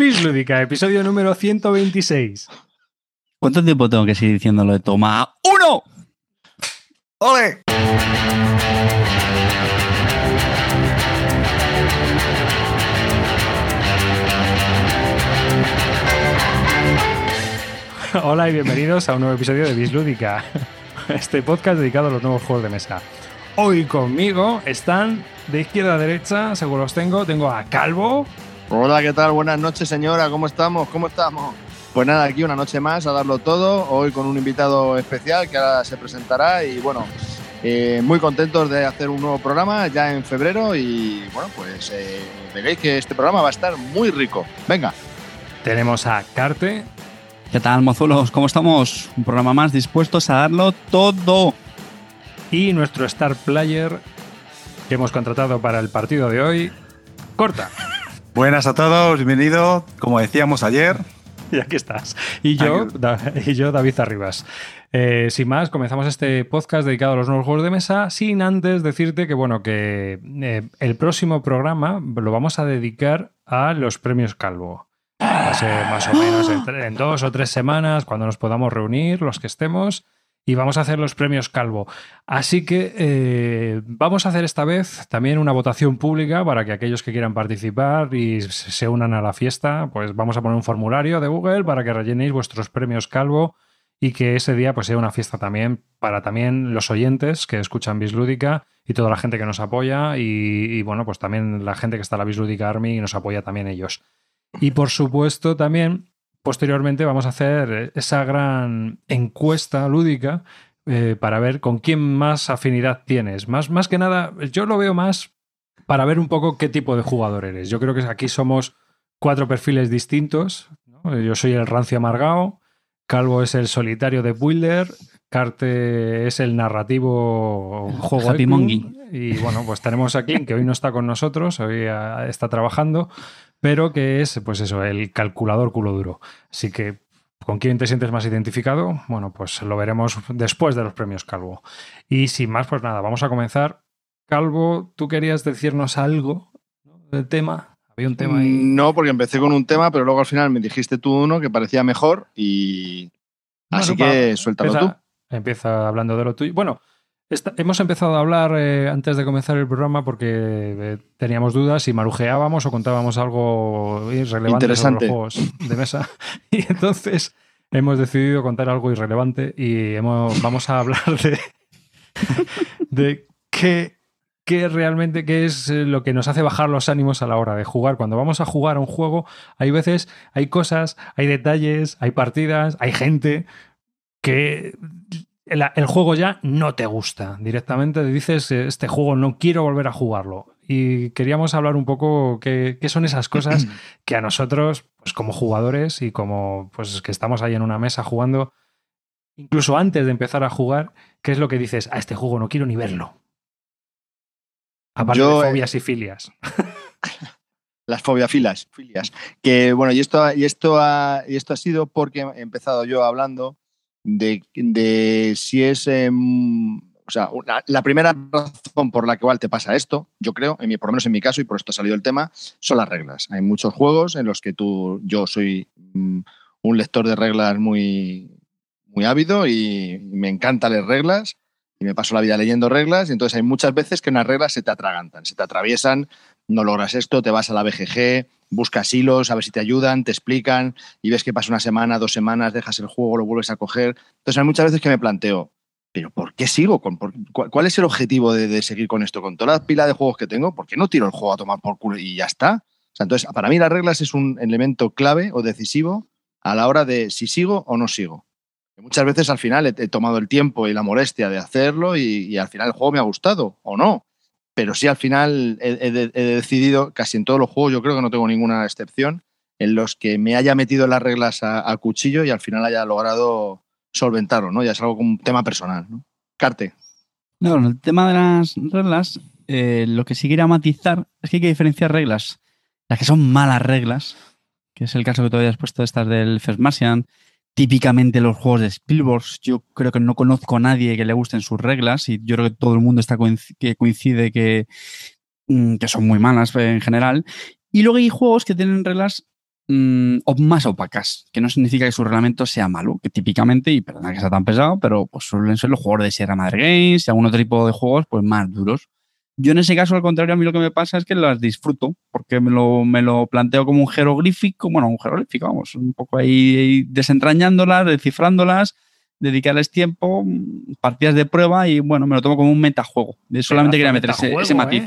Pis Lúdica, episodio número 126. ¿Cuánto tiempo tengo que seguir diciéndolo de toma uno? ¡Ole! Hola y bienvenidos a un nuevo episodio de Bis Lúdica, este podcast dedicado a los nuevos juegos de mesa. Hoy conmigo están de izquierda a derecha, según los tengo, tengo a Calvo. Hola, ¿qué tal? Buenas noches, señora. ¿Cómo estamos? ¿Cómo estamos? Pues nada, aquí una noche más a darlo todo. Hoy con un invitado especial que ahora se presentará y bueno, eh, muy contentos de hacer un nuevo programa ya en febrero y bueno, pues eh, veréis que este programa va a estar muy rico. Venga. Tenemos a Carte. ¿Qué tal, mozulos? ¿Cómo estamos? Un programa más dispuestos a darlo todo. Y nuestro star player que hemos contratado para el partido de hoy, Corta. Buenas a todos, bienvenido. Como decíamos ayer. Y aquí estás. Y yo, Da- y yo David Arribas. Eh, sin más, comenzamos este podcast dedicado a los nuevos juegos de mesa, sin antes decirte que, bueno, que eh, el próximo programa lo vamos a dedicar a los premios Calvo. Va a ser más o menos en dos o tres semanas, cuando nos podamos reunir, los que estemos, y vamos a hacer los premios Calvo. Así que eh, vamos a hacer esta vez también una votación pública para que aquellos que quieran participar y se unan a la fiesta, pues vamos a poner un formulario de Google para que rellenéis vuestros premios Calvo y que ese día pues sea una fiesta también para también los oyentes que escuchan Bislúdica y toda la gente que nos apoya y, y, bueno, pues también la gente que está en la Bislúdica Army y nos apoya también ellos. Y por supuesto también posteriormente vamos a hacer esa gran encuesta lúdica eh, para ver con quién más afinidad tienes. Más, más que nada, yo lo veo más para ver un poco qué tipo de jugador eres. Yo creo que aquí somos cuatro perfiles distintos. ¿no? Yo soy el rancio amargado, Calvo es el solitario de Builder, Carte es el narrativo juego Happy Monkey. y bueno, pues tenemos a Clint, que hoy no está con nosotros, hoy ah, está trabajando, pero que es, pues eso, el calculador culo duro. Así que, ¿con quién te sientes más identificado? Bueno, pues lo veremos después de los premios Calvo. Y sin más, pues nada, vamos a comenzar. Calvo, ¿tú querías decirnos algo del tema? Había un tema ahí. No, porque empecé con un tema, pero luego al final me dijiste tú uno que parecía mejor y así Bueno, que suéltalo tú. empieza, Empieza hablando de lo tuyo. Bueno, hemos empezado a hablar eh, antes de comenzar el programa porque eh, teníamos dudas si marujeábamos o contábamos algo irrelevante Interesante. sobre los juegos de mesa. Y entonces hemos decidido contar algo irrelevante y hemos, vamos a hablar de, de qué, qué realmente qué es eh, lo que nos hace bajar los ánimos a la hora de jugar. Cuando vamos a jugar a un juego, hay veces, hay cosas, hay detalles, hay partidas, hay gente que el, el juego ya no te gusta. Directamente dices, eh, este juego no quiero volver a jugarlo. Y queríamos hablar un poco qué, qué son esas cosas que a nosotros, pues como jugadores y como pues que estamos ahí en una mesa jugando, incluso antes de empezar a jugar, ¿qué es lo que dices? A este juego no quiero ni verlo. Aparte Yo, de eh, fobias y filias. las fobiafilas, filias. Que bueno, y esto, y esto, ha, y esto ha sido porque he empezado yo hablando de, de si es. em, o sea, la primera razón por la que igual te pasa esto, yo creo, en mi, por lo menos en mi caso, y por esto ha salido el tema, son las reglas. Hay muchos juegos en los que tú, yo soy mm, un lector de reglas muy, muy ávido y me encanta leer reglas y me paso la vida leyendo reglas y entonces hay muchas veces que unas reglas se te atragantan, se te atraviesan, no logras esto, te vas a la BGG, buscas hilos, a ver si te ayudan, te explican y ves que pasa una semana, dos semanas, dejas el juego, lo vuelves a coger. Entonces hay muchas veces que me planteo, pero ¿por qué sigo? ¿Cuál es el objetivo de, seguir con esto? Con toda la pila de juegos que tengo, ¿por qué no tiro el juego a tomar por culo y ya está? O sea, entonces, para mí las reglas es un elemento clave o decisivo a la hora de si sigo o no sigo. Muchas veces al final he, tomado el tiempo y la molestia de hacerlo y al final el juego me ha gustado o no. Pero sí al final he, he de- he decidido, casi en todos los juegos, yo creo que no tengo ninguna excepción, en los que me haya metido las reglas a, cuchillo y al final haya logrado solventarlo, ¿no? Ya es algo como un tema personal, ¿no? Carte. No, el tema de las reglas, eh, lo que sí quería matizar es que hay que diferenciar reglas. Las que son malas reglas, que es el caso que tú habías puesto, estas del First típicamente los juegos de Spielberg, yo creo que no conozco a nadie que le gusten sus reglas y yo creo que todo el mundo está que coincide que, mm, que son muy malas eh, en general. Y luego hay juegos que tienen reglas mm, más opacas, que no significa que su reglamento sea malo, que típicamente, y perdona que sea tan pesado, pero pues suelen ser los juegos de Sierra Madre Games y algún otro tipo de juegos pues más duros. Yo en ese caso, al contrario, a mí lo que me pasa es que las disfruto, porque me lo, me lo planteo como un jeroglífico, bueno, un jeroglífico, vamos, un poco ahí desentrañándolas, descifrándolas, dedicarles tiempo, partidas de prueba y bueno, me lo tomo como un metajuego. Solamente quería meter ese, matiz.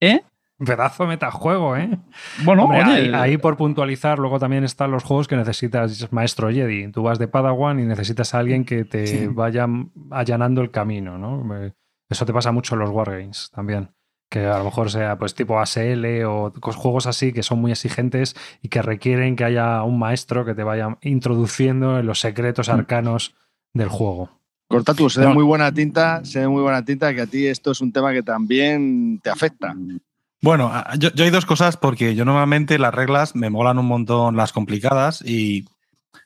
¿Eh? ¿Eh? Pedazo metajuego, ¿eh? Bueno, ahí, por puntualizar, luego también están los juegos que necesitas maestro Jedi. Tú vas de Padawan y necesitas a alguien que te vaya allanando el camino, ¿no? Eso te pasa mucho en los Wargames también. Que a lo mejor sea pues tipo ASL o juegos así que son muy exigentes y que requieren que haya un maestro que te vaya introduciendo en los secretos mm. arcanos del juego. Corta tú, se ve muy buena tinta, se ve muy buena tinta que a ti esto es un tema que también te afecta. Bueno, yo, hay dos cosas porque yo normalmente las reglas me molan un montón las complicadas y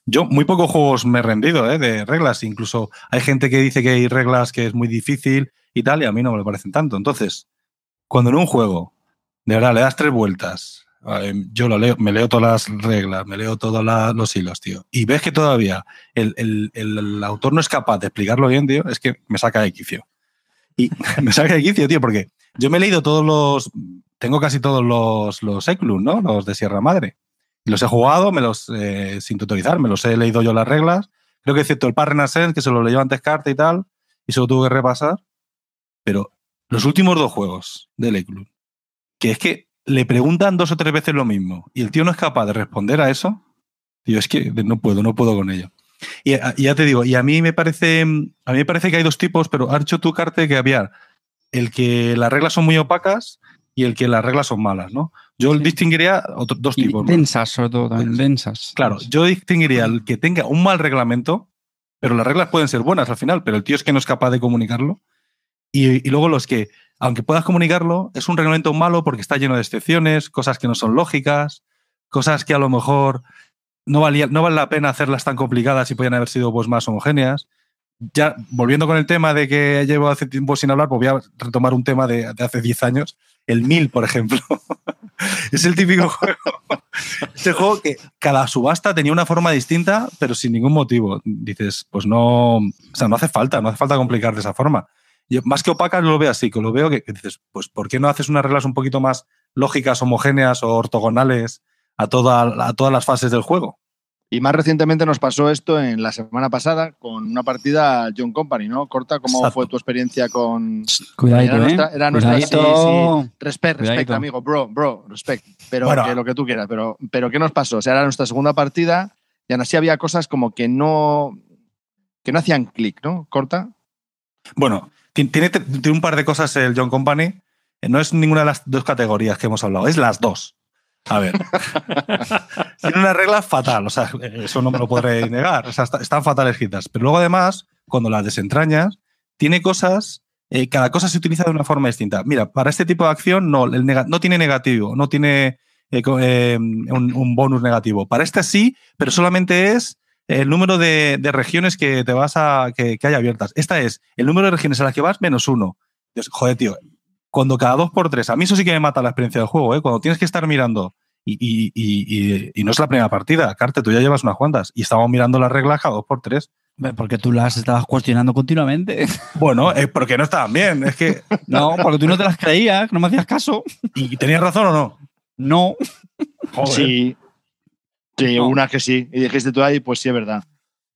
yo muy pocos juegos me he rendido ¿eh? de reglas. Incluso hay gente que dice que hay reglas que es muy difícil y tal y a mí no me parecen tanto. Entonces, cuando en un juego de verdad le das tres vueltas, yo lo leo, me leo todas las reglas, me leo todos los hilos, tío, y ves que todavía el, el, autor no es capaz de explicarlo bien, tío, es que me saca de quicio. Y me saca de quicio, tío, porque yo me he leído todos los tengo casi todos los, los ¿no? Los de Sierra Madre. Los he jugado, me los, eh, sin tutorizar, me los he leído yo las reglas. Creo que excepto el Par Renaissance, que se lo leyó antes carta y tal, y se lo tuve que repasar. Pero los últimos dos juegos del Eclun, que es que le preguntan dos o tres veces lo mismo y el tío no es capaz de responder a eso, tío, es que no puedo, no puedo con ello. Y, ya te digo, y a mí me parece, a mí me parece que hay dos tipos, pero has dicho tu Carte, que había el que las reglas son muy opacas y el que las reglas son malas, ¿no? Yo distinguiría dos tipos. Densas, sobre todo, también densas. Claro, yo distinguiría el que tenga un mal reglamento, pero las reglas pueden ser buenas al final, pero el tío es que no es capaz de comunicarlo. Y, luego los que, aunque puedas comunicarlo, es un reglamento malo porque está lleno de excepciones, cosas que no son lógicas, cosas que a lo mejor no, valía, no vale la pena hacerlas tan complicadas y podrían haber sido pues, más homogéneas ya volviendo con el tema de que llevo hace tiempo sin hablar, pues voy a retomar un tema de, hace 10 años. El 1000, por ejemplo. es el típico juego. Este juego que cada subasta tenía una forma distinta, pero sin ningún motivo. Dices, pues no. O sea, no hace falta, no hace falta complicar de esa forma. Yo, más que opacas, lo veo así, que lo veo que, dices, pues ¿por qué no haces unas reglas un poquito más lógicas, homogéneas o ortogonales a, toda, a todas las fases del juego? Y más recientemente nos pasó esto en la semana pasada con una partida John Company, ¿no? Corta, ¿cómo fue tu experiencia con. Cuidadito, era nuestra, era Sí, Respect, respect, amigo, bro, bro, respect. Pero que lo que tú quieras. Pero, pero ¿qué nos pasó? O sea, era nuestra segunda partida y aún así había cosas como que no. que no hacían clic, ¿no? Corta. Bueno, tiene, tiene un par de cosas el John Company. No es ninguna de las dos categorías que hemos hablado, es las dos. A ver. Tiene una regla fatal, o sea, eso no me lo podré negar. O sea, están fatales escritas. Pero luego, además, cuando las desentrañas, tiene cosas. Eh, cada cosa se utiliza de una forma distinta. Mira, para este tipo de acción no, el no tiene negativo, no tiene eh, eh, un, bonus negativo. Para esta sí, pero solamente es el número de, regiones que te vas a que, que, hay abiertas. Esta es el número de regiones a las que vas menos uno. joder, tío, cuando cada dos por tres, a mí eso sí que me mata la experiencia del juego, ¿eh? cuando tienes que estar mirando y, no es la primera partida, Carte, tú ya llevas unas cuantas y estábamos mirando las reglas cada dos por tres. Porque tú las estabas cuestionando continuamente. Bueno, es porque no estaban bien. Es que. No, porque tú no te las creías, no me hacías caso. ¿Y tenías razón o no? No. Sí. Sí, una que sí. Y dijiste tú ahí, pues sí, es verdad.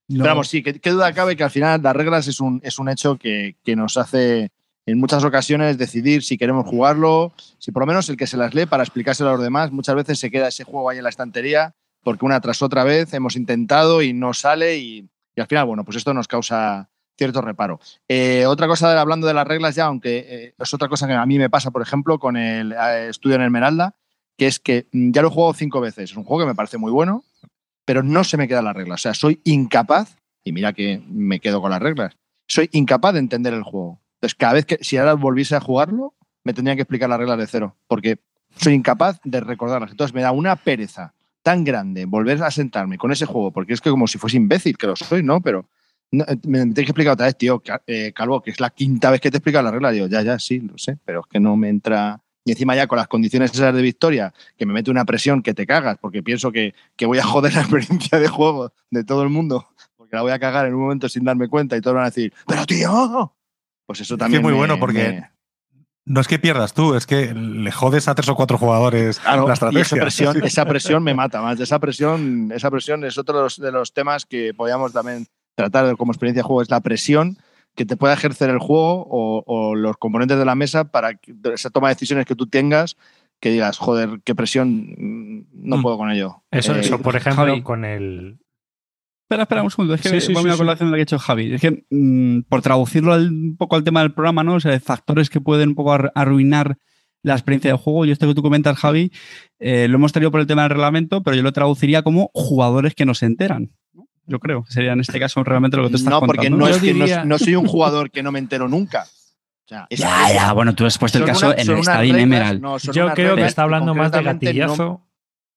No. Pero vamos, sí, qué, duda cabe que al final las reglas es un, es un hecho que, que nos hace en muchas ocasiones decidir si queremos jugarlo, si por lo menos el que se las lee para explicárselo a los demás, muchas veces se queda ese juego ahí en la estantería porque una tras otra vez hemos intentado y no sale y, al final, bueno, pues esto nos causa cierto reparo. Eh, otra cosa, hablando de las reglas ya, aunque eh, es otra cosa que a mí me pasa, por ejemplo, con el eh, estudio en Esmeralda, que es que mm, ya lo he jugado cinco veces. Es un juego que me parece muy bueno, pero no se me queda las reglas. O sea, soy incapaz, y mira que me quedo con las reglas, soy incapaz de entender el juego. Entonces, cada vez que, si ahora volviese a jugarlo, me tendrían que explicar las reglas de cero, porque soy incapaz de recordarlas. Entonces, me da una pereza tan grande volver a sentarme con ese juego, porque es que como si fuese imbécil, que lo soy, ¿no? Pero me tienes que explicar otra vez, tío, eh, Calvo, que es la quinta vez que te explica la regla. Digo, ya, ya, sí, lo sé, pero es que no me entra, y encima ya con las condiciones esas de victoria, que me mete una presión que te cagas, porque pienso que, que voy a joder la experiencia de juego de todo el mundo, porque la voy a cagar en un momento sin darme cuenta y todos van a decir, pero tío, pues eso también. Es muy me- bueno porque me- no es que pierdas tú, es que le jodes a tres o cuatro jugadores Claro, la y esa presión, esa presión me mata más. Esa presión, esa presión es otro de los, de los temas que podríamos también tratar como experiencia de juego, es la presión que te pueda ejercer el juego o, o los componentes de la mesa para que esa toma de decisiones que tú tengas que digas, joder, qué presión, mm, no Mm. puedo con ello. Eso, Eh, eso por ejemplo, Javi. con el. Espera, espera un segundo. Es que Sí, sí, voy a sí, sí. colación de lo que ha hecho Javi. Es que, mm, por traducirlo al- un poco al tema del programa, ¿no? O sea, factores que pueden un poco ar- arruinar la experiencia de juego. Y esto que tú comentas, Javi, eh, lo hemos traído por el tema del reglamento, pero yo lo traduciría como jugadores que no se enteran. ¿no? Yo creo que sería en este caso realmente lo que tú estás no, porque contando. no Yo es que no- diría- no, soy un jugador que no me entero nunca. O sea, es- Ya, ya, bueno, tú has puesto el caso una- en el reglas, Emerald. no, Yo creo que está hablando más de no- gatillazo.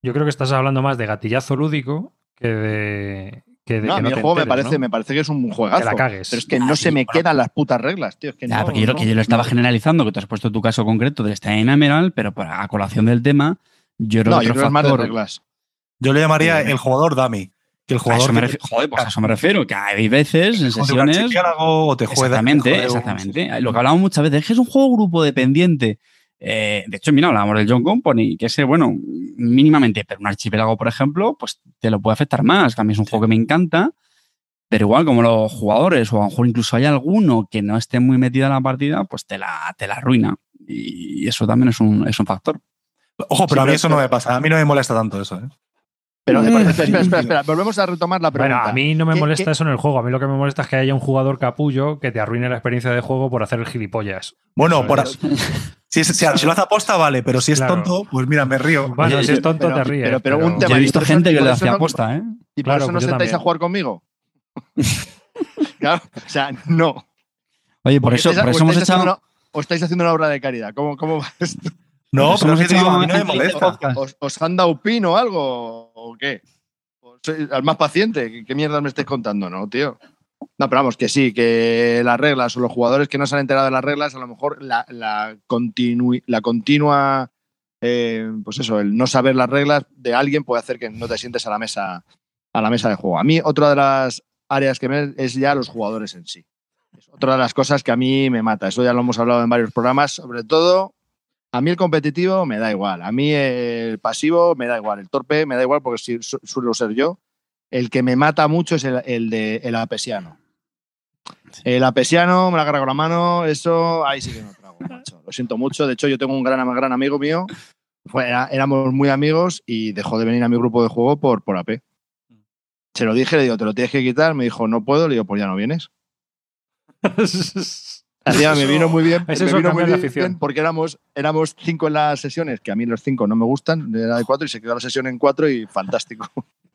Yo creo que estás hablando más de gatillazo lúdico que de. Que de No, que a mí no el te juego me parece, ¿no? me parece que es un juegazo. Que la cagues. Pero es que Ah, no sí, se me bueno. quedan las putas reglas, tío. Es que Ya, no, porque yo, lo- no. que yo lo estaba generalizando, que tú has puesto tu caso concreto del Estadio Emerald, pero por- a colación del tema, yo creo No, que yo creo que es más de factor- reglas. Yo le llamaría Eh, el jugador dummy. Que el A jugador eso me que refiero, joder, pues a eso me refiero, que hay veces en te sesiones. archipiélago o te juega. Exactamente, te un- exactamente. Lo que hablamos muchas veces es que es un juego grupo dependiente. Eh, de hecho, mira, hablábamos del John Company, que ese, bueno, mínimamente, pero un archipiélago, por ejemplo, pues te lo puede afectar más. A mí es un juego que me encanta, pero igual como los jugadores, o a lo mejor incluso hay alguno que no esté muy metido en la partida, pues te la, te la arruina. Y eso también es un, es un factor. Ojo, pero Sí, a mí pero- eso no me pasa. A mí no me molesta tanto eso. ¿eh? Pero, Eh, espera, espera, espera, espera, volvemos a retomar la pregunta. Bueno, a mí no me ¿Qué- molesta qué- eso en el juego. A mí lo que me molesta es que haya un jugador capullo que te arruine la experiencia de juego por hacer el gilipollas. Bueno, por, es. Si, es- si- si lo hace aposta, vale, pero si es Claro. tonto, pues mira, me río. Bueno, Oye, si es tonto pero- te ríes. pero- pero un Yo tema- he y visto gente que le hacía aposta, ¿eh? ¿Y por Claro, eso no pues sentáis también. a jugar conmigo? claro, o sea, no. Oye, por Porque eso, estáis- por eso hemos echado. una- o estáis haciendo una obra de caridad. ¿Cómo, cómo va esto? No, Pues pero hemos es que te digo, a mí no me hecho- molesta. ¿Os, os han dado pin o algo? ¿O qué? ¿O sois al más paciente? ¿Qué, qué mierda me estáis contando? No, tío. No, pero vamos, que sí, que las reglas o los jugadores que no se han enterado de las reglas, a lo mejor la, la, la continua, eh, pues eso, el no saber las reglas de alguien puede hacer que no te sientes a la mesa, a la mesa de juego. A mí, otra de las áreas que me es ya los jugadores en sí. Es otra de las cosas que a mí me mata. Eso ya lo hemos hablado en varios programas. Sobre todo, a mí el competitivo me da igual. A mí el pasivo me da igual. El torpe me da igual porque su- suelo ser yo. El que me mata mucho es el, el de el apesiano. El apesiano, me la agarra con la mano, eso ahí sí que no trago, macho. Lo siento mucho. De hecho, yo tengo un gran, gran amigo mío. Fue- era- éramos muy amigos y dejó de venir a mi grupo de juego por, por AP. Se lo dije, le digo, te lo tienes que quitar. Me dijo, no puedo. Le digo, pues ya no vienes. Me vino muy bien, es me vino muy bien afición. porque éramos, éramos cinco en las sesiones, que a mí los cinco no me gustan, era de cuatro y se quedó la sesión en cuatro y fantástico.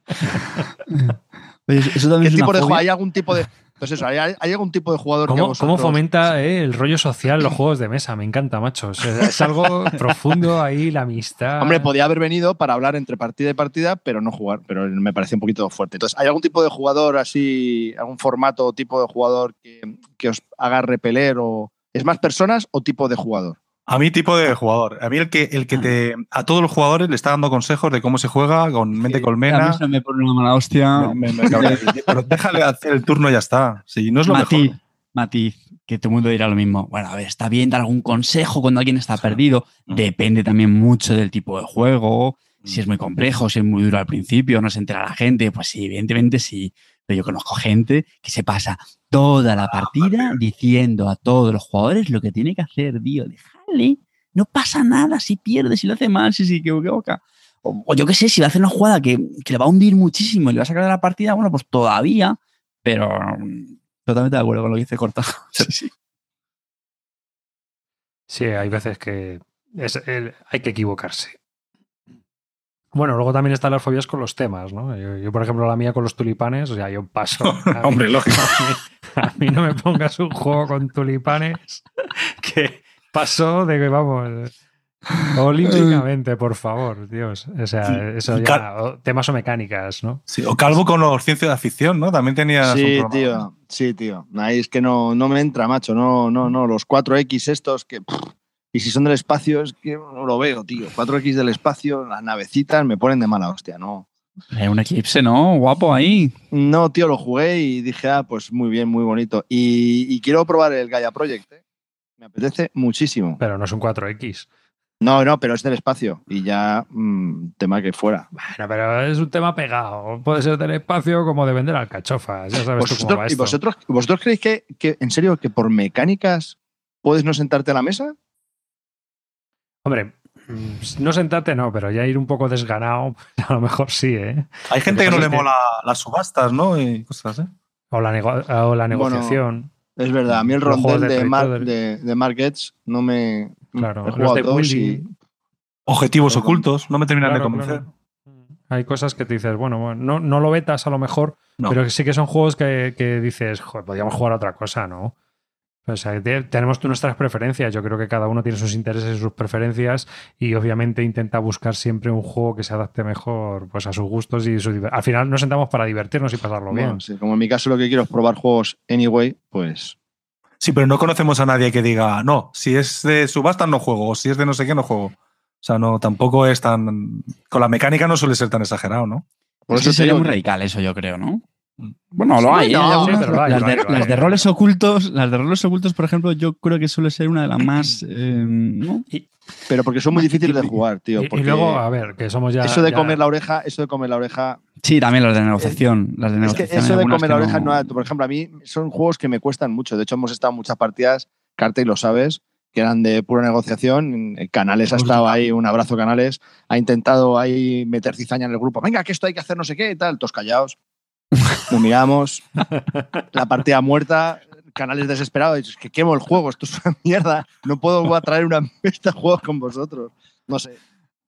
Oye, eso también ¿Qué es tipo una de, ju- fobia. ¿Hay algún tipo de... Pues eso, ¿hay, hay algún tipo de jugador que ¿Cómo, vosotros... cómo fomenta eh, el rollo social los juegos de mesa? Me encanta, macho. O sea, es algo profundo ahí, la amistad. Hombre, podía haber venido para hablar entre partida y partida, pero no jugar, pero me parece un poquito fuerte. Entonces, ¿hay algún tipo de jugador así, algún formato o tipo de jugador que, que os haga repeler o... ¿Es más personas o tipo de jugador? A mí, tipo de jugador. A mí, el que, el que te. A todos los jugadores le está dando consejos de cómo se juega con mente A mí colmena. eso me pone una mala hostia. Me- me-. Pero déjale hacer el turno y ya está. Sí, no es lo matiz, mejor. matiz, que todo el mundo dirá lo mismo. Bueno, a ver, está bien dar algún consejo cuando alguien está perdido. Depende también mucho del tipo de juego. Si es muy complejo, si es muy duro al principio, no se entera la gente. Pues sí, evidentemente sí. Pero yo conozco gente que se pasa toda la partida diciendo a todos los jugadores lo que tiene que hacer, tío. Déjale, no pasa nada si pierde, si lo hace mal, si se equivoca. O, o yo qué sé, si va a hacer una jugada que, que le va a hundir muchísimo y le va a sacar de la partida, bueno, pues todavía. Pero mm, totalmente de acuerdo con lo que dice Corta. Sí, sí. Sí, hay veces que es el- hay que equivocarse. Bueno, luego también están las fobias con los temas, ¿no? Yo, yo, por ejemplo, la mía con los tulipanes, o sea, yo paso. Mí- Hombre, lógico. A mí, a mí no me pongas un juego con tulipanes que pasó de que, vamos, olímpicamente, por favor, Dios. O sea, eso ya, o temas o mecánicas, ¿no? Sí, o Calvo con los ciencias de afición, ¿no? También tenía. Sí, tío. Sí, tío. Ahí es que no, no me entra, macho. No, no, no. Los 4X estos que. pff, Y si son del espacio, es que no lo veo, tío. 4X del espacio, las navecitas me ponen de mala hostia, ¿no? Es un eclipse, ¿no? Guapo ahí. No, tío, lo jugué y dije, ah, pues muy bien, muy bonito. Y, y quiero probar el Gaia Project, ¿eh? Me apetece muchísimo. Pero no es un 4X. No, no, pero es del espacio y ya mmm, tema que fuera. Bueno, pero es un tema pegado. Puede ser del espacio como de vender alcachofas. Ya sabes tú cómo va ¿Y esto. vosotros, vosotros creéis que, que, en serio, que por mecánicas puedes no sentarte a la mesa? Hombre, mm, no sentarte no, pero ya ir un poco desganado, a lo mejor sí, ¿eh? Hay gente que no le mola las subastas, ¿no? Y cosas, ¿eh? O la, nego o la negociación. Bueno, es verdad, a mí el rondel de, de, Mar de, de Markets no me. Claro, los de Willy. y... Objetivos pero, ocultos, no me terminan claro, de convencer. Claro. Hay cosas que te dices, bueno, bueno no, no, lo vetas a lo mejor, no. pero sí que son juegos que, que, dices, joder, podríamos jugar a otra cosa, ¿no? O sea, tenemos nuestras preferencias. Yo creo que cada uno tiene sus intereses y sus preferencias y obviamente intenta buscar siempre un juego que se adapte mejor pues, a sus gustos y su Al final nos sentamos para divertirnos y pasarlo bueno, bien. Sí, como en mi caso lo que quiero es probar juegos anyway, pues... Sí, pero no conocemos a nadie que diga, no, si es de subasta no juego, o si es de no sé qué no juego. O sea, no, tampoco es tan... Con la mecánica no suele ser tan exagerado, ¿no? Por eso sería muy radical eso, yo creo, ¿no? Bueno, lo hay, ¿eh? lo hay, las, de, roles ocultos, las de roles ocultos, por ejemplo, yo creo que suele ser una de las más. Eh, ¿no? y, pero porque son muy difíciles de jugar, tío. Y, y, luego, a ver, que somos ya. Eso de ya... comer la oreja, eso de comer la oreja. Sí, también las de negociación. Las de es negociación que eso de comer la oreja, no... no, por ejemplo, a mí son juegos que me cuestan mucho. De hecho, hemos estado en muchas partidas, Carte, y lo sabes, que eran de pura negociación. Canales ha estado ahí, un abrazo Canales, ha intentado ahí meter cizaña en el grupo. Venga, que esto hay que hacer no sé qué y tal, todos callados. Nos miramos, la partida muerta, canales desesperados, es que quemo el juego, esto es una mierda, no puedo traer una mesa de juegos con vosotros. No sé,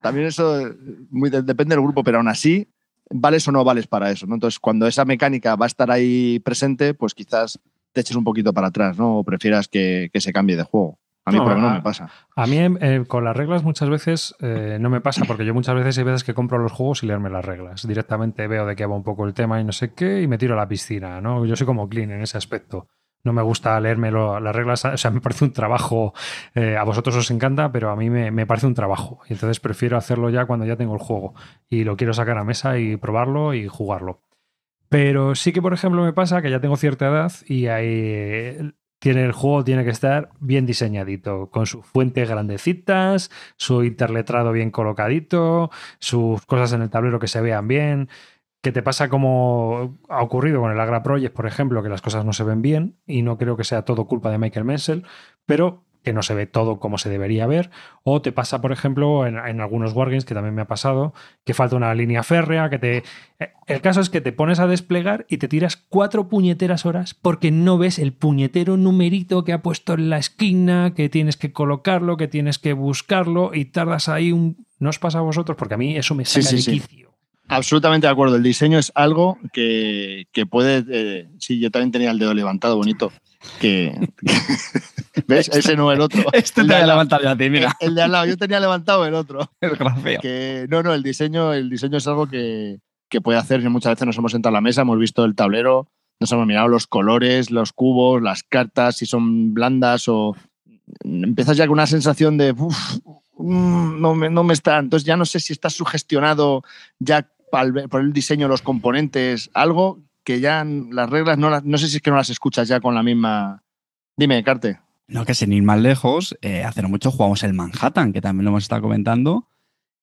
también eso muy, depende del grupo, pero aún así, vales o no vales para eso. ¿no? Entonces, cuando esa mecánica va a estar ahí presente, pues quizás te eches un poquito para atrás, ¿no? O prefieras que, que se cambie de juego. A mí no, por lo menos me pasa. A mí eh, con las reglas muchas veces eh, no me pasa porque yo muchas veces hay veces que compro los juegos y leerme las reglas. Directamente veo de qué va un poco el tema y no sé qué y me tiro a la piscina, ¿no? Yo soy como clean en ese aspecto. No me gusta leerme lo, las reglas, o sea, me parece un trabajo, eh, a vosotros os encanta, pero a mí me, me, parece un trabajo. Y entonces prefiero hacerlo ya cuando ya tengo el juego y lo quiero sacar a mesa y probarlo y jugarlo. Pero sí que, por ejemplo, me pasa que ya tengo cierta edad y hay, tiene el juego tiene que estar bien diseñadito, con sus fuentes grandecitas, su interletrado bien colocadito, sus cosas en el tablero que se vean bien. Que te pasa como ha ocurrido con el Agra Project, por ejemplo, que las cosas no se ven bien y no creo que sea todo culpa de Michael Menzel, pero que no se ve todo como se debería ver. O te pasa, por ejemplo, en, en, algunos wargames, que también me ha pasado, que falta una línea férrea, que te... El caso es que te pones a desplegar y te tiras cuatro puñeteras horas porque no ves el puñetero numerito que ha puesto en la esquina, que tienes que colocarlo, que tienes que buscarlo y tardas ahí un... ¿No os pasa a vosotros? Porque a mí eso me saca sí, sí, de sí. quicio. Absolutamente de acuerdo. El diseño es algo que, que puede... Eh, sí, yo también tenía el dedo levantado, bonito. Que, que ¿Ves? Ese no el otro. Este el te había levantado yo a ti, mira. El, el, de al lado, yo tenía levantado el otro. El grafeo. Que, no, no, el diseño, el diseño es algo que, que puede hacer. Muchas veces nos hemos sentado a la mesa, hemos visto el tablero, nos hemos mirado los colores, los cubos, las cartas, si son blandas o. Empiezas ya con una sensación de. Uf, no, me, no me está. Entonces ya no sé si estás sugestionado ya por el diseño los componentes, algo que ya las reglas no, las, no sé si es que no las escuchas ya con la misma. Dime, Carte. No, que sin ir más lejos, eh, hace no mucho jugamos el Manhattan, que también lo hemos estado comentando,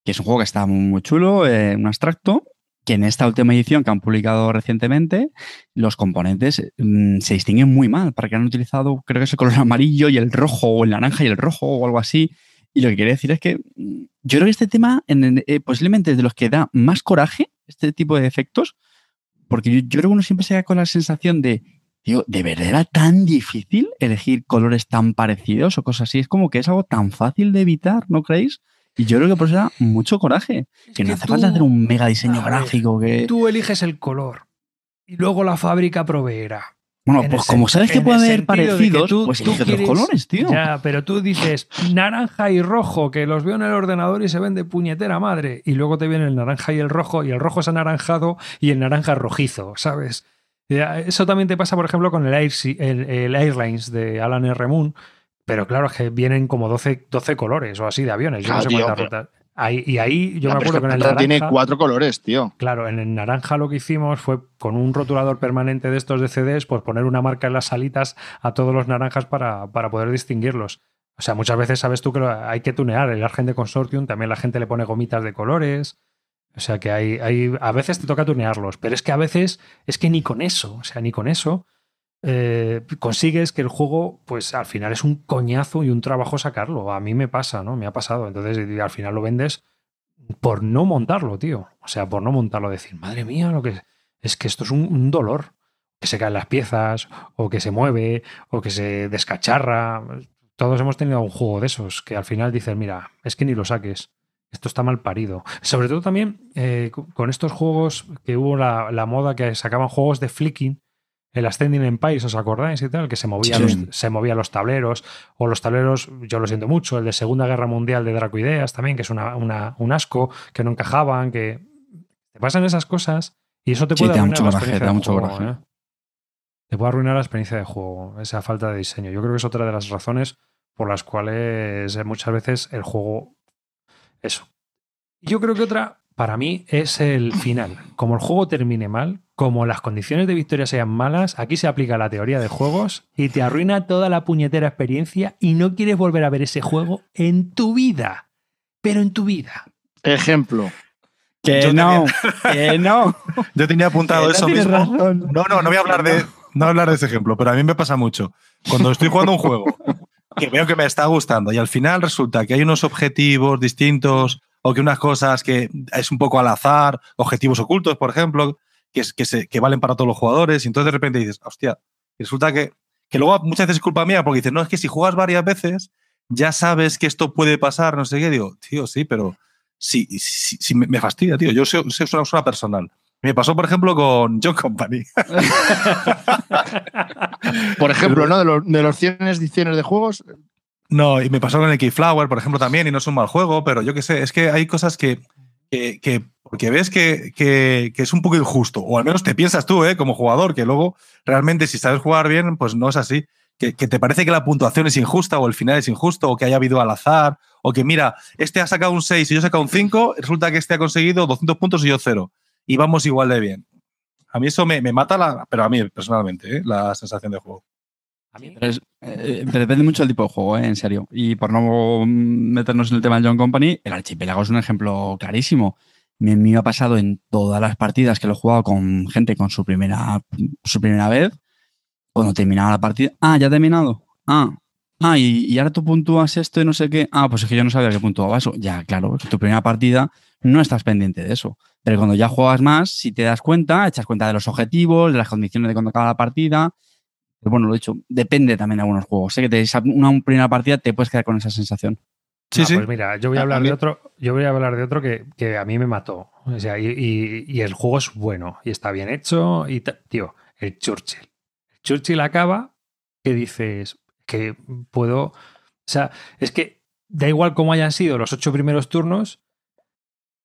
que es un juego que está muy, chulo, eh, un abstracto, que en esta última edición que han publicado recientemente, los componentes mmm, se distinguen muy mal, porque han utilizado, creo que es el color amarillo y el rojo, o el naranja y el rojo, o algo así. Y lo que quiere decir es que mm, yo creo que este tema en, eh, posiblemente es de los que da más coraje, este tipo de efectos, porque yo, yo creo que uno siempre se queda con la sensación de, ¿de verdad era tan difícil elegir colores tan parecidos o cosas así? Es como que es algo tan fácil de evitar, ¿no creéis? Y yo creo que por eso da mucho coraje. Es que no hace tú, falta hacer un mega diseño gráfico que... Tú eliges el color y luego la fábrica proveerá. Bueno, pues como sabes que puede haber parecidos, tú, pues tú quieres, los colores, tío. Ya, pero tú dices naranja y rojo, que los veo en el ordenador y se ven de puñetera madre. Y luego te viene el naranja y el rojo, y el rojo es anaranjado y el naranja rojizo, ¿sabes? Eso también te pasa, por ejemplo, con el, Air, el, el Airlines de Alan R. Moon, Pero claro, es que vienen como 12, 12 colores o así de aviones. Yo no sé tío, cuántas pero- rutas. Ahí, y ahí yo La me acuerdo que en el Perspectiva tiene naranja, cuatro colores, tío. Claro, en el naranja lo que hicimos fue con un rotulador permanente de estos de CDs, pues poner una marca en las salitas a todos los naranjas para, para poder distinguirlos. O sea, muchas veces sabes tú que hay que tunear. El Argent de Consortium también la gente le pone gomitas de colores. O sea que hay, hay, a veces te toca tunearlos, pero es que a veces es que ni con eso, o sea, ni con eso eh, consigues que el juego, pues al final es un coñazo y un trabajo sacarlo. A mí me pasa, ¿no? Me ha pasado. Entonces al final lo vendes por no montarlo, tío. O sea, por no montarlo, decir, madre mía, lo que es que esto es un, un dolor. Que se caen las piezas, o que se mueve, o que se descacharra. Todos hemos tenido un juego de esos que al final dices, mira, es que ni lo saques. Esto está mal parido. Sobre todo también eh, con estos juegos que hubo la, la moda que sacaban juegos de flicking, el Ascending Empires, ¿os acordáis y tal? Que se movían, Sí. los, se movían los tableros, o los tableros, yo lo siento mucho, el de Segunda Guerra Mundial de Dracoideas también, que es una, una- un asco, que no encajaban, que te pasan esas cosas y eso te Sí, puede te da arruinar mucho la coraje, experiencia te da mucho juego, coraje. ¿eh? Te puede arruinar la experiencia de juego, esa falta de diseño. Yo creo que es otra de las razones por las cuales eh, muchas veces el juego... Eso. Yo creo que otra, para mí, es el final. Como el juego termine mal, como las condiciones de victoria sean malas, aquí se aplica la teoría de juegos y te arruina toda la puñetera experiencia y no quieres volver a ver ese juego en tu vida. Pero en tu vida. Ejemplo. Que Yo no, que no. Yo tenía apuntado Que no eso tienes mismo. razón. No, no, no voy a hablar de, no voy a hablar de ese ejemplo, pero a mí me pasa mucho. Cuando estoy jugando un juego que veo que me está gustando. Y al final resulta que hay unos objetivos distintos o que unas cosas que es un poco al azar, objetivos ocultos, por ejemplo, que, que, se, que valen para todos los jugadores, y entonces de repente dices, hostia, resulta que, que luego muchas veces es culpa mía porque dices, no, es que si juegas varias veces ya sabes que esto puede pasar, no sé qué, digo, tío, sí, pero sí, sí, sí, me fastidia, tío, yo soy, soy una persona personal. Me pasó, por ejemplo, con John Company. Por ejemplo, ¿no? De los, de los 100 ediciones de juegos, No, y me pasó con el Keyflower, por ejemplo, también, y no es un mal juego, pero yo qué sé, es que hay cosas que, que, que- porque ves que, que- que es un poco injusto, o al menos te piensas tú, ¿eh? como jugador, que luego realmente si sabes jugar bien, pues no es así. Que, que te parece que la puntuación es injusta, o el final es injusto, o que haya habido al azar, o que mira, este ha sacado un 6 y yo he sacado un 5, resulta que este ha conseguido 200 puntos y yo cero, y vamos igual de bien. A mí eso me, me mata, la, pero a mí personalmente, ¿eh? la sensación de juego. A mí, Pero, es- eh, pero depende mucho del tipo de juego, ¿eh? en serio. Y por no meternos en el tema de John Company, el archipiélago es un ejemplo clarísimo. Me, me ha pasado en todas las partidas que lo he jugado con gente con su primera, su primera vez. Cuando terminaba la partida, ah, ya ha terminado. Ah, ah, y, y ahora tú puntúas esto y no sé qué. Ah, pues es que yo no sabía que puntuaba eso. Ya, claro, tu primera partida no estás pendiente de eso. Pero cuando ya juegas más, si te das cuenta, echas cuenta de los objetivos, de las condiciones de cuando acaba la partida. Pero bueno, lo he dicho, depende también de algunos juegos. Sé que te, una primera partida te puedes quedar con esa sensación. Sí, Ah, sí. Pues mira, yo voy a A- a hablar de otro, yo voy a hablar de otro que, que a mí me mató. O sea, y, y- y el juego es bueno y está bien hecho. Y tío, el Churchill. El Churchill acaba que dices que puedo. O sea, es que da igual cómo hayan sido los ocho primeros turnos,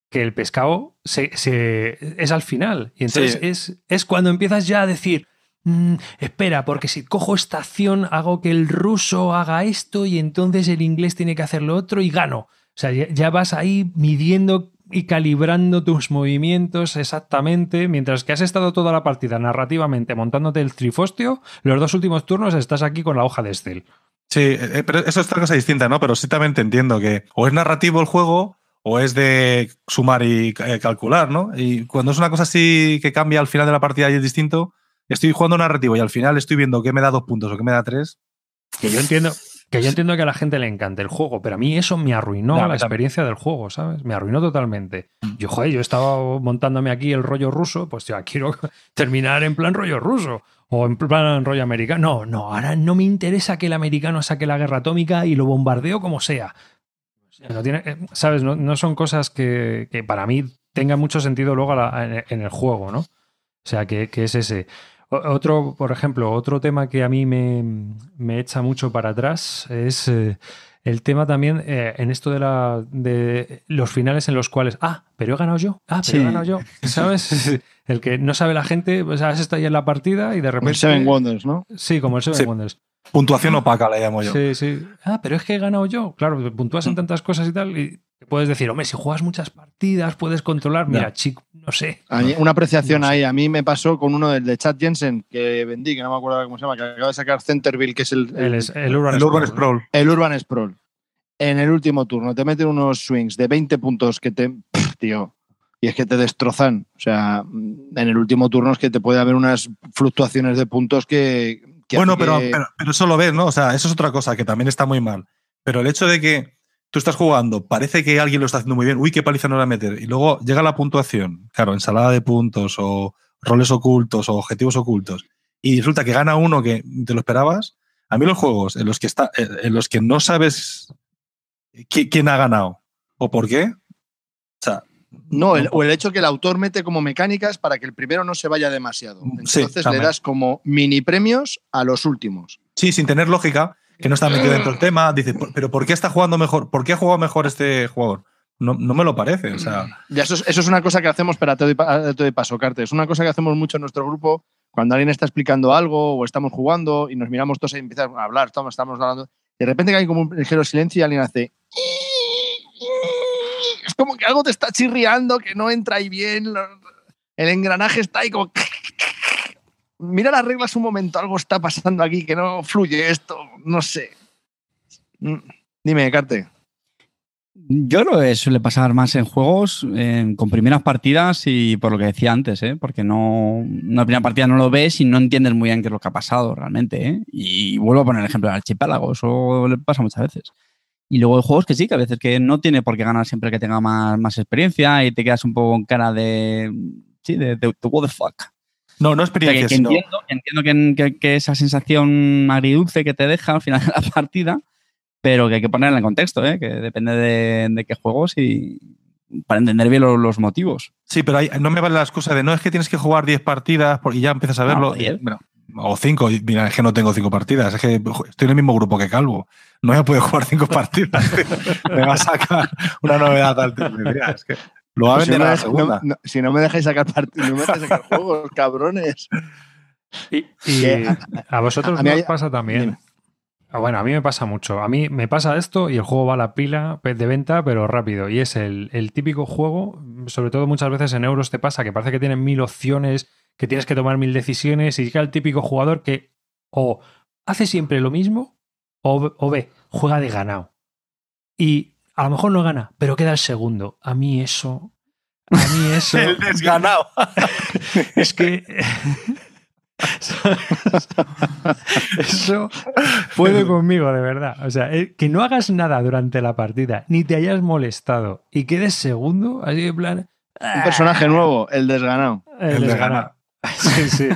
que el pescado se, se- es al final. Y entonces Sí. es, es cuando empiezas ya a decir. "Mm, espera, porque si cojo esta acción, hago que el ruso haga esto y entonces el inglés tiene que hacer lo otro y gano. O sea, ya, ya vas ahí midiendo y calibrando tus movimientos exactamente, mientras que has estado toda la partida narrativamente montándote el trifostio, los dos últimos turnos estás aquí con la hoja de Excel. Sí, eh, pero eso es otra cosa distinta, ¿no? Pero sí también te entiendo que o es narrativo el juego o es de sumar y eh, calcular, ¿no? Y cuando es una cosa así que cambia al final de la partida y es distinto, estoy jugando narrativo y al final estoy viendo que me da dos puntos o que me da tres. Que yo entiendo, que yo entiendo que a la gente le encanta el juego, pero a mí eso me arruinó la experiencia del juego, ¿sabes? Me arruinó totalmente. Yo, joder, yo estaba montándome aquí el rollo ruso, pues ya quiero terminar en plan rollo ruso o en plan rollo americano. No, no, ahora no me interesa que el americano saque la guerra atómica y lo bombardeo como sea. No tiene, eh, ¿Sabes? No, no son cosas que, que para mí tengan mucho sentido luego a la- en, en el juego, ¿no? O sea, que, que es ese. O- Otro, por ejemplo, otro tema que a mí me, me echa mucho para atrás es eh, el tema también eh, en esto de, la, de los finales en los cuales, ah, pero he ganado yo, ah, pero Sí. he ganado yo, ¿sabes? El que no sabe la gente, pues has estado ahí en la partida y de el repente... Seven Wonders, ¿no? Sí, como el Seven Sí. Wonders. Puntuación opaca la llamo yo. Sí, sí. Ah, pero es que he ganado yo. Claro, puntúas en tantas cosas y tal. Y puedes decir, hombre, si juegas muchas partidas, puedes controlar. Mira, chico, no sé. A mí- Una apreciación No sé. ahí. A mí me pasó con uno del de Chad Jensen que vendí, que no me acuerdo cómo se llama, que acaba de sacar Centerville, que es el, El, el Urban, El Urban Sprawl, el Urban Sprawl. En el último turno te meten unos swings de 20 puntos que te. pff, tío. Y es que te destrozan. O sea, en el último turno es que te puede haber unas fluctuaciones de puntos que. que Bueno, hace pero, que- pero, pero eso lo ves, ¿no? O sea, eso es otra cosa que también está muy mal. Pero el hecho de que tú estás jugando, parece que alguien lo está haciendo muy bien, uy, qué paliza no va a meter, y luego llega la puntuación, claro, ensalada de puntos o roles ocultos o objetivos ocultos, y resulta que gana uno que te lo esperabas. A mí los juegos en los que, está, eh, en los que no sabes qui- quién ha ganado o por qué, o sea, No, el- o el hecho que el autor mete como mecánicas para que el primero no se vaya demasiado. Sí, Entonces le das como mini premios a los últimos. sí, sin tener lógica, que no está metido dentro del tema, dices, "¿Por- pero ¿por qué está jugando mejor? ¿Por qué ha jugado mejor este jugador? No, no me lo parece, o sea. Ya eso, es, eso es una cosa que hacemos, pero te doy, te doy paso, Carte. Es una cosa que hacemos mucho en nuestro grupo cuando alguien está explicando algo o estamos jugando y nos miramos todos y empiezan a hablar, estamos, estamos hablando. De repente hay como un ligero silencio y alguien hace. Es como que algo te está chirriando, que no entra ahí bien. El engranaje está ahí como. Mira las reglas un momento, algo está pasando aquí, que no fluye esto, no sé. Mm. Dime, Carte. Yo creo que suele pasar más en juegos con primeras partidas y por lo que decía antes, ¿eh? porque no una primera partida no lo ves y no entiendes muy bien qué es lo que ha pasado realmente. ¿eh? Y vuelvo a poner el ejemplo del archipiélago, eso le pasa muchas veces. Y luego hay juegos que sí, que a veces que no tiene por qué ganar siempre que tenga más, más experiencia y te quedas un poco con cara de. Sí, de, de, de what the fuck. No, no O sea, que, entiendo, que, entiendo que, que- esa sensación agridulce que te deja al final de la partida, pero que hay que ponerla en contexto, ¿eh? que depende de, de qué juegos y para entender bien lo- los, motivos. Sí, pero ahí no me vale la excusa de no es que tienes que jugar 10 partidas por- y ya empiezas a Ah, verlo. joder. Bueno, o 5. Mira, es que no tengo 5 partidas. Es que estoy en el mismo grupo que Calvo. No a poder jugar 5 partidas. me va a sacar una novedad al Mira, es que lo va a Pues si no a la me- segunda. no- no- si no me dejáis sacar partidos, no me dejáis sacar juegos, cabrones. Y, a- vosotros a mí no hay- os pasa también. Dime. Ah, Bueno, a mí me pasa mucho. A mí me pasa esto y el juego va a la pila de venta, pero rápido. Y es el, el típico juego, sobre todo muchas veces en euros te pasa, que parece que tienen mil opciones, que tienes que tomar mil decisiones y llega el típico jugador que o hace siempre lo mismo o, o ve, juega de ganado. Y a lo mejor no gana, pero queda el segundo. A mí eso... A mí eso... El desganado. Es que. Eso puede conmigo, de verdad. O sea, eh, que no hagas nada durante la partida, ni te hayas molestado y quedes segundo, así de plan. Un personaje nuevo, el desganado. El El desganado. Sí, sí.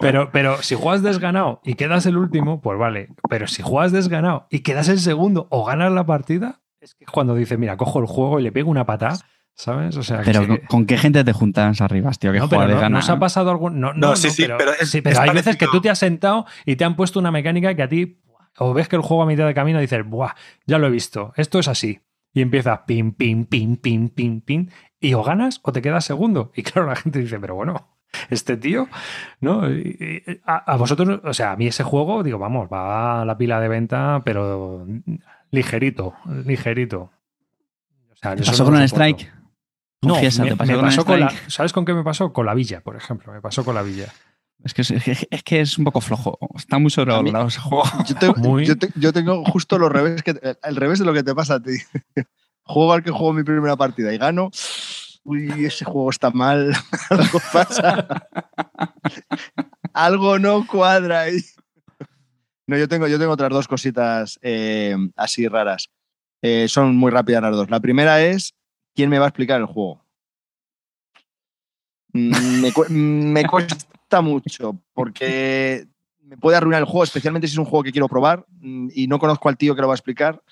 Pero, pero si juegas desganado y quedas el último, pues vale. Pero si juegas desganado y quedas el segundo o ganas la partida, es que cuando dices, mira, cojo el juego y le pego una patada, ¿sabes? O sea, Pero ¿con, que- con qué gente te juntas arriba, tío? Que no, juega pero de no, ganar. ¿nos ha pasado algún.? No, No, sí, sí, pero es- sí, pero es hay veces que tú te has sentado y te han puesto una mecánica que a ti. O ves que el juego a mitad de camino dices, ¡buah! Ya lo he visto, esto es así. Y empiezas pim, pim, pim, pim, pim, pim. Y o ganas o te quedas segundo. Y claro, la gente dice, pero bueno, este tío, ¿no? Y- y- A, a vosotros, o sea, a mí ese juego, digo, vamos, va a la pila de venta, pero ligerito, ligerito. O sea, ¿Te eso pasó no con soporto. Strike? No, Confiesa, me, ¿te pasó me con el pasó con la, Strike? ¿Sabes con qué me pasó? Con la villa, por ejemplo. Me pasó con la villa. Es que es, es que es un poco flojo. Está muy sobrevalorado ese juego. Yo, tengo- Muy- yo te- yo tengo justo lo revés que, el revés de lo que te pasa a ti. Juego al que juego mi primera partida y gano. Uy, ese juego está mal. Algo pasa. Algo no cuadra ahí. No, yo tengo, yo tengo otras dos cositas eh, así raras. Eh, son muy rápidas las dos. La primera es, ¿quién me va a explicar el juego? Mm, Me, cu- me cuesta mucho porque me puede arruinar el juego, especialmente si es un juego que quiero probar mm, y no conozco al tío que lo va a explicar.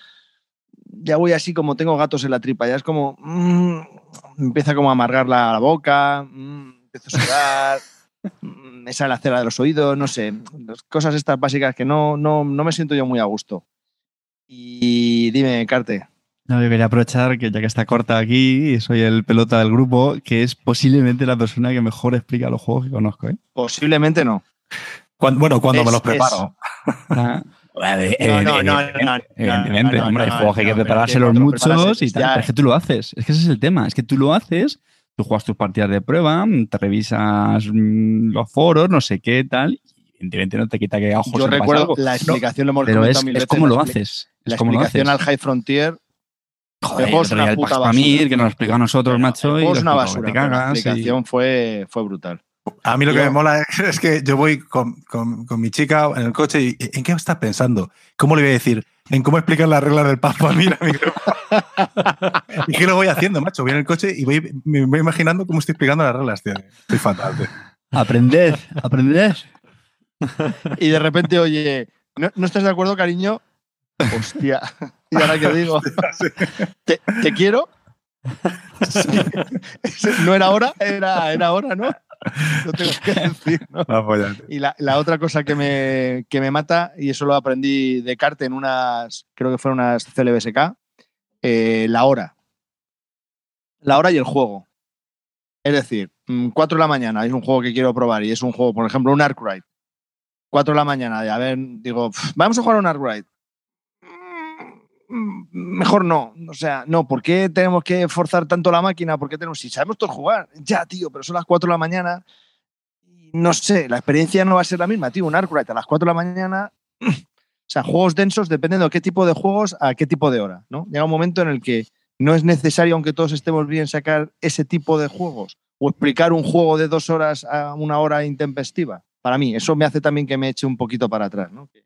Ya voy así como tengo gatos en la tripa, ya es como. mm, empieza como a amargar la, boca, mm, empiezo a sudar, mm, me sale la cera de los oídos, no sé. Cosas estas básicas que no, no, no me siento yo muy a gusto. Y dime, Carte. No, yo quería aprovechar que ya que está corta aquí y soy el pelota del grupo, que es posiblemente la persona que mejor explica los juegos que conozco. ¿eh? Posiblemente no. Cuando- bueno, cuando me Es- los preparo. No, no, no, no, no, Evidentemente, hombre, hay juegos que hay que preparárselos es muchos prepararse, y tal. ya- pero es que tú lo haces. Es que ese es el tema. Es que tú lo haces, tú juegas tus partidas de prueba, te revisas mm, los foros, no sé qué, tal. y Evidentemente no te quita que a ojos Yo recuerdo algo. la explicación, lo hemos Pero comentado es, mil es veces, cómo la lo haces. La Es cómo lo explicación haces. al High Frontier Joder, el es una puta basura. Pamir, que nos lo explica a nosotros, macho, y lo es una basura. te pero la cagas y- explicación fue, fue brutal. A mí lo que Yo- me mola es, es que yo voy con, con- con mi chica en el coche y ¿en qué estás pensando? ¿Cómo le voy a decir? En cómo explicar las reglas del Papa Mira mi grupo. ¿Y qué lo voy haciendo, macho? Voy en el coche y voy, me voy imaginando cómo estoy explicando las reglas, tío. Estoy fatal, tío. Aprended, aprended. Y de repente, oye, ¿no, no estás de acuerdo, cariño? Hostia. ¿Y ahora qué digo? ¿Te, te quiero? Sí. No era hora, era, era hora, ¿no? Lo tengo que decir, ¿no? Y la, la otra cosa que me, que me mata, y eso lo aprendí de Carte en unas, creo que fueron unas CLBSK, eh, la hora. La hora y el juego. Es decir, 4 de la mañana es un juego que quiero probar y es un juego, por ejemplo, un Arkwright. 4 de la mañana, de a ver, digo, "Pf, vamos a jugar a un Arkwright. Mm, Mejor no, o sea, no, ¿por qué tenemos que forzar tanto la máquina? ¿Por qué tenemos, si sabemos todos jugar? Ya, tío, pero son las 4 de la mañana no sé, la experiencia no va a ser la misma, tío. Un Arkwright a las 4 de la mañana. O sea, juegos densos dependiendo de qué tipo de juegos a qué tipo de hora, ¿no? Llega un momento en el que no es necesario, aunque todos estemos bien, sacar ese tipo de juegos o explicar un juego de dos horas a una hora intempestiva. Para mí, eso me hace también que me eche un poquito para atrás, ¿no? Que-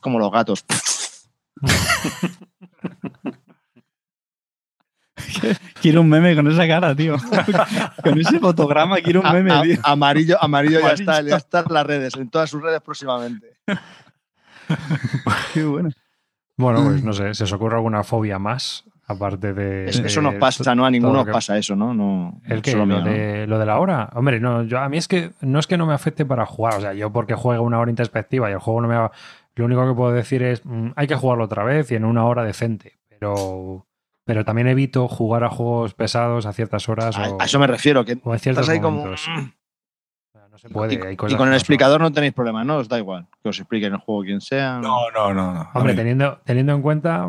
Como los gatos. Quiero un meme con esa cara, tío. con ese fotograma quiero un meme, a- tío. amarillo, amarillo ya está, ya está en las redes, en todas sus redes próximamente. Qué bueno. Bueno, pues no sé, ¿se os ocurre alguna fobia más? Aparte de. Eso, eso nos pasa, ¿no? A ninguno que- pasa eso, ¿no? no ¿El qué? ¿Lo, mío, ¿no? de, lo de la hora? Hombre, no, yo, a mí es que no es que no me afecte para jugar. O sea, yo porque juegue una hora introspectiva y el juego no me va. Lo único que puedo decir es mm, hay que jugarlo otra vez y en una hora decente. Pero, pero también evito jugar a juegos pesados a ciertas horas A, o, a eso me refiero, que o en ciertos estás ahí como... momentos. No se puede. hay Y, cosas y con el explicador no tenéis problema, ¿no? Os da igual que os expliquen el juego quien sea. No, no, no. no. Hombre, teniendo, teniendo en cuenta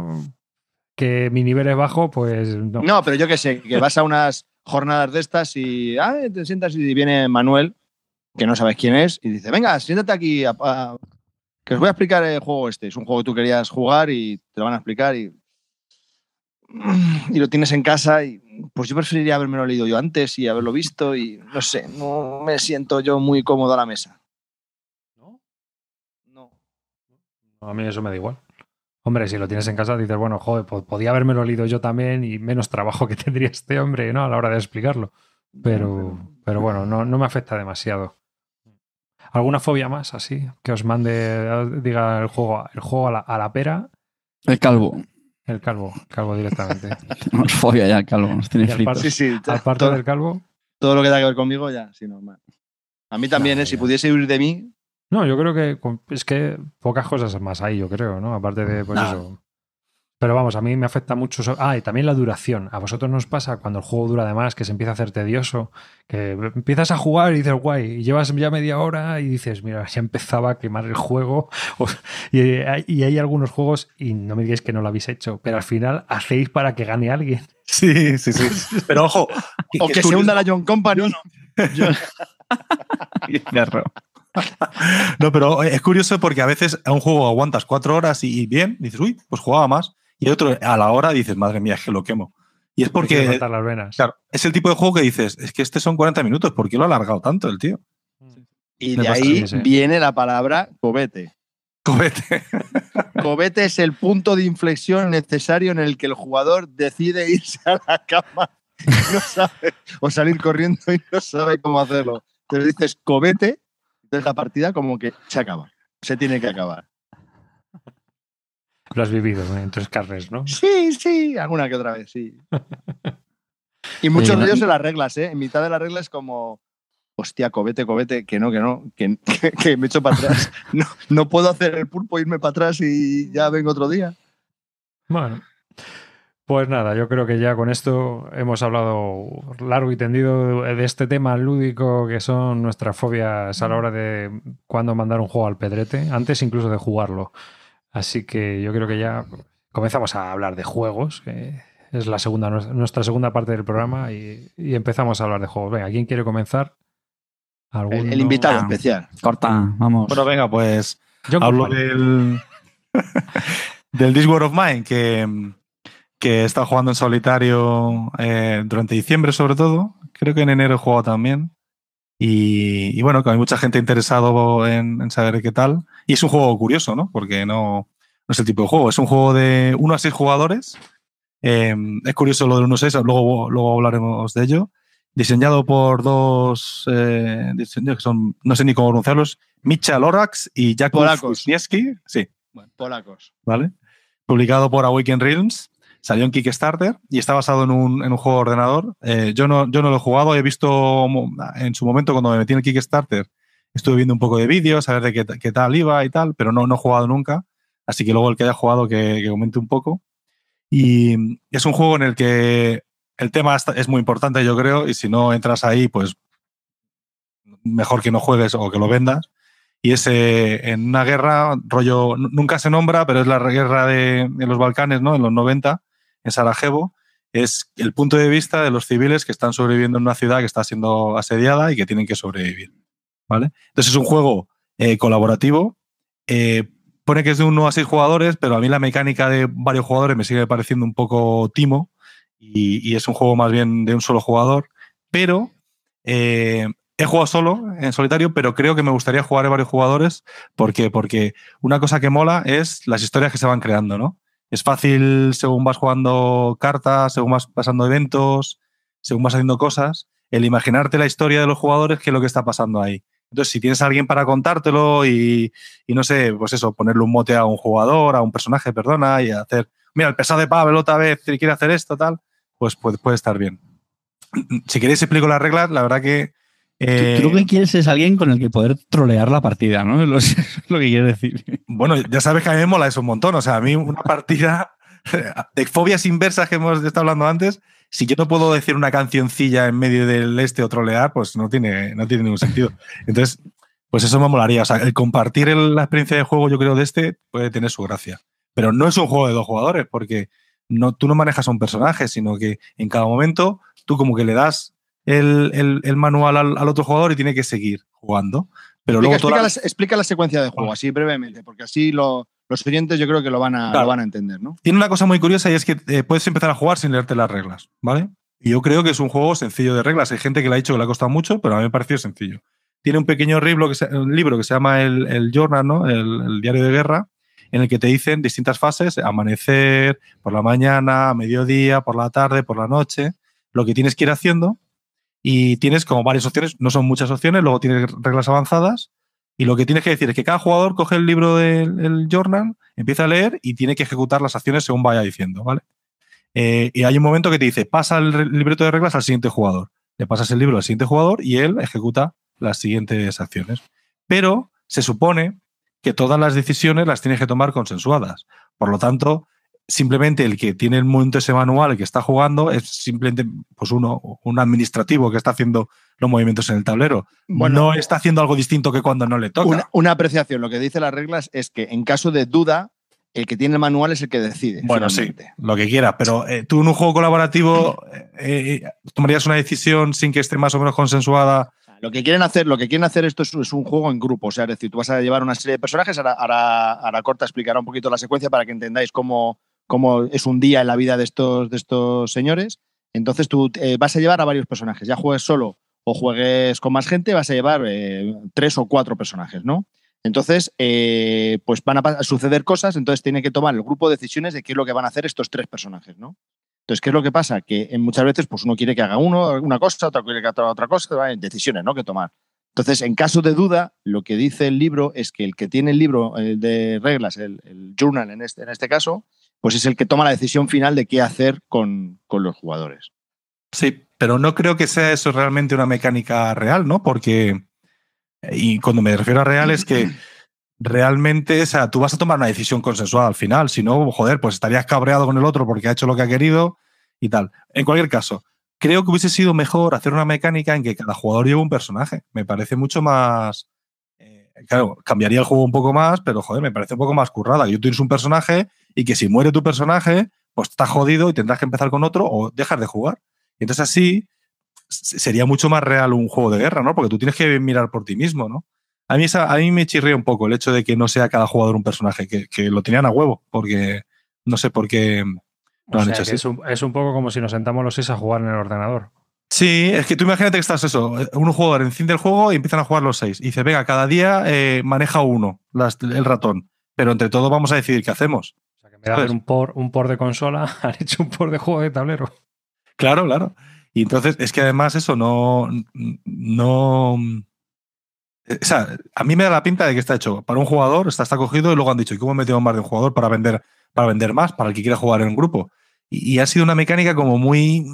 que mi nivel es bajo, pues no. No, pero yo que sé, que vas a unas jornadas de estas y ah, te sientas y viene Manuel, que no sabes quién es, y dice, venga, siéntate aquí, a- a- que os voy a explicar el juego este. Es un juego que tú querías jugar y te lo van a explicar y, y lo tienes en casa y pues yo preferiría haberme leído yo antes y haberlo visto y no sé, no me siento yo muy cómodo a la mesa. ¿No? No. A mí eso me da igual. Hombre, si lo tienes en casa, dices, bueno, joder, po- podía haberme leído yo también y menos trabajo que tendría este hombre, ¿no? A la hora de explicarlo. Pero, pero bueno, no, no me afecta demasiado. ¿Alguna fobia más así? Que os mande, diga el juego, el juego a la, a la pera, El calvo. el calvo, calvo directamente. Nos fobia ya el calvo, nos tiene al fritos. Sí, sí. Aparte todo, del calvo, todo lo que tenga que ver conmigo, ya, sí, normal. A mí también, ¿eh? si pudiese huir de mí, No, yo creo que es que pocas cosas más hay, yo creo, ¿no? Aparte de, pues Nah. eso. Pero vamos, a mí me afecta mucho. Ah, y también la duración. A vosotros nos pasa cuando el juego dura de más, que se empieza a hacer tedioso, que empiezas a jugar y dices, guay, y llevas ya media hora y dices, mira, ya empezaba a quemar el juego. Y, hay, y hay algunos juegos, y no me digáis que no lo habéis hecho, pero al final hacéis para que gane alguien. Sí, sí, sí. Pero ojo. o que se hunda la John Company. Perro. No, pero es curioso porque a veces a un juego aguantas cuatro horas y, y bien, dices, uy, pues jugaba más. Y otro a la hora dices, madre mía, es que lo quemo. Y es Te porque, las venas. claro, es el tipo de juego que dices, es que este son 40 minutos, ¿por qué lo ha alargado tanto el tío? Y Me de ahí sí. viene la palabra cobete. Cobete. Cobete es el punto de inflexión necesario en el que el jugador decide irse a la cama y no sabe, o salir corriendo y no sabe cómo hacerlo. Entonces dices cobete, entonces la partida como que se acaba. Se tiene que acabar. Lo has vivido en tus carnes, ¿no? Sí, sí, alguna que otra vez, sí. Y muchos de ellos en las reglas, ¿eh? En mitad de las reglas como, hostia, cobete, cobete, que no, que no, que, que- que me echo para atrás. No, no puedo hacer el pulpo, irme para atrás y ya vengo otro día. Bueno. Pues nada, yo creo que ya con esto hemos hablado largo y tendido de este tema lúdico que son nuestras fobias a la hora de cuando mandar un juego al pedrete, antes incluso de jugarlo. Así que yo creo que ya comenzamos a hablar de juegos, que es la segunda, nuestra segunda parte del programa, y, empezamos a hablar de juegos. Venga, ¿quién quiere comenzar? El, invitado especial. Corta, vamos. Bueno, venga, pues hablo del, del This of Mine, que que he estado jugando en solitario eh, durante diciembre sobre todo. Creo que en enero he jugado también. Y, bueno, que hay mucha gente interesado en, saber qué tal. Y es un juego curioso, ¿no? Porque no, es el tipo de juego. Es un juego de 1 a 6 jugadores. Em, es curioso lo del 1 a 6, luego, luego hablaremos de ello. Diseñado por dos eh, que son, no sé ni cómo pronunciarlos, Micha Lorax y Jakub Wisniewski. Sí. polacos. Vale. Publicado por Awaken Realms. Salió en Kickstarter y está basado en un, en un juego de ordenador. Eh, yo, no, yo no lo he jugado, he visto en su momento cuando me metí en el Kickstarter, estuve viendo un poco de vídeos, a ver de qué, qué, tal iba y tal, pero no, no he jugado nunca. Así que luego el que haya jugado que, que comente un poco. Y es un juego en el que el tema es muy importante, yo creo, y si no entras ahí, pues mejor que no juegues o que lo vendas. Y es eh, en una guerra, rollo, nunca se nombra, pero es la guerra de, de los Balcanes, ¿no? En los 90, en Sarajevo, es el punto de vista de los civiles que están sobreviviendo en una ciudad que está siendo asediada y que tienen que sobrevivir. ¿vale? Entonces es un juego eh, colaborativo. Eh, pone que es de uno a seis jugadores, pero a mí la mecánica de varios jugadores me sigue pareciendo un poco timo y, es un juego más bien de un solo jugador. Pero eh, he jugado solo, en solitario, pero creo que me gustaría jugar en varios jugadores. ¿Por qué? Porque una cosa que mola es las historias que se van creando, ¿no? Es fácil según vas jugando cartas, según vas pasando eventos, según vas haciendo cosas, el imaginarte la historia de los jugadores, qué es lo que está pasando ahí. Entonces, si tienes a alguien para contártelo y, no sé, pues eso, ponerle un mote a un jugador, a un personaje, perdona, y hacer, mira, el pesado de Pavel otra vez quiere hacer esto, tal, pues puede, puede estar bien. Si queréis explico las reglas, la verdad que eh, tú, lo que quieres es alguien con el que poder trolear la partida, ¿no? Es lo, que quieres decir. Bueno, ya sabes que a mí me mola eso un montón. O sea, a mí una partida de fobias inversas que hemos estado hablando antes, si yo no puedo decir una cancioncilla en medio del este o trolear, pues no tiene, no tiene ningún sentido. Entonces, pues eso me molaría. O sea, el compartir la experiencia de juego, yo creo, de este puede tener su gracia. Pero no es un juego de dos jugadores, porque no, tú no manejas a un personaje, sino que en cada momento tú como que le das el, manual al, otro jugador y tiene que seguir jugando. Pero explica, luego explica, la, secuencia de juego, así brevemente, porque así los oyentes yo creo que lo van a, van a entender, ¿no? Tiene una cosa muy curiosa y es que eh, puedes empezar a jugar sin leerte las reglas, ¿vale? Y yo creo que es un juego sencillo de reglas. Hay gente que le ha dicho que le ha costado mucho, pero a mí me pareció sencillo. Tiene un pequeño libro que se, un libro que se llama el, el Journal, ¿no? El, diario de guerra, en el que te dicen distintas fases, amanecer, por la mañana, mediodía, por la tarde, por la noche, lo que tienes que ir haciendo y tienes como varias opciones, no son muchas opciones, luego tienes reglas avanzadas y lo que tienes que decir es que cada jugador coge el libro del journal, empieza a leer y tiene que ejecutar las acciones según vaya diciendo, ¿vale? Eh, y hay un momento que te dice, pasa el libreto de reglas al siguiente jugador. Le pasas el libro al siguiente jugador y él ejecuta las siguientes acciones. Pero se supone que todas las decisiones las tienes que tomar consensuadas. Por lo tanto, simplemente el que tiene el momento ese manual, el que está jugando, es simplemente pues uno, un administrativo que está haciendo los movimientos en el tablero. no está haciendo algo distinto que cuando no le toca. Una, apreciación, lo que dice las reglas es que en caso de duda, el que tiene el manual es el que decide. Bueno, sí, lo que quiera, pero eh, tú en un juego colaborativo eh, eh, tomarías una decisión sin que esté más o menos consensuada. Lo que quieren hacer, lo que quieren hacer esto es, un juego en grupo, o sea, es decir, tú vas a llevar una serie de personajes, ahora, ahora Corta explicará un poquito la secuencia para que entendáis cómo, cómo es un día en la vida de estos, de estos señores. Entonces tú eh, vas a llevar a varios personajes. Ya juegues solo o juegues con más gente, vas a llevar eh, tres o cuatro personajes, ¿no? Entonces, eh, pues van a suceder cosas, entonces tiene que tomar el grupo decisiones de qué es lo que van a hacer estos tres personajes, ¿no? Entonces, ¿qué es lo que pasa? Que muchas veces pues uno quiere que haga uno una cosa, otro quiere que haga otra cosa, decisiones, ¿no? Que tomar. Entonces, en caso de duda, lo que dice el libro es que el que tiene el libro de reglas, el, el journal en este, en este caso, pues es el que toma la decisión final de qué hacer con, los jugadores. Sí, pero no creo que sea eso realmente una mecánica real, ¿no? Porque, y cuando me refiero a real es que realmente, o sea, tú vas a tomar una decisión consensuada al final. Si no, joder, pues estarías cabreado con el otro porque ha hecho lo que ha querido y tal. En cualquier caso, creo que hubiese sido mejor hacer una mecánica en que cada jugador lleve un personaje. Me parece mucho más. eh, claro, cambiaría el juego un poco más, pero joder, me parece un poco más currada. Tú tienes un personaje y que si muere tu personaje, pues estás jodido y tendrás que empezar con otro o dejar de jugar. Y entonces así sería mucho más real un juego de guerra, ¿no? Porque tú tienes que mirar por ti mismo, ¿no? A mí, esa- a mí me chirría un poco el hecho de que no sea cada jugador un personaje, que, que lo tenían a huevo, porque no sé por qué lo han sea, hecho así. es, un, es un poco como si nos sentamos los seis a jugar en el ordenador. Sí, es que tú imagínate que estás eso, un jugador enciende el juego y empiezan a jugar los seis. Y dice, venga, cada día eh, maneja uno las- el ratón, pero entre todos vamos a decidir qué hacemos. Vez de hacer un por, un por de consola, han hecho un por de juego de tablero. Claro, claro. Y entonces es que además eso no. no eh, o sea, a mí me da la pinta de que está hecho para un jugador, está, está cogido y luego han dicho, ¿y cómo metemos más de un jugador para vender, para vender más, para el que quiera jugar en un grupo? Y, y ha sido una mecánica como muy.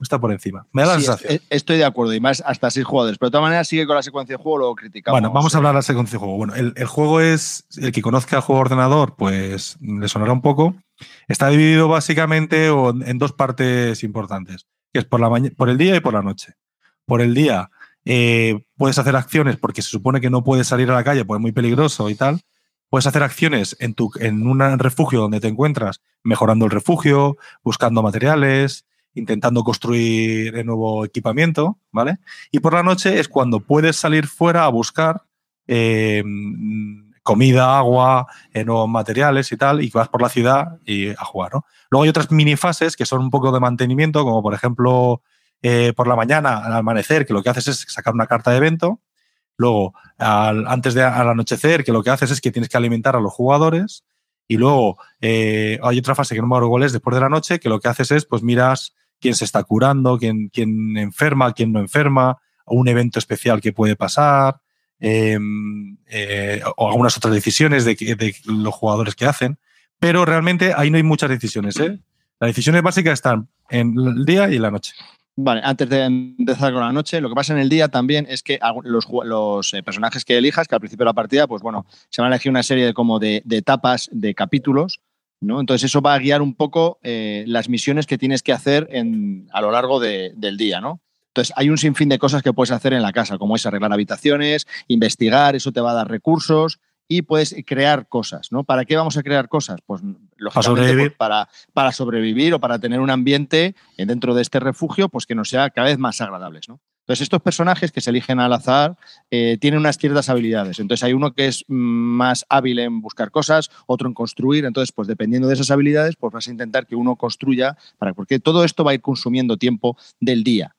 Está por encima. Me da la sensación. es- estoy de acuerdo, y más hasta seis jugadores. Pero de todas maneras, sigue con la secuencia de juego, lo criticamos. Bueno, vamos a hablar de la secuencia de juego. Bueno, el, el juego es, el que conozca el juego de ordenador, pues le sonará un poco. Está dividido básicamente en dos partes importantes, que es por, la por el día y por la noche. Por el día eh, puedes hacer acciones porque se supone que no puedes salir a la calle porque es muy peligroso y tal. Puedes hacer acciones en, tu, en un refugio donde te encuentras, mejorando el refugio, buscando materiales, intentando construir nuevo equipamiento, ¿vale? Y por la noche es cuando puedes salir fuera a buscar eh, comida, agua, eh, nuevos materiales y tal, y vas por la ciudad y a jugar, ¿no? Luego hay otras mini fases que son un poco de mantenimiento, como por ejemplo eh, por la mañana, al amanecer, que lo que haces es sacar una carta de evento. Luego, antes de al anochecer, que lo que haces es que tienes que alimentar a los jugadores. Y luego hay otra fase que no me acuerdo cuál es, después de la noche, que lo que haces es, pues miras quién se está curando, quién, quién enferma, quién no enferma, un evento especial que puede pasar, eh, eh, o algunas otras decisiones de, de los jugadores que hacen. Pero realmente ahí no hay muchas decisiones. ¿eh? Las decisiones básicas están en el día y en la noche. Vale, antes de empezar con la noche, lo que pasa en el día también es que los, eh, personajes que elijas, que al principio de la partida, pues bueno, se van a elegir una serie de, como de etapas, de capítulos, ¿no? Entonces eso va a guiar un poco eh, las misiones que tienes que hacer en, a lo largo de- del día, ¿no? Entonces hay un sinfín de cosas que puedes hacer en la casa, como es arreglar habitaciones, investigar, eso te va a dar recursos y puedes crear cosas, ¿no? ¿Para qué vamos a crear cosas? Pues lógicamente, sobrevivir. pues, para, para sobrevivir o para tener un ambiente dentro de este refugio, pues que nos sea cada vez más agradables, ¿no? Entonces, estos personajes que se eligen al azar eh, tienen unas ciertas habilidades. Entonces, hay uno que es más hábil en buscar cosas, otro en construir. Entonces, pues dependiendo de esas habilidades, pues vas a intentar que uno construya, para, porque todo esto va a ir consumiendo tiempo del día.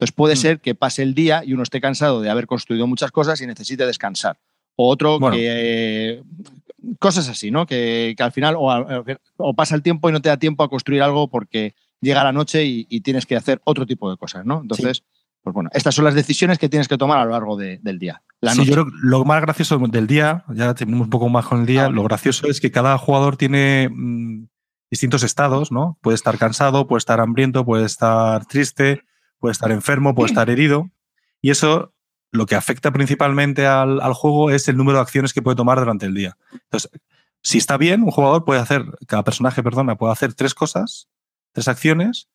Entonces, puede Mm. ser que pase el día y uno esté cansado de haber construido muchas cosas y necesite descansar. O otro Bueno. que. eh, cosas así, ¿no? Que, que al final o, a- o pasa el tiempo y no te da tiempo a construir algo porque llega la noche y, y tienes que hacer otro tipo de cosas, ¿no? Entonces, pues bueno, estas son las decisiones que tienes que tomar a lo largo de- del día. La Sí, yo creo que lo más gracioso del día, ya tenemos un poco más con el día, Ah, lo gracioso es que cada jugador tiene mm, distintos estados, ¿no? Puede estar cansado, puede estar hambriento, puede estar triste, puede estar enfermo, puede estar herido. Y eso lo que afecta principalmente al, al juego es el número de acciones que puede tomar durante el día. Entonces, si está bien, un jugador puede hacer, cada personaje, perdona, puede hacer tres cosas, tres acciones,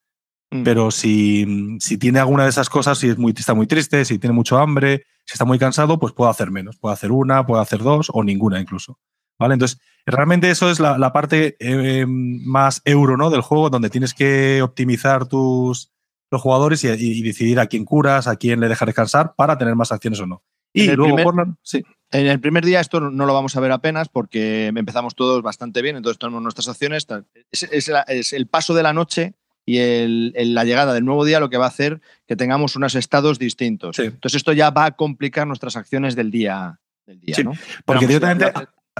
Mm. pero si, si tiene alguna de esas cosas, si es muy, está muy triste, si tiene mucho hambre, si está muy cansado, pues puede hacer menos. Puede hacer una, puede hacer dos o ninguna incluso. ¿Vale? Entonces, realmente eso es la, la parte eh, más euro ¿no? del juego, donde tienes que optimizar tus los jugadores y, y decidir a quién curas, a quién le dejas descansar para tener más acciones o no. Y luego primer- sí. En el primer día esto no lo vamos a ver apenas porque empezamos todos bastante bien, entonces tenemos nuestras acciones. tal. Es, es la- es el paso de la noche y el- el- la llegada del nuevo día lo que va a hacer que tengamos unos estados distintos. Sí. Entonces esto ya va a complicar nuestras acciones del día. Del día Sí, ¿no? Porque directamente,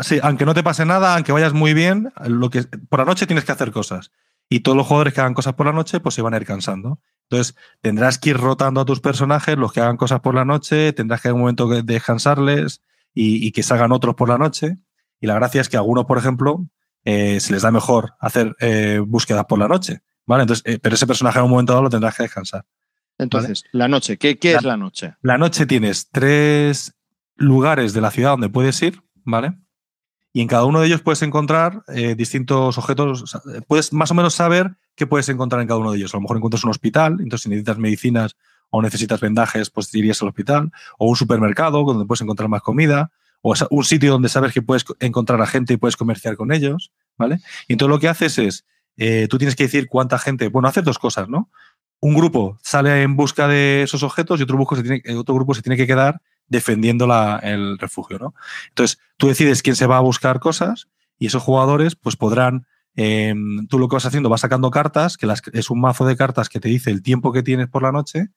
sí, aunque no te pase nada, aunque vayas muy bien, lo que, por la noche tienes que hacer cosas. Y todos los jugadores que hagan cosas por la noche, pues se van a ir cansando. Entonces, tendrás que ir rotando a tus personajes, los que hagan cosas por la noche, tendrás que en un momento descansarles y, y que salgan otros por la noche. Y la gracia es que a algunos, por ejemplo, eh, se les da mejor hacer eh, búsquedas por la noche. ¿Vale? Entonces, eh, pero ese personaje en un momento dado lo tendrás que descansar. Entonces, la noche, ¿qué, qué La- es la noche? La noche tienes tres lugares de la ciudad donde puedes ir, ¿vale? Y en cada uno de ellos puedes encontrar eh, distintos objetos, puedes más o menos saber qué puedes encontrar en cada uno de ellos. A lo mejor encuentras un hospital, entonces si necesitas medicinas o necesitas vendajes, pues irías al hospital, o un supermercado donde puedes encontrar más comida, o un sitio donde sabes que puedes encontrar a gente y puedes comerciar con ellos, ¿vale? Y entonces lo que haces es, eh, tú tienes que decir cuánta gente, bueno, haces dos cosas, ¿no? Un grupo sale en busca de esos objetos y otro grupo se tiene, otro grupo se tiene que quedar defendiendo el refugio, ¿no? Entonces, tú decides quién se va a buscar cosas y esos jugadores pues podrán, em, tú lo que vas haciendo, vas sacando cartas, que es un mazo de cartas que te dice el tiempo que tienes por la noche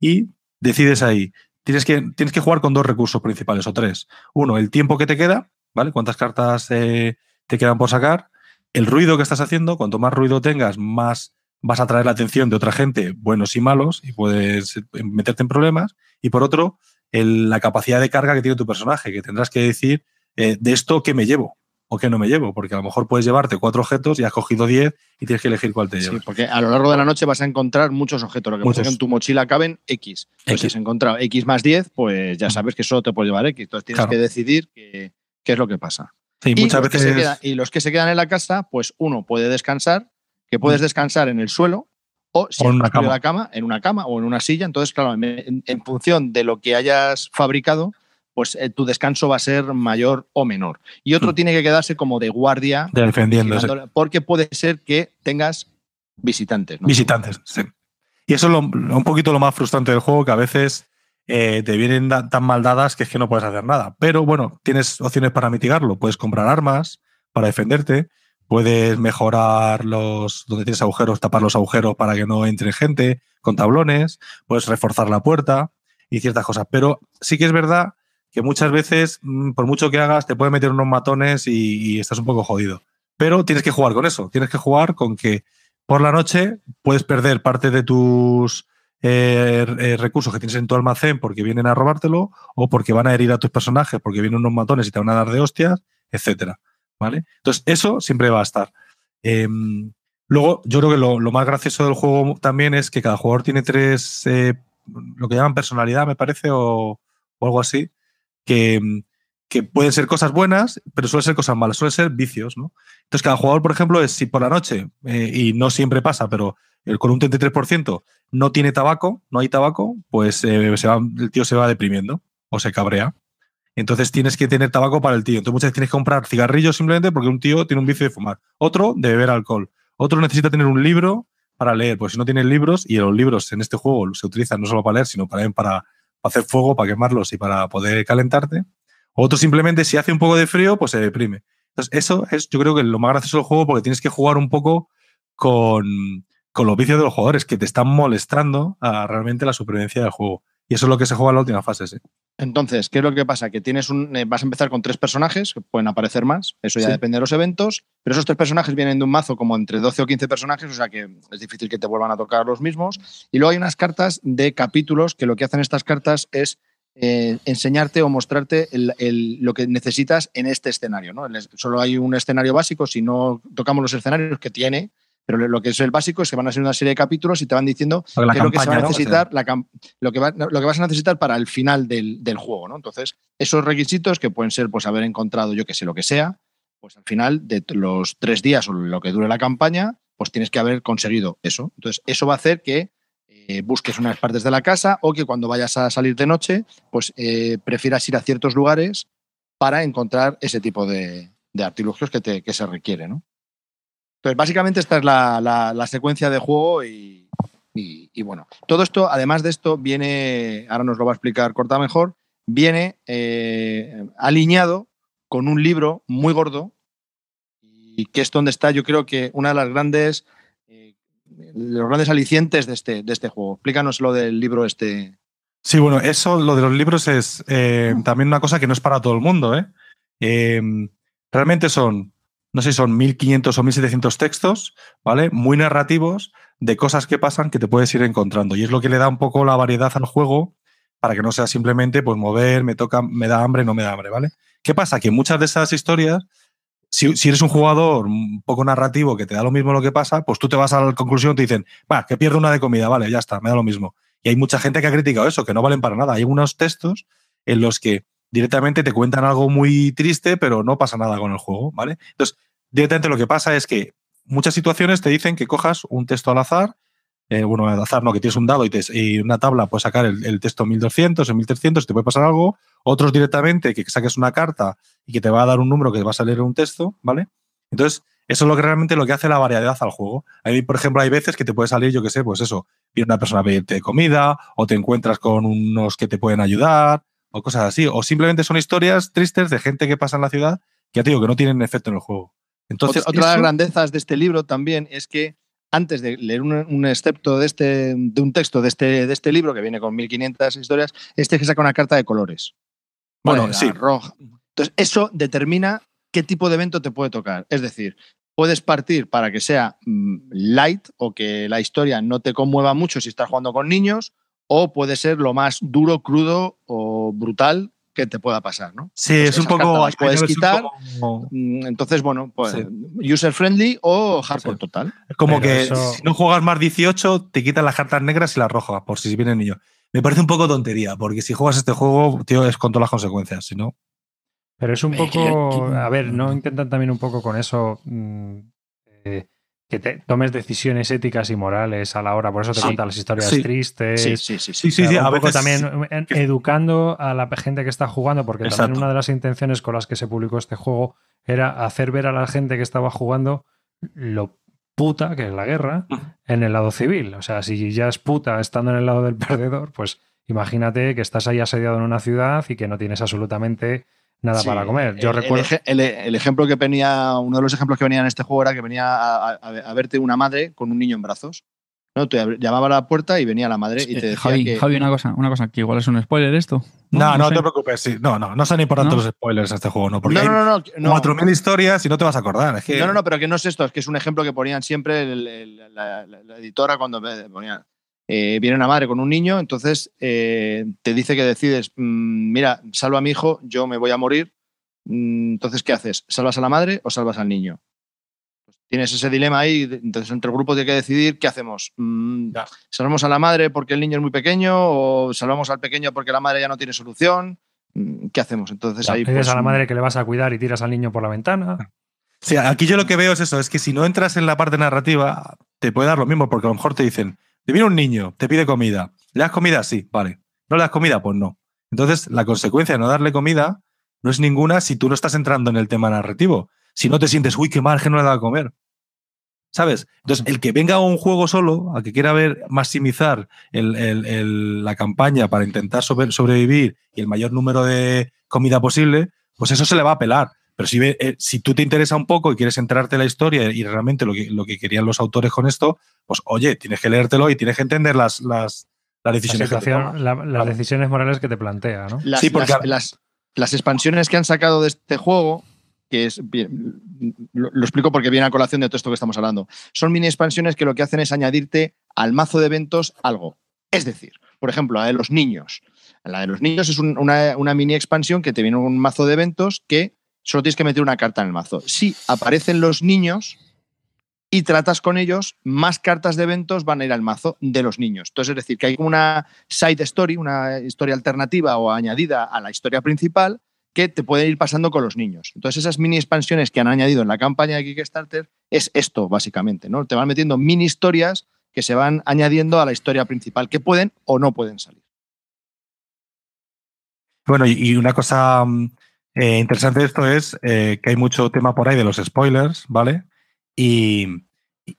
y decides ahí. Tienes que, tienes que jugar con dos recursos principales o tres. Uno, el tiempo que te queda, ¿vale? Cuántas cartas eh, te quedan por sacar. El ruido que estás haciendo, cuanto más ruido tengas, más vas a atraer la atención de otra gente, buenos y malos, y puedes meterte en problemas. Y por otro, la capacidad de carga que tiene tu personaje, que tendrás que decir eh, de esto qué me llevo o qué no me llevo, porque a lo mejor puedes llevarte cuatro objetos y has cogido diez y tienes que elegir cuál te llevas. Sí, porque a lo largo de la noche vas a encontrar muchos objetos. Lo que muchos. en tu mochila caben X. Pues si has encontrado X más 10, pues ya sabes que solo te puedes llevar X. Entonces tienes que decidir qué, es lo que pasa. Sí, y muchas veces. y los que se quedan en la casa, pues uno puede descansar, que puedes descansar en el suelo, o si en una cama. La cama, en una cama o en una silla. Entonces, claro, en, función de lo que hayas fabricado, pues eh, tu descanso va a ser mayor o menor. Y otro hmm. tiene que quedarse como de guardia. Defendiéndose. Porque puede ser que tengas visitantes. Visitantes, sí. Y eso es un poquito lo más frustrante del juego, que a veces eh, te vienen tan mal dadas que es que no puedes hacer nada. Pero bueno, tienes opciones para mitigarlo. Puedes comprar armas para defenderte Puedes mejorar los donde tienes agujeros, tapar los agujeros para que no entre gente con tablones, puedes reforzar la puerta y ciertas cosas. Pero sí que es verdad que muchas veces, mm, por mucho que hagas, te puede meter unos matones y, estás un poco jodido. Pero tienes que jugar con eso, tienes que jugar con que por la noche puedes perder parte de tus eh, eh, recursos que tienes en tu almacén porque vienen a robártelo o porque van a herir a tus personajes porque vienen unos matones y te van a dar de hostias, etcétera. ¿vale? Entonces, eso siempre va a estar. Em, luego, yo creo que lo, más gracioso del juego también es que cada jugador tiene tres, eh, lo que llaman personalidad, me parece, o, algo así, que, que, pueden ser cosas buenas, pero suelen ser cosas malas, suelen ser vicios, ¿no? Entonces, cada jugador, por ejemplo, es si por la noche, y no siempre pasa, pero con un 33% no tiene tabaco, no hay tabaco, pues eh, se el tío se va deprimiendo o se cabrea. Entonces tienes que tener tabaco para el tío. Entonces muchas veces tienes que comprar cigarrillos simplemente porque un tío tiene un vicio de fumar. Otro de beber alcohol. Otro necesita tener un libro para leer, pues si no tienes libros, y los libros en este juego se utilizan no solo para leer, sino para, para hacer fuego, para quemarlos y para poder calentarte. Otro simplemente, si hace un poco de frío, pues se deprime. Entonces, eso es, yo creo que lo más gracioso del juego porque tienes que jugar un poco con, con los vicios de los jugadores que te están molestando a realmente la supervivencia del juego. Y eso es lo que se juega en la última fase, sí. Entonces, ¿qué es lo que pasa? Que tienes un, eh, vas a empezar con tres personajes, que pueden aparecer más, eso ya depende de los eventos, pero esos tres personajes vienen de un mazo como entre 12 o 15 personajes, o sea que es difícil que te vuelvan a tocar los mismos. Y luego hay unas cartas de capítulos que lo que hacen estas cartas es eh, enseñarte o mostrarte lo que necesitas en este escenario. ¿no? Solo hay un escenario básico, si no tocamos los escenarios que tiene, pero lo que es el básico es que van a ser una serie de capítulos y te van diciendo qué es lo que se va a necesitar, lo, que lo que vas a necesitar para el final del, juego. ¿no? Entonces, esos requisitos que pueden ser pues haber encontrado, yo que sé, lo que sea, pues al final de los tres días o lo que dure la campaña, pues tienes que haber conseguido eso. Entonces, eso va a hacer que eh, busques unas partes de la casa o que cuando vayas a salir de noche, pues eh, prefieras ir a ciertos lugares para encontrar ese tipo de, artilugios que, te, que se requiere, ¿no? Entonces, básicamente esta es la, secuencia de juego y, bueno, todo esto, además de esto, viene, ahora nos lo va a explicar Corta mejor, viene eh, alineado con un libro muy gordo y que es donde está, yo creo que una de las grandes, eh, los grandes alicientes de este, de este juego. Explícanos lo del libro este. Sí, bueno, eso, lo de los libros es eh, también una cosa que no es para todo el mundo. realmente son no sé si son 1500 o 1700 textos, ¿vale? Muy narrativos de cosas que pasan que te puedes ir encontrando. Y es lo que le da un poco la variedad al juego para que no sea simplemente, pues, mover, me toca, me da hambre, no me da hambre, ¿vale? ¿Qué pasa? Que muchas de esas historias, si, eres un jugador un poco narrativo que te da lo mismo lo que pasa, pues tú te vas a la conclusión y te dicen, va, que pierdo una de comida, vale, ya está, me da lo mismo. Y hay mucha gente que ha criticado eso, que no valen para nada. Hay unos textos en los que directamente te cuentan algo muy triste, pero no pasa nada con el juego, ¿vale? Entonces, directamente lo que pasa es que muchas situaciones te dicen que cojas un texto al azar, eh, bueno, al azar no, que tienes un dado y, te, y una tabla, puedes sacar el, el, texto 1200 o 1300, te puede pasar algo, otros directamente que saques una carta y que te va a dar un número que va a salir un texto, ¿vale? Entonces, eso es lo que realmente lo que hace la variedad al juego. Ahí, por ejemplo, hay veces que te puede salir, yo qué sé, pues eso, viene una persona a pedirte comida, o te encuentras con unos que te pueden ayudar, o cosas así. O simplemente son historias tristes de gente que pasa en la ciudad que ya te digo que no tienen efecto en el juego. Entonces, otra, otra de las grandezas de este libro también es que antes de leer un, un excepto de, este, de un texto de este, de este libro, que viene con 1500 historias, este que saca una carta de colores. Bueno, Vale, sí. Roja. Entonces, eso determina qué tipo de evento te puede tocar. Es decir, puedes partir para que sea mm, light o que la historia no te conmueva mucho si estás jugando con niños, o puede ser lo más duro, crudo o brutal que te pueda pasar, ¿no? Sí, Entonces, es un poco. las puedes quitar. poco- Mm, Entonces, bueno, pues Sí. user friendly o hardcore Sí. total. Es como Pero que eso- si no juegas más 18, te quitan las cartas negras y las rojas, por si vienen niños. Me parece un poco tontería, porque si juegas este juego, tío, es con todas las consecuencias. Si no, Pero es un poco. A ver, ¿no intentan también un poco con eso mm, eh, que te tomes decisiones éticas y morales a la hora? Por eso te Sí. cuentan las historias Sí. tristes. Sí, sí, sí. sí. sí, sí, sí, un a poco veces. también educando a la gente que está jugando, porque también una de las intenciones con las que se publicó este juego era hacer ver a la gente que estaba jugando lo puta que es la guerra en el lado civil. O sea, si ya es puta estando en el lado del perdedor, pues imagínate que estás ahí asediado en una ciudad y que no tienes absolutamente nada Sí, para comer. Yo el, recuerdo. el- el ejemplo que venía, uno de los ejemplos que venía en este juego era que venía a, a- a verte una madre con un niño en brazos. ¿no? Te ab- llamaba a la puerta y venía la madre y te decía Javi, que. Javi, una cosa, una cosa, que igual es un spoiler esto. No, no, te preocupes. Sí. No, no, no son importantes ¿No? los spoilers en este juego, no. Porque no, no, no, no, hay no. 4.000 historias y no te vas a acordar. Es que, No, no, no, pero que no es esto, es que es un ejemplo que ponían siempre el- el- la, la- la editora cuando ve- ponía. Eh, viene una madre con un niño, entonces eh, te dice que decides, mm, mira, salva a mi hijo, yo me voy a morir. Mm, entonces, ¿qué haces? ¿Salvas a la madre o salvas al niño? Pues tienes ese dilema ahí, entonces entre el grupo tiene que decidir qué hacemos. Mm. ¿Salvamos a la madre porque el niño es muy pequeño o salvamos al pequeño porque la madre ya no tiene solución? ¿Qué hacemos? Entonces ahí... Dices pues, a la madre que le vas a cuidar y tiras al niño por la ventana. Sí, aquí yo lo que veo es eso, es que si no entras en la parte narrativa, te puede dar lo mismo, porque a lo mejor te dicen, te viene un niño, te pide comida. ¿Le das comida? Sí, vale. ¿No le das comida? Pues no. Entonces, la consecuencia de no darle comida no es ninguna si tú no estás entrando en el tema narrativo. Si no te sientes, uy, qué mal que no le he dado a comer. ¿Sabes? Entonces, el que venga a un juego solo, a que quiera ver maximizar la campaña para intentar sobre- sobrevivir y el mayor número de comida posible, pues eso se le va a pelar. Pero si, eh, si tú te interesa un poco y quieres enterarte en la historia y realmente lo que, lo que querían los autores con esto, pues oye, tienes que leértelo y tienes que entender las, las, las La decisiones que te situación, tomas. la- las Claro. decisiones morales que te plantea, ¿no? las, Sí, porque- las, las- las expansiones que han sacado de este juego, que es bien, lo, lo explico porque viene a colación de todo esto que estamos hablando, son mini expansiones que lo que hacen es añadirte al mazo de eventos algo. Es decir, por ejemplo, la de los niños. La de los niños es un- una, una mini expansión que te viene un mazo de eventos que solo tienes que meter una carta en el mazo. Si aparecen los niños y tratas con ellos, más cartas de eventos van a ir al mazo de los niños. Entonces, es decir, que hay una side story, una historia alternativa o añadida a la historia principal que te pueden ir pasando con los niños. Entonces, esas mini expansiones que han añadido en la campaña de Kickstarter es esto, básicamente, ¿no? Te van metiendo mini historias que se van añadiendo a la historia principal, que pueden o no pueden salir. Bueno, y, y una cosa mm, eh, interesante esto es eh, que hay mucho tema por ahí de los spoilers, ¿vale? Y,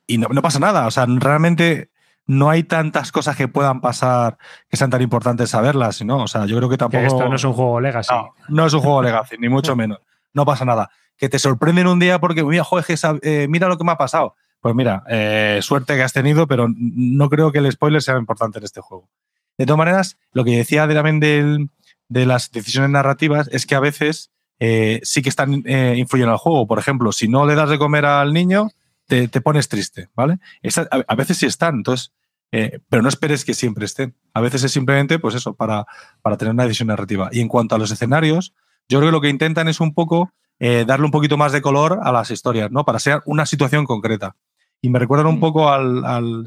y no, no pasa nada. O sea, realmente no hay tantas cosas que puedan pasar que sean tan importantes saberlas, ¿no? O sea, yo creo que Que tampoco. esto no es un juego legacy. No, no es un juego Legacy, ni mucho menos. No pasa nada. Que te sorprenden un día porque, mira, joder, que eh, mira lo que me ha pasado. Pues mira, suerte que has tenido, pero no creo que el spoiler sea importante en este juego. De todas maneras, lo que decía de, también del- de las decisiones narrativas es que a veces eh, sí que están eh, influyendo al juego. Por ejemplo, si no le das de comer al niño, te, te pones triste, ¿vale? A, a veces sí están, entonces, eh, pero no esperes que siempre estén. A veces es simplemente, pues eso, para, para tener una decisión narrativa. Y en cuanto a los escenarios, yo creo que lo que intentan es un poco eh, darle un poquito más de color a las historias, ¿no? Para ser una situación concreta. Y me recuerdan un Mm. poco al, al,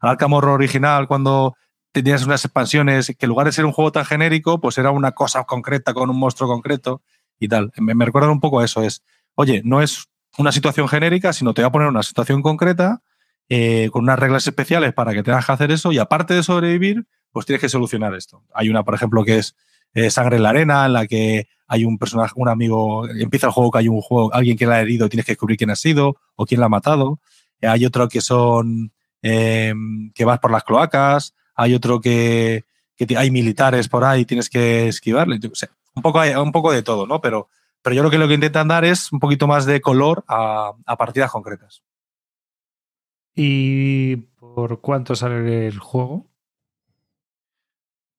al Arkham Horror original cuando tenías unas expansiones que en lugar de ser un juego tan genérico, pues era una cosa concreta con un monstruo concreto y tal. Me, recuerda un poco a eso. Es, oye, no es una situación genérica, sino te voy a poner una situación concreta eh, con unas reglas especiales para que tengas que hacer eso y aparte de sobrevivir, pues tienes que solucionar esto. Hay una, por ejemplo, que es eh, Sangre en la Arena, en la que hay un personaje, un amigo, empieza el juego que hay un juego, alguien que la ha herido, tienes que descubrir quién ha sido o quién la ha matado. Eh, hay otro que son que vas por las cloacas, hay otro que, que hay militares por ahí, tienes que esquivarle. O sea, un, poco, un poco de todo, ¿no? Pero, pero yo lo que lo que intentan dar es un poquito más de color a, a partidas concretas. ¿Y por cuánto sale el juego?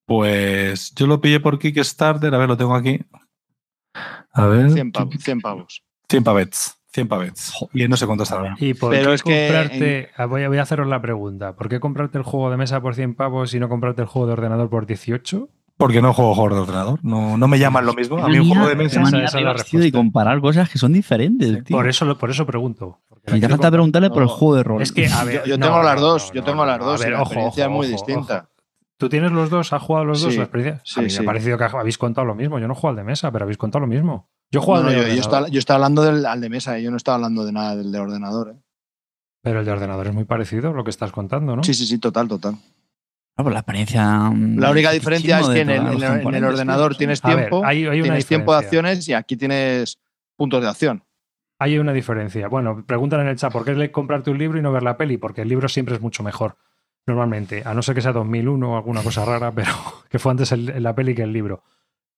Pues yo lo pillé por Kickstarter, a ver, lo tengo aquí. A ver. 100 pavos. 100 pavos. 100 pavets. 100 pavets. Y no sé cuánto saldrá. ¿Y por Pero qué es que comprarte? Ah, Voy, a, voy a haceros la pregunta. ¿Por qué comprarte el juego de mesa por 100 pavos y no comprarte el juego de ordenador por 18? Porque no juego juegos de ordenador. No, no me llaman lo mismo. A mí un juego de mesa. esa- manía esa es la respuesta. y comparar cosas que son diferentes, tío. Por eso, por eso pregunto. Quiero falta preguntarle por el juego de rol. Es que, a ver, Yo, yo no, tengo no, las dos, no, yo tengo no, las dos. Ver, y la ojo, experiencia ojo, es muy ojo, distinta. ojo. ¿Tú tienes los dos? ¿Has jugado los dos? Sí, la experiencia? sí, a mí sí. me ha parecido que habéis contado lo mismo. Yo no juego al de mesa, pero habéis contado lo mismo. Yo juego No, al no, de yo, estaba, yo estaba hablando del al de mesa, eh, yo no estaba hablando de nada del de ordenador. eh. pero el de ordenador es muy parecido a lo que estás contando, ¿no? Sí, sí, sí, total, total. No, pues la experiencia. mm, La única diferencia es que en el, en ordenador tienes ver, tiempo, hay, hay una tienes tiempo de acciones y aquí tienes puntos de acción. Hay una diferencia. Bueno, preguntan en el chat, ¿por qué comprarte un libro y no ver la peli? Porque el libro siempre es mucho mejor, normalmente. A no ser que sea 2001 o alguna cosa rara, pero que fue antes el- la peli que el libro.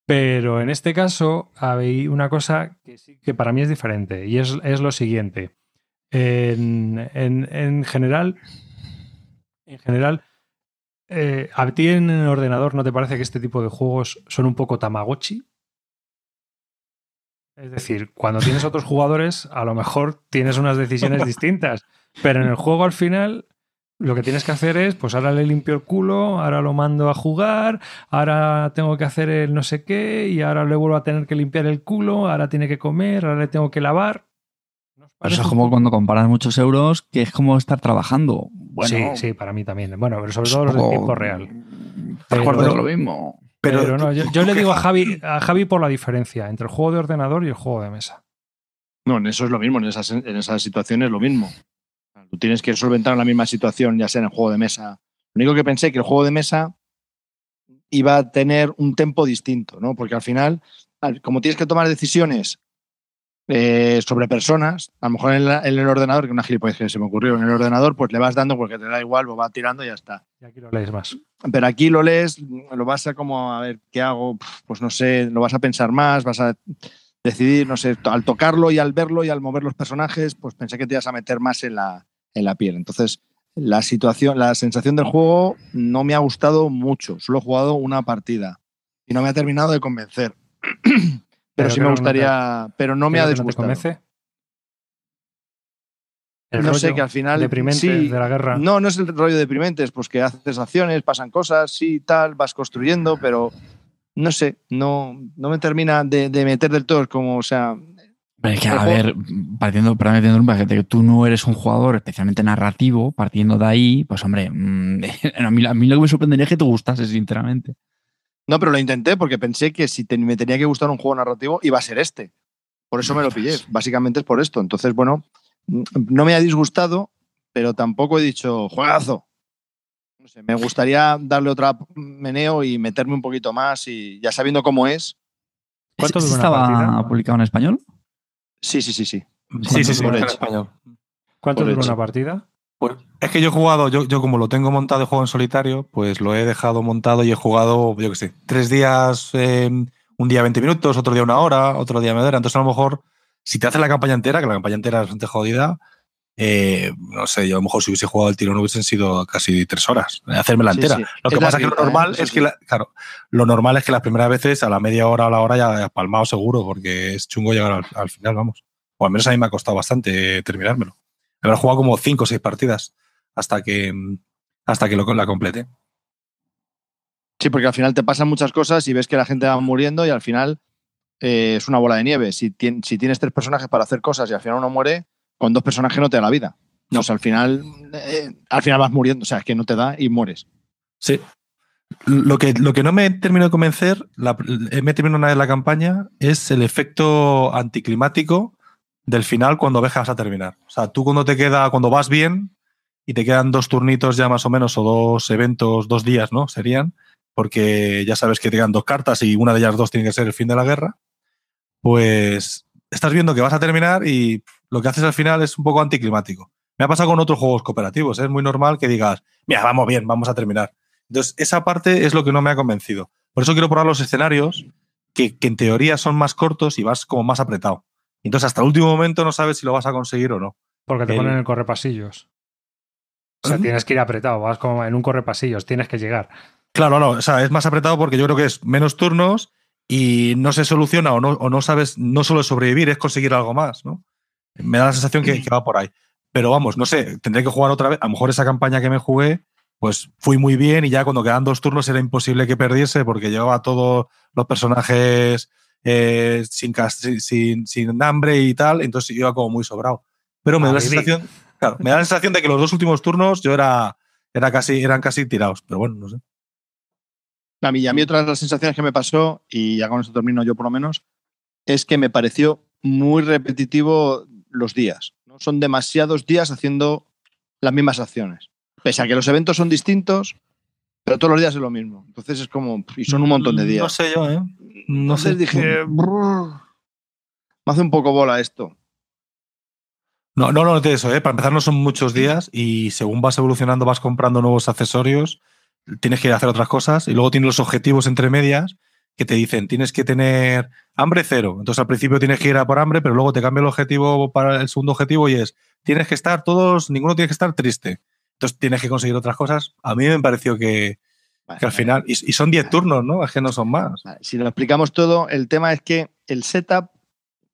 Pero en este caso hay una cosa que sí que para mí es diferente y es, es lo siguiente. En, en- en general, en general, eh, ¿a ti en el ordenador no te parece que este tipo de juegos son un poco Tamagotchi? Es decir, cuando tienes otros jugadores, a lo mejor tienes unas decisiones distintas, pero en el juego al final lo que tienes que hacer es, pues ahora le limpio el culo, ahora lo mando a jugar, ahora tengo que hacer el no sé qué, y ahora le vuelvo a tener que limpiar el culo, ahora tiene que comer, ahora le tengo que lavar. ¿No os Pero eso es como cuando comparas muchos euros, que es como estar trabajando. Bueno, sí, sí, para mí también. Bueno, pero sobre todo los de tiempo real. Pero- de lo mismo. Pero, Pero, no, yo, yo le digo a Javi, a Javi por la diferencia entre el juego de ordenador y el juego de mesa. No, en eso es lo mismo, en esas, en esas situaciones es lo mismo. Tú tienes que solventar la misma situación, ya sea en el juego de mesa. Lo único que pensé que el juego de mesa iba a tener un tempo distinto, ¿no? Porque al final, al- como tienes que tomar decisiones eh, sobre personas, a lo mejor en, la- en el ordenador, que una gilipollez que se me ocurrió, en el ordenador, pues le vas dando porque te da igual, lo va tirando y ya está. Y aquí lo lees más. Pero aquí lo lees, lo vas a como, a ver, ¿qué hago? Pues no sé, lo vas a pensar más, vas a decidir, no sé, al tocarlo y al verlo y al mover los personajes, pues pensé que te ibas a meter más en la, en la piel. Entonces, la situación, la sensación del juego no me ha gustado mucho. Solo he jugado una partida y no me ha terminado de convencer. Pero, Pero sí me que no te- gustaría, pero no me ¿Qué ha que no te disgustado. convence? El no sé, que al final... deprimente sí, de la guerra. No, no es el rollo deprimente, es pues que haces acciones, pasan cosas, sí, tal, vas construyendo, pero no sé, no, no me termina de, de meter del todo, es como, o sea, es que, a juego- ver, partiendo, un paquete, que tú no eres un jugador especialmente narrativo, partiendo de ahí, pues hombre, mm, a, mí, a mí lo que me sorprendería es que te gustase, sinceramente. no, pero lo intenté porque pensé que si te- me tenía que gustar un juego narrativo iba a ser este. Por eso me lo pillé, básicamente es por esto. Entonces, bueno, no me ha disgustado, pero tampoco he dicho, juegazo. No sé, me gustaría darle otra meneo y meterme un poquito más y ya sabiendo cómo es. ¿Cuánto ¿Ese dura una estaba partida? publicado en español? Sí, sí, sí, sí. Sí, sí, sí, en español. ¿Cuánto dura una partida? Pues es que yo he jugado, yo, yo como lo tengo montado de juego en solitario, pues lo he dejado montado y he jugado, yo qué sé, tres días, eh, un día 20 minutos, otro día una hora, otro día media hora. Entonces, a lo mejor, si te haces la campaña entera, que la campaña entera es bastante jodida, eh, no sé, yo a lo mejor si hubiese jugado el tirón hubiesen sido casi tres horas, eh, hacerme la entera. sí. Lo que Es pasa es que lo ¿eh? normal es que, la- claro, lo normal es que las primeras veces a la media hora a la hora ya has palmado seguro, porque es chungo llegar al, al final, vamos. O al menos a mí me ha costado bastante terminármelo. Habrá jugado como cinco o seis partidas hasta que, hasta que lo, la complete. Sí, porque al final te pasan muchas cosas y ves que la gente va muriendo y al final eh, es una bola de nieve. Si, si tienes tres personajes para hacer cosas y al final uno muere, con dos personajes no te da la vida. No. Pues al final, eh, al final vas muriendo, o sea, es que no te da y mueres. Sí. Lo que, lo que no me terminó de convencer, la, me terminó una vez la campaña, es el efecto anticlimático del final cuando ves que vas a terminar. O sea, tú cuando te queda, cuando vas bien y te quedan dos turnitos ya más o menos, o dos eventos, dos días, ¿no? Serían, porque ya sabes que te quedan dos cartas y una de ellas dos tiene que ser el fin de la guerra, pues estás viendo que vas a terminar y lo que haces al final es un poco anticlimático. Me ha pasado con otros juegos cooperativos, ¿eh? es muy normal que digas, mira, vamos bien, vamos a terminar. Entonces, esa parte es lo que no me ha convencido. Por eso quiero probar los escenarios que, que en teoría son más cortos y vas como más apretado. Entonces, hasta el último momento no sabes si lo vas a conseguir o no. Porque te El- ponen en el correpasillos. O sea, tienes que ir apretado, vas como en un correpasillos, tienes que llegar. Claro, no, o sea, es más apretado porque yo creo que es menos turnos y no se soluciona o no, o no sabes, no solo es sobrevivir, es conseguir algo más, ¿no? Me da la sensación que, que va por ahí. Pero vamos, no sé, tendré que jugar otra vez. A lo mejor esa campaña que me jugué, pues fui muy bien y ya cuando quedan dos turnos era imposible que perdiese porque llevaba todos los personajes eh, sin, sin, sin hambre y tal, entonces iba como muy sobrado. Pero me da la sensación, claro, me da la sensación de que los dos últimos turnos yo era, era casi, eran casi tirados. Pero bueno, no sé. A mí, y a mí otra de las sensaciones que me pasó, y ya con esto termino yo por lo menos, es que me pareció muy repetitivo los días. ¿no? Son demasiados días haciendo las mismas acciones. Pese a que los eventos son distintos, pero todos los días es lo mismo. Entonces es como, y son un montón de días. No sé yo, ¿eh? No Entonces sé. dije, "Brr, me hace un poco bola esto. No, no, no de eso, ¿eh? Para empezar, no son muchos días y según vas evolucionando, vas comprando nuevos accesorios, tienes que hacer otras cosas y luego tienes los objetivos entre medias que te dicen tienes que tener hambre cero. Entonces al principio tienes que ir a por hambre, pero luego te cambia el objetivo para el segundo objetivo y es tienes que estar todos, ninguno tiene que estar triste. Entonces tienes que conseguir otras cosas. A mí me pareció que, que al final, y, y son 10 turnos, ¿no? Es que no son más. Vale, Si lo explicamos todo, el tema es que el setup,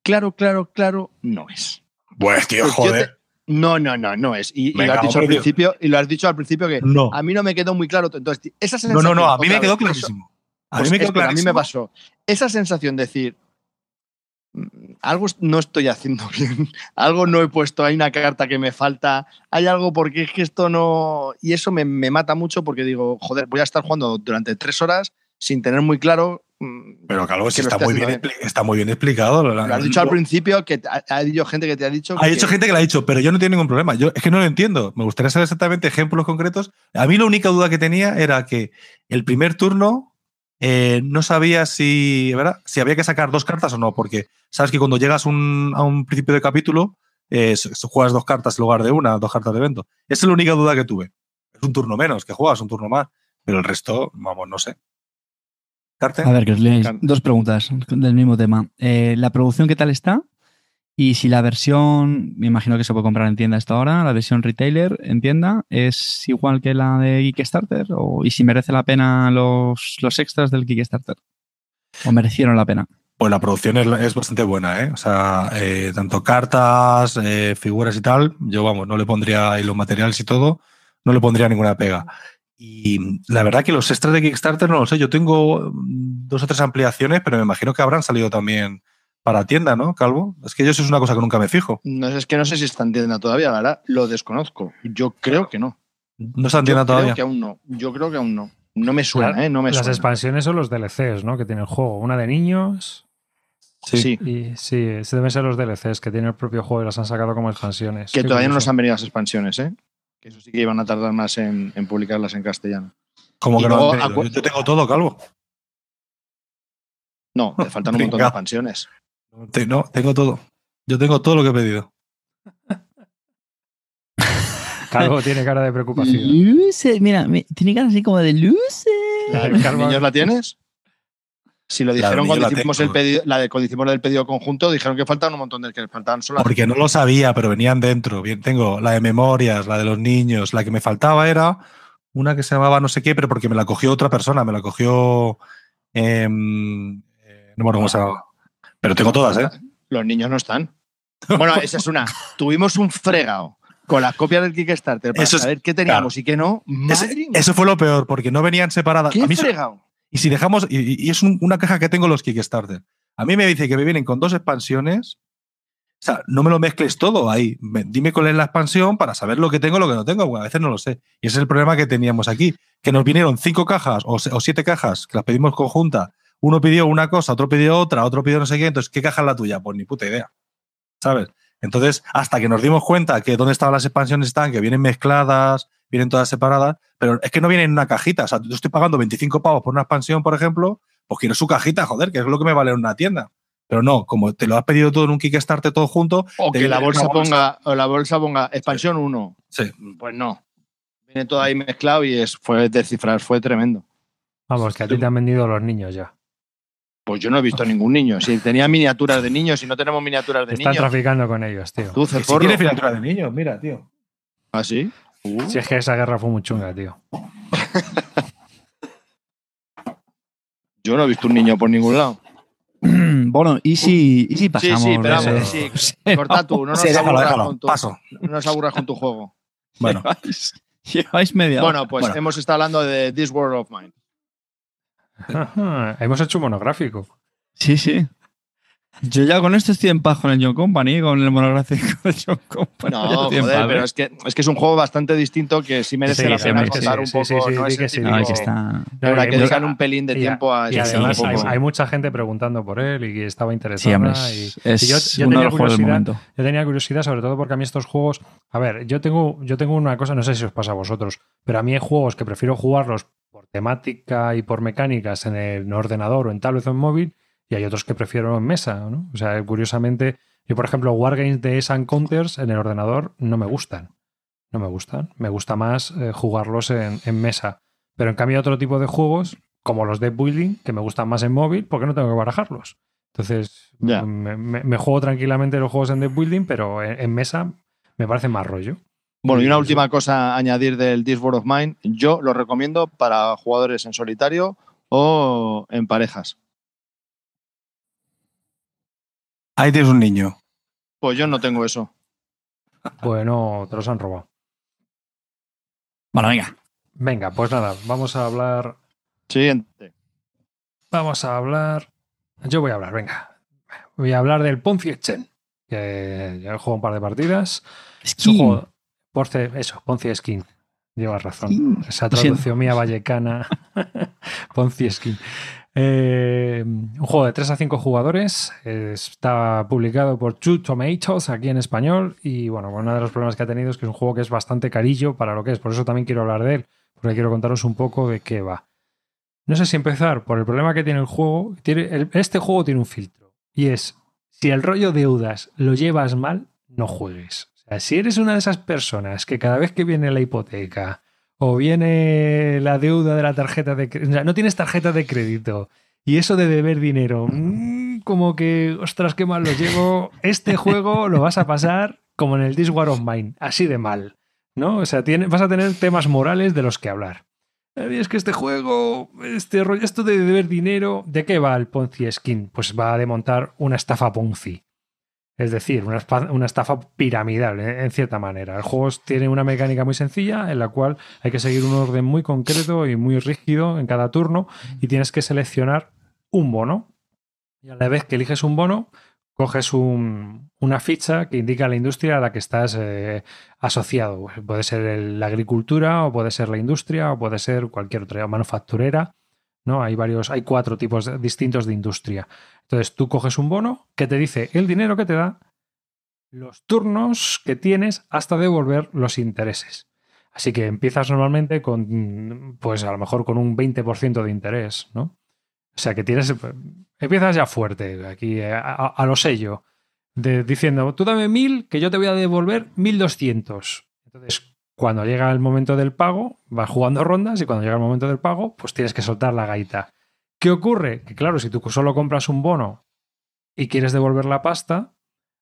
claro, claro, claro, no es. Pues tío, Pues te- No, no, no, no es. Y, lo has dicho al tío. principio, y lo has dicho al principio que No. a mí no me quedó muy claro. Entonces, esa No, sensación. no, no, a mí me quedó eso- clarísimo. A pues mí me a mí me pasó. Esa sensación de decir, "Mm, algo no estoy haciendo bien, algo no he puesto, hay una carta que me falta, hay algo porque es que esto no... Y eso me, me mata mucho porque digo, joder, voy a estar jugando durante tres horas sin tener muy claro... mm, Pero que lo está muy, bien, está muy bien explicado. Lo has dicho al principio que ha, ha habido gente que te ha dicho... Ha que- dicho gente que lo ha dicho, pero yo no tengo ningún problema. Yo es que no lo entiendo. Me gustaría saber exactamente ejemplos concretos. A mí la única duda que tenía era que el primer turno eh, no sabía si, ¿verdad? si había que sacar dos cartas o no, porque sabes que cuando llegas un- a un principio de capítulo, eh, juegas dos cartas en lugar de una, dos cartas de evento. Esa es la única duda que tuve. Es un turno menos, que juegas un turno más, pero el resto, vamos, no sé. ¿Carte? A ver, que os leáis. Dos preguntas del mismo tema. Eh, ¿La producción qué tal está? Y si la versión, me imagino que se puede comprar en tienda hasta ahora, la versión retailer en tienda, ¿es igual que la de Kickstarter? O, ¿Y si merece la pena los, los extras del Kickstarter? ¿O merecieron la pena? Pues la producción es, bastante buena, ¿eh? O sea, eh, tanto cartas, eh, figuras y tal, yo vamos, no le pondría, y los materiales y todo, no le pondría ninguna pega. Y la verdad que los extras de Kickstarter no lo sé, yo tengo dos o tres ampliaciones, pero me imagino que habrán salido también para tienda, ¿no, Calvo? Es que yo eso es una cosa que nunca me fijo. No es que no sé si está en tienda todavía, la verdad, lo desconozco. Yo creo que no. No está en Yo tienda creo todavía. que aún no. Yo creo que aún no. No me suena, ¿eh? No me Las suena. expansiones son los DLCs, ¿no? Que tiene el juego. Una de niños. Sí. Sí, Y sí, deben ser los DLCs que tiene el propio juego y las han sacado como expansiones. que Qué todavía no nos han venido las expansiones, ¿eh? Que eso sí que iban a tardar más en, en publicarlas en castellano. Como Y que no han Yo tengo todo, Calvo. No, te faltan un montón de expansiones. Te- no, tengo todo. Yo tengo todo lo que he pedido. Calvo tiene cara de preocupación. Luce, mira, tiene cara así como de luce. ¿La la tienes? Si lo dijeron cuando hicimos, tengo. el pedido, la de, cuando hicimos el pedido conjunto, dijeron que faltaban un montón de que faltaban solo. Porque no lo sabía, pero venían dentro. Bien, tengo la de memorias, la de los niños. La que me faltaba era una que se llamaba no sé qué, pero porque me la cogió otra persona. Me la cogió. em, eh, no me acuerdo cómo se llamaba. Pero tengo todas, ¿eh? Los niños no están. Bueno, esa es una. Tuvimos un fregado con las copias del Kickstarter para Eso es- saber qué teníamos y qué no. Madre eso fue lo peor, porque no venían separadas. qué A mí fregado. y si dejamos. Y, y es un- una caja que tengo en los Kickstarter. A mí me dice que me vienen con dos expansiones. sea, no me lo mezcles todo ahí. Dime cuál es la expansión para saber lo que tengo y lo que no tengo. Bueno, a veces no lo sé. Y ese es el problema que teníamos aquí. Que nos vinieron cinco cajas o, siete cajas que las pedimos conjunta. Uno pidió una cosa, otro pidió otra, otro pidió no sé qué. Entonces, ¿qué caja es la tuya? Pues ni puta idea. ¿Sabes? Entonces, hasta que nos dimos cuenta que dónde estaban las expansiones están, que vienen mezcladas, vienen todas separadas, pero es que no vienen en una cajita. O sea, yo estoy pagando 25 pavos por una expansión, por ejemplo, pues quiero su cajita, joder, que es lo que me vale en una tienda. Pero no, como te lo has pedido todo en un Kickstarter todo junto. O que la bolsa, ponga, o la bolsa ponga expansión 1. Sí. Pues no. Viene todo ahí mezclado y es, fue descifrar, fue tremendo. Vamos, que a ti te han vendido los niños ya. Pues yo no he visto ningún niño. Si tenía miniaturas de niños, si no tenemos miniaturas de niños. Están traficando con ellos, tío. Tú, si tienes miniaturas de niños, mira, tío. ¿Ah, sí? Si es que esa guerra fue muy chunga, tío. yo no he visto un niño por ningún lado. bueno, ¿y si, y si pasamos? Sí, sí, pero vamos, sí. Corta tú, no nos, aburras con tu, paso. no nos aburras con tu juego. Bueno. Lleváis, media Bueno, pues hemos estado hablando de This World of Mine. hemos hecho un monográfico. Sí, sí. Yo ya con esto estoy en paz con el John Company, con el monográfico de John Company. No, joder, pero es que, es que es un juego bastante distinto que sí merece la pena contar un poco. no es que sí, está... Pero hay que un pelín de tiempo a... Y además hay, mucha gente preguntando por él y estaba interesada. y, es yo, tenía curiosidad, yo tenía curiosidad sobre todo porque a mí estos juegos... A ver, yo tengo, yo tengo una cosa, no sé si os pasa a vosotros, pero a mí hay juegos que prefiero jugarlos temática y por mecánicas en el ordenador o en tablet o en móvil y hay otros que prefiero en mesa, ¿no? O sea, curiosamente, yo por ejemplo, Wargames de Sun Counters en el ordenador no me gustan. No me gustan. Me gusta más eh, jugarlos en, mesa. Pero en cambio otro tipo de juegos, como los de Building, que me gustan más en móvil, porque no tengo que barajarlos. Entonces, me, juego tranquilamente los juegos en Building, pero en, mesa me parece más rollo. Bueno, y una última cosa a añadir del This World of Mine. Yo lo recomiendo para jugadores en solitario o en parejas. Ahí tienes un niño. Pues yo no tengo eso. Bueno, te los han robado. Bueno, venga. Venga, pues nada, vamos a hablar. Siguiente. Vamos a hablar. Yo voy a hablar, venga. Voy a hablar del Ponzi. Que ya he jugado un par de partidas. Skin. Por eso, Ponzi Skin. Llevas razón. Esa traducción mía vallecana. Ponzi Skin. Eh, un juego de 3 a 5 jugadores. está publicado por Two Tomatoes aquí en español. Y bueno, uno de los problemas que ha tenido es que es un juego que es bastante carillo para lo que es. Por eso también quiero hablar de él. Porque quiero contaros un poco de qué va. No sé si empezar por el problema que tiene el juego. este juego tiene un filtro. Y es: si el rollo deudas lo llevas mal, no juegues. Si eres una de esas personas que cada vez que viene la hipoteca o viene la deuda de la tarjeta de crédito. Sea, no tienes tarjeta de crédito. Y eso de deber dinero, mm, como que, ostras, qué mal lo llevo. Este juego lo vas a pasar como en el This War of Mine, así de mal. ¿No? O sea, vas a tener temas morales de los que hablar. Es que este juego, este rollo, esto de deber dinero, ¿de qué va el Ponzi Skin? Pues va a demontar una estafa Ponzi. Es decir, una, estafa piramidal, ¿eh? en cierta manera. El juego tiene una mecánica muy sencilla en la cual hay que seguir un orden muy concreto y muy rígido en cada turno y tienes que seleccionar un bono. Y a la vez que eliges un bono, coges una ficha que indica la industria a la que estás eh, asociado. Puede ser la agricultura o puede ser la industria o puede ser cualquier otra manufacturera. ¿No? Hay varios, hay cuatro tipos distintos de industria. Entonces tú coges un bono que te dice el dinero que te da, los turnos que tienes hasta devolver los intereses. Así que empiezas normalmente con, pues a lo mejor con un 20% de interés, ¿no? O sea que tienes, empiezas ya fuerte, aquí a, a, lo sello, de, diciendo, tú dame mil, que yo te voy a devolver 1200. Entonces, cuando llega el momento del pago, vas jugando rondas y cuando llega el momento del pago, pues tienes que soltar la gaita. ¿Qué ocurre? Que claro, si tú solo compras un bono y quieres devolver la pasta,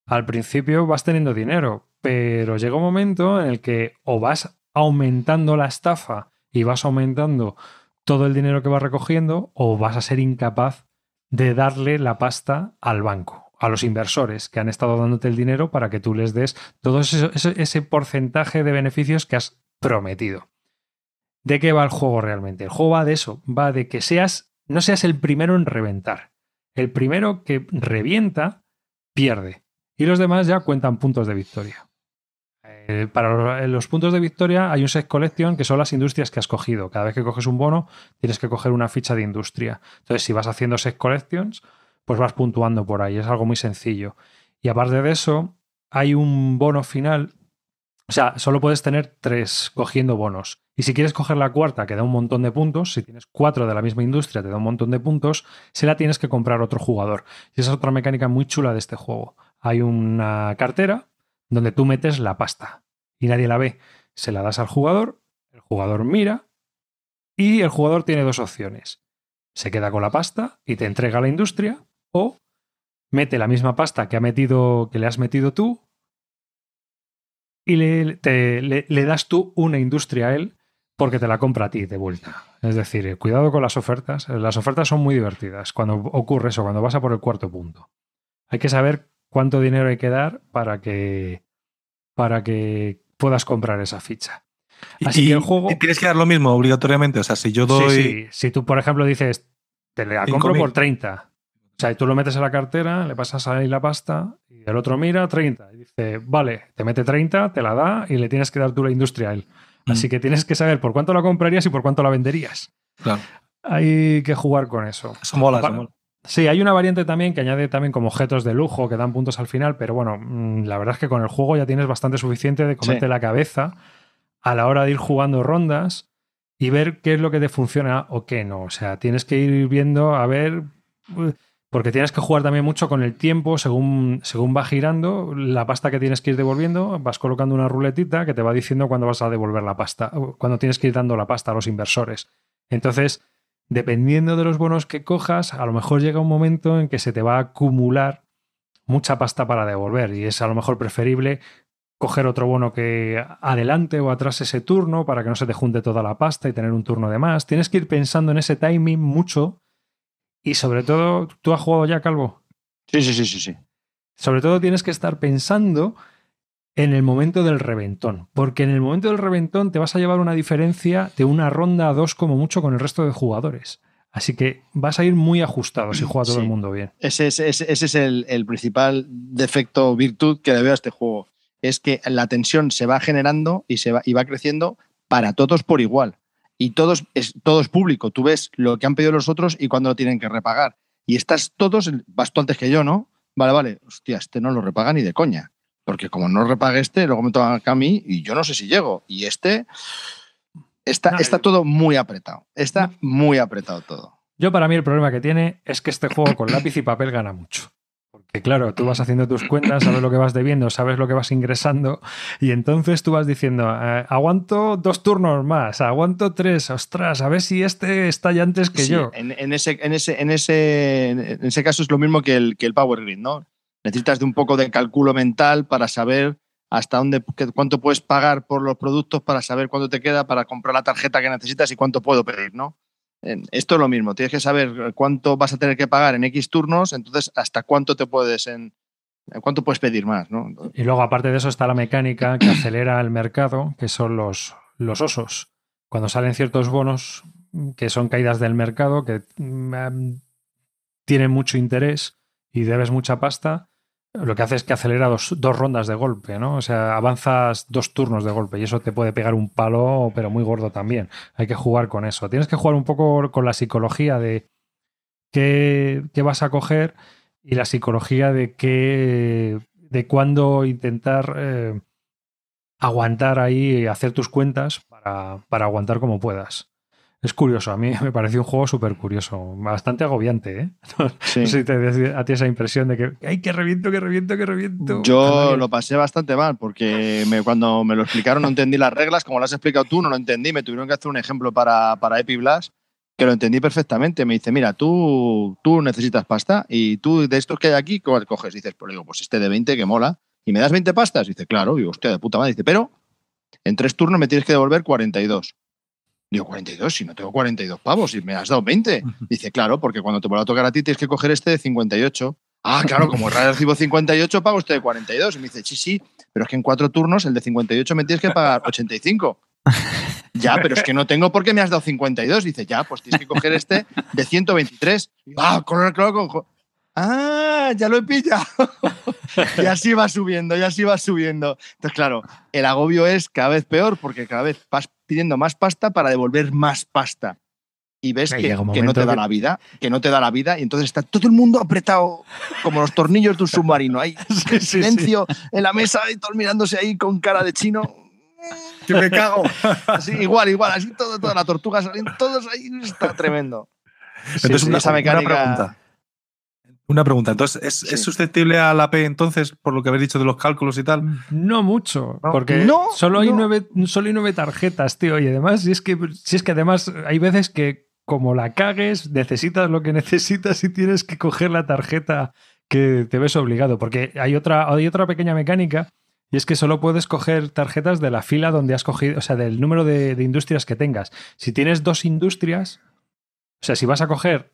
al principio vas teniendo dinero, pero llega un momento en el que o vas aumentando la estafa y vas aumentando todo el dinero que vas recogiendo o vas a ser incapaz de darle la pasta al banco a los inversores que han estado dándote el dinero para que tú les des todo ese, porcentaje de beneficios que has prometido. ¿De qué va el juego realmente? El juego va de eso, va de que seas, no seas el primero en reventar. El primero que revienta, pierde. Y los demás ya cuentan puntos de victoria. Eh, para los puntos de victoria hay un set collection que son las industrias que has cogido. Cada vez que coges un bono, tienes que coger una ficha de industria. Entonces, si vas haciendo set collections, pues vas puntuando por ahí. Es algo muy sencillo. Y aparte de eso, hay un bono final. O sea, solo puedes tener tres cogiendo bonos. Y si quieres coger la cuarta, que da un montón de puntos, si tienes cuatro de la misma industria, te da un montón de puntos, se la tienes que comprar otro jugador. Y esa es otra mecánica muy chula de este juego. Hay una cartera donde tú metes la pasta y nadie la ve. Se la das al jugador, el jugador mira y el jugador tiene dos opciones. Se queda con la pasta y te entrega la industria o mete la misma pasta que, ha metido, que le has metido tú y le, le, das tú una industria a él porque te la compra a ti de vuelta. Es decir, cuidado con las ofertas. Las ofertas son muy divertidas cuando ocurre eso, cuando vas a por el cuarto punto. Hay que saber cuánto dinero hay que dar para que, para que puedas comprar esa ficha. Así que el juego. Tienes que dar lo mismo obligatoriamente. O sea, si yo doy. Sí, Si tú, por ejemplo, dices, te la compro por 30. O sea, y tú lo metes en la cartera, le pasas ahí la pasta y el otro mira 30. Y dice, vale, te mete 30, te la da y le tienes que dar tú la industria a él. Mm. Así que tienes que saber por cuánto la comprarías y por cuánto la venderías. Claro. Hay que jugar con eso. Eso mola, eso mola. Sí, hay una variante también que añade también como objetos de lujo que dan puntos al final, pero bueno, mm, la verdad es que con el juego ya tienes bastante suficiente de comerte la cabeza a la hora de ir jugando rondas y ver qué es lo que te funciona o qué no. O sea, tienes que ir viendo a ver, porque tienes que jugar también mucho con el tiempo según, según va girando la pasta que tienes que ir devolviendo, vas colocando una ruletita que te va diciendo cuándo vas a devolver la pasta, cuando tienes que ir dando la pasta a los inversores. Entonces, dependiendo de los bonos que cojas, a lo mejor llega un momento en que se te va a acumular mucha pasta para devolver y es a lo mejor preferible coger otro bono que adelante o atrás ese turno para que no se te junte toda la pasta y tener un turno de más. Tienes que ir pensando en ese timing mucho y sobre todo, ¿tú has jugado ya, Calvo? Sí, sí, sí, sí, sí. Sobre todo tienes que estar pensando en el momento del reventón. Porque en el momento del reventón te vas a llevar una diferencia de una ronda a dos como mucho con el resto de jugadores. Así que vas a ir muy ajustado si juega todo el mundo bien. Ese es, ese, es el, principal defecto o virtud que le veo a este juego. Es que la tensión se va generando y, se va, y va creciendo para todos por igual. Y todos, es, todo es público. Tú ves lo que han pedido los otros y cuándo lo tienen que repagar. Y estás todos, vas tú antes que yo, ¿no? Vale, vale, hostia, este no lo repaga ni de coña. Porque como no repague este, luego me toca a mí y yo no sé si llego. Y este está, está todo muy apretado. Está muy apretado todo. Yo para mí el problema que tiene es que este juego con lápiz y papel gana mucho. Claro, tú vas haciendo tus cuentas, sabes lo que vas debiendo, sabes lo que vas ingresando y entonces tú vas diciendo, eh, aguanto dos turnos más, aguanto tres, ostras, a ver si este está ya antes que yo. En, ese, en, ese, en, ese, en ese caso es lo mismo que el, que el Power Grid, ¿no? necesitas de un poco de cálculo mental para saber hasta dónde, cuánto puedes pagar por los productos, para saber cuánto te queda para comprar la tarjeta que necesitas y cuánto puedo pedir, ¿no? Esto es lo mismo, tienes que saber cuánto vas a tener que pagar en X turnos, entonces hasta cuánto te puedes en, cuánto puedes pedir más, ¿no? Y luego aparte de eso está la mecánica que acelera el mercado, que son los, los osos. Cuando salen ciertos bonos que son caídas del mercado, que mm, tienen mucho interés y debes mucha pasta, lo que hace es que acelera dos, rondas de golpe, ¿no? O sea, avanzas dos turnos de golpe y eso te puede pegar un palo, pero muy gordo también. Hay que jugar con eso. Tienes que jugar un poco con la psicología de qué, vas a coger y la psicología de qué, de cuándo intentar eh, aguantar ahí hacer tus cuentas para, para aguantar como puedas. Es curioso, a mí me pareció un juego súper curioso, bastante agobiante, ¿eh? Sí. No sé si te a ti esa impresión de que, ¡ay, que reviento, que reviento, que reviento! Yo lo pasé bastante mal, porque cuando me lo explicaron no entendí las reglas, como las has explicado tú, no lo entendí, me tuvieron que hacer un ejemplo para, para Epiblast, que lo entendí perfectamente. Me dice, mira, tú, tú necesitas pasta y tú de estos que hay aquí, ¿cuál coges? Dices, pues digo, pues este de 20 que mola. ¿Y me das 20 pastas? Dice, claro, digo, hostia, de puta madre. Dice, pero en tres turnos me tienes que devolver 42. Digo, 42, si no tengo 42 pavos, y me has dado 20. Dice, claro, porque cuando te vuelva a tocar a ti tienes que coger este de 58. Ah, claro, como recibo 58, pago este de 42. Y me dice, sí, sí, pero es que en cuatro turnos el de 58 me tienes que pagar 85. Ya, pero es que no tengo por qué me has dado 52. Dice, ya, pues tienes que coger este de 123. Ah, claro, claro. ¡Ah! Ya lo he pillado. y así va subiendo, y así va subiendo. Entonces, claro, el agobio es cada vez peor porque cada vez vas pidiendo más pasta para devolver más pasta. Y ves que, no te da que- la vida, que no te da la vida, y entonces está todo el mundo apretado como los tornillos de un submarino. Hay Sí, sí, sí. silencio en la mesa y todos mirándose ahí con cara de chino. ¡Que me cago! Así, igual, igual, así todo, toda la tortuga saliendo, todos ahí, está tremendo. Entonces, sí, una, esa una mecánica- pregunta. Una pregunta. Entonces, ¿es, Sí. es susceptible a la P entonces, por lo que habéis dicho de los cálculos y tal? No mucho, No. porque No, solo, hay no. nueve, solo hay nueve tarjetas, tío. Y además, si es, que, si es que además hay veces que como la cagues, necesitas lo que necesitas y tienes que coger la tarjeta que te ves obligado. Porque hay otra, hay otra pequeña mecánica y es que solo puedes coger tarjetas de la fila donde has cogido, o sea, del número de, de industrias que tengas. Si tienes dos industrias, o sea, si vas a coger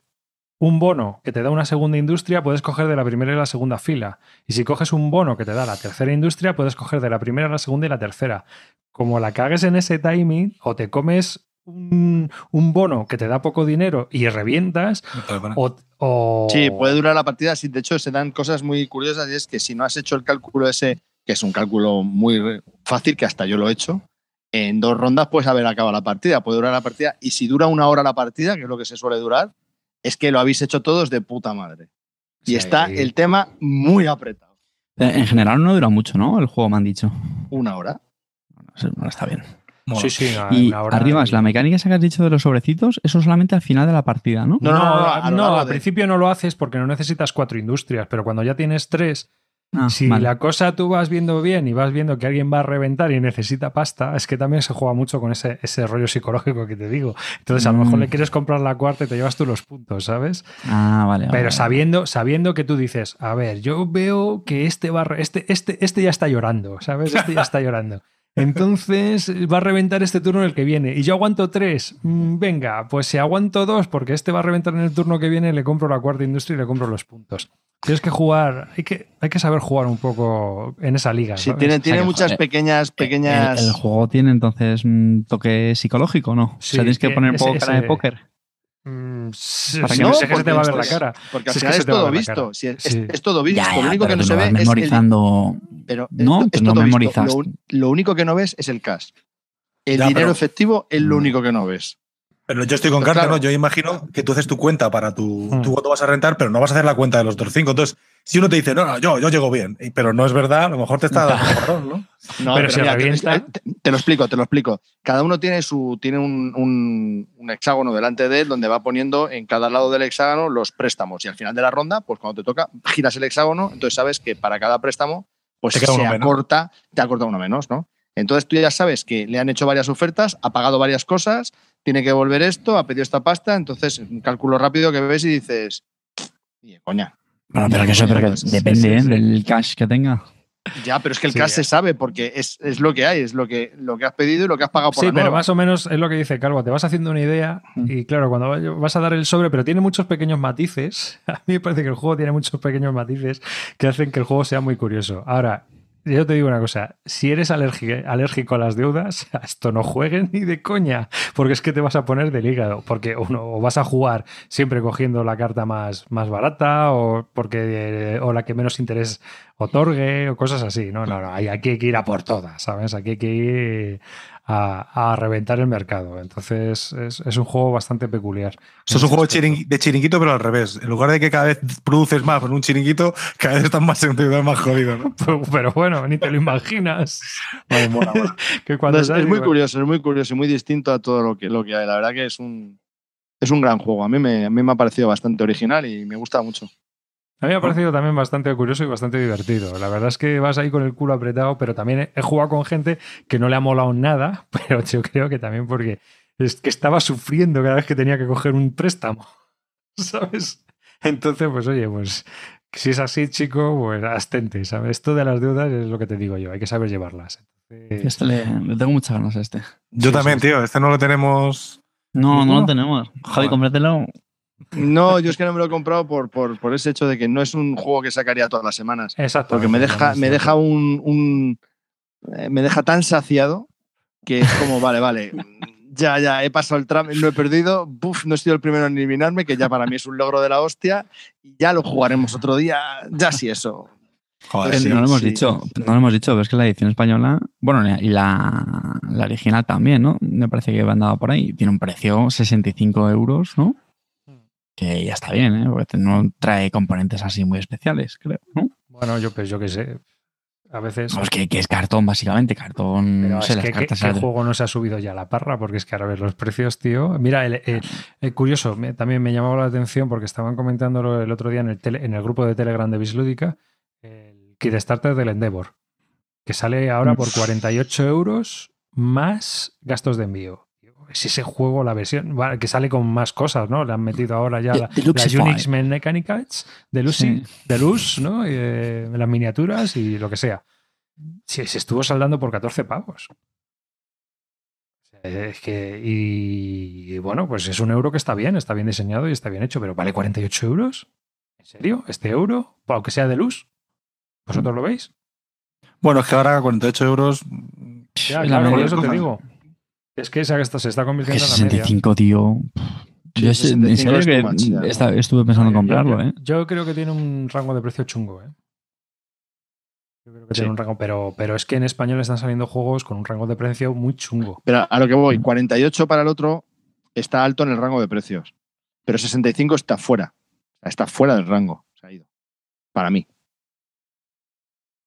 un bono que te da una segunda industria, puedes coger de la primera y la segunda fila. Y si coges un bono que te da la tercera industria, puedes coger de la primera, la segunda y la tercera. Como la cagues en ese timing, o te comes un, un bono que te da poco dinero y revientas, o, o- Sí, puede durar la partida. Sí, de hecho, se dan cosas muy curiosas y es que si no has hecho el cálculo ese, que es un cálculo muy fácil, que hasta yo lo he hecho, en dos rondas puedes haber acabado la partida, puede durar la partida. Y si dura una hora la partida, que es lo que se suele durar, es que lo habéis hecho todos de puta madre. Y Sí, está el tema muy apretado. Eh, En general no dura mucho, ¿no? El juego me han dicho. Una hora. Bueno, está bien. Mola. Sí, sí, una- Y arriba, y- la mecánica esa que has dicho de los sobrecitos, eso solamente al final de la partida, ¿no? No, no, no, al de- principio no lo haces porque no necesitas cuatro industrias, pero cuando ya tienes tres, Ah, si vale. la cosa tú vas viendo bien y vas viendo que alguien va a reventar y necesita pasta, es que también se juega mucho con ese, ese rollo psicológico que te digo. Entonces, a lo mejor Mm. le quieres comprar la cuarta y te llevas tú los puntos, ¿sabes? Ah, vale. Pero vale. sabiendo, sabiendo que tú dices, a ver, yo veo que este va este, este, este ya está llorando, ¿sabes? Este ya está llorando. Entonces va a reventar este turno el que viene. Y yo aguanto tres. Mm, Venga, pues si aguanto dos, porque este va a reventar en el turno que viene, le compro la cuarta industria y le compro los puntos. Tienes que jugar, hay que, hay que saber jugar un poco en esa liga. Sí, tiene, tiene muchas joder, pequeñas, pequeñas. ¿El, el juego tiene entonces un toque psicológico, ¿no? Sí, o sea, tienes que que poner un ese- poco cara de póker. Mm, sí, Para que no se te va a ver la porque- cara. Porque al Si es final todo visto. es, Sí. es- es todo visto. Ya, ya, lo único que no se ve es el. Pero No, es no memorizas. Lo, único que no ves es el cash. El Ya, dinero pero- efectivo es lo Mm. único que no ves. Pero yo estoy con Pues carta, claro. ¿no? Yo imagino que tú haces tu cuenta para tu, Mm. tú cuánto vas a rentar, pero no vas a hacer la cuenta de los otros cinco. Entonces, si uno te dice, no, no, yo, yo llego bien, pero no es verdad, a lo mejor te está dando un porrón, ¿no? No, Pero si te, revienta- te- te lo explico, te lo explico. Cada uno tiene su tiene un, un- un hexágono delante de él donde va poniendo en cada lado del hexágono los préstamos. Y al final de la ronda, pues cuando te toca, giras el hexágono, entonces sabes que para cada préstamo, pues Te queda se uno menos. acorta, te acorta uno menos, ¿no? Entonces tú ya sabes que le han hecho varias ofertas, ha pagado varias cosas, tiene que devolver esto, ha pedido esta pasta, entonces un cálculo rápido que ves y dices, "Oye, coña. Bueno, pero que eso pero que Sí, depende sí, ¿eh? sí. del cash que tenga. Ya, pero es que el Sí, cash ya. se sabe porque es, es lo que hay, es lo que, lo que has pedido y lo que has pagado por Sí, la pero nueva. más o menos es lo que dice Calvo. Te vas haciendo una idea Mm. y claro, cuando vas a dar el sobre, pero tiene muchos pequeños matices. A mí me parece que el juego tiene muchos pequeños matices que hacen que el juego sea muy curioso. Ahora, yo te digo una cosa, si eres alérgico, a las deudas, a esto no jueguen ni de coña, porque es que te vas a poner del hígado, porque uno o vas a jugar siempre cogiendo la carta más, más barata o porque o la que menos interés otorgue o cosas así. No, no, no, hay- aquí hay que ir a por todas, ¿sabes? Aquí hay que ir a, a reventar el mercado. Entonces es, es un juego bastante peculiar. Eso es un juego de, chiringui- de chiringuito, pero al revés. En lugar de que cada vez produces más con un chiringuito, cada vez estás más más jodido, ¿no? Pero, pero bueno, ni te lo imaginas. Vale, mola, mola. que cuando No, es, sale, es muy bueno, curioso, es muy curioso y muy distinto a todo lo que, lo que hay. La verdad que es un, es un gran juego. A mí, me, a mí me ha parecido bastante original y me gusta mucho. A mí me ha parecido también bastante curioso y bastante divertido. La verdad es que vas ahí con el culo apretado, pero también he- jugado con gente que no le ha molado nada, pero yo creo que también porque es que estaba sufriendo cada vez que tenía que coger un préstamo. ¿Sabes? Entonces, pues oye, pues si es así, chico, pues abstente, ¿sabes? Esto de las deudas es lo que te digo yo, hay que saber llevarlas. Entonces, Este le, le tengo muchas ganas a este. Yo Sí, también, sí, tío. Este no lo tenemos. No, no lo tenemos. Javi, cómpratelo. No, yo es que no me lo he comprado por, por, por ese hecho de que no es un juego que sacaría todas las semanas. Exacto. Porque me deja, me deja un, un- eh, me deja tan saciado que es como, vale, vale, Ya, ya, he pasado el trámite, no he perdido. Buf, no he sido el primero en eliminarme, que ya para mí es un logro de la hostia. Y ya lo jugaremos otro día. Ya sí, eso. Joder, sí. no lo hemos sí, dicho, sí. no lo hemos dicho, pero es que la edición española, bueno, y la, la original también, ¿no? Me parece que andado por ahí. Tiene un precio 65 euros, ¿no? Que ya está bien, ¿eh? Porque no trae componentes así muy especiales, creo, ¿no? Bueno, yo pues yo qué sé. A veces. Vamos, que, que es cartón, básicamente, cartón, Pero no sé, es las que, ¿qué, cartas de- juego no se ha subido ya a la parra? Porque es que ahora ves los precios, tío. Mira, el, el- el curioso, me- también me llamaba la atención porque estaban comentándolo el otro día en el, tele- en el grupo de Telegram de Bislúdica, el Kickstarter del Endeavor, que sale ahora por 48 euros más gastos de envío. Es ese juego, la versión, que sale con más cosas, ¿no? Le han metido ahora ya la, Unix Mechanics de Lucy, Sí. de Luz, ¿no? Y, eh, las miniaturas y lo que sea. Sí, se estuvo saldando por 14 pavos. Sea, Es que, y, y bueno, pues es un euro que está bien, está bien diseñado y está bien hecho, pero ¿vale 48 euros? ¿En serio? ¿Este euro? Aunque sea de luz. ¿Vosotros lo veis? Bueno, es que ahora 48 euros. Ya, Es la claro, por eso te digo. Es que esa se está convirtiendo en la media. 65, tío. Sí, Yo sé- 65 en serio es que much, estuve pensando en comprarlo, yo, ¿eh? Yo creo que tiene un rango de precio chungo, ¿eh? Yo creo que Sí. tiene un rango, pero, pero es que en español están saliendo juegos con un rango de precio muy chungo. Pero a lo que voy, 48 para el otro está alto en el rango de precios. Pero 65 está fuera. O sea, Está fuera del rango. Se ha ido. Para mí.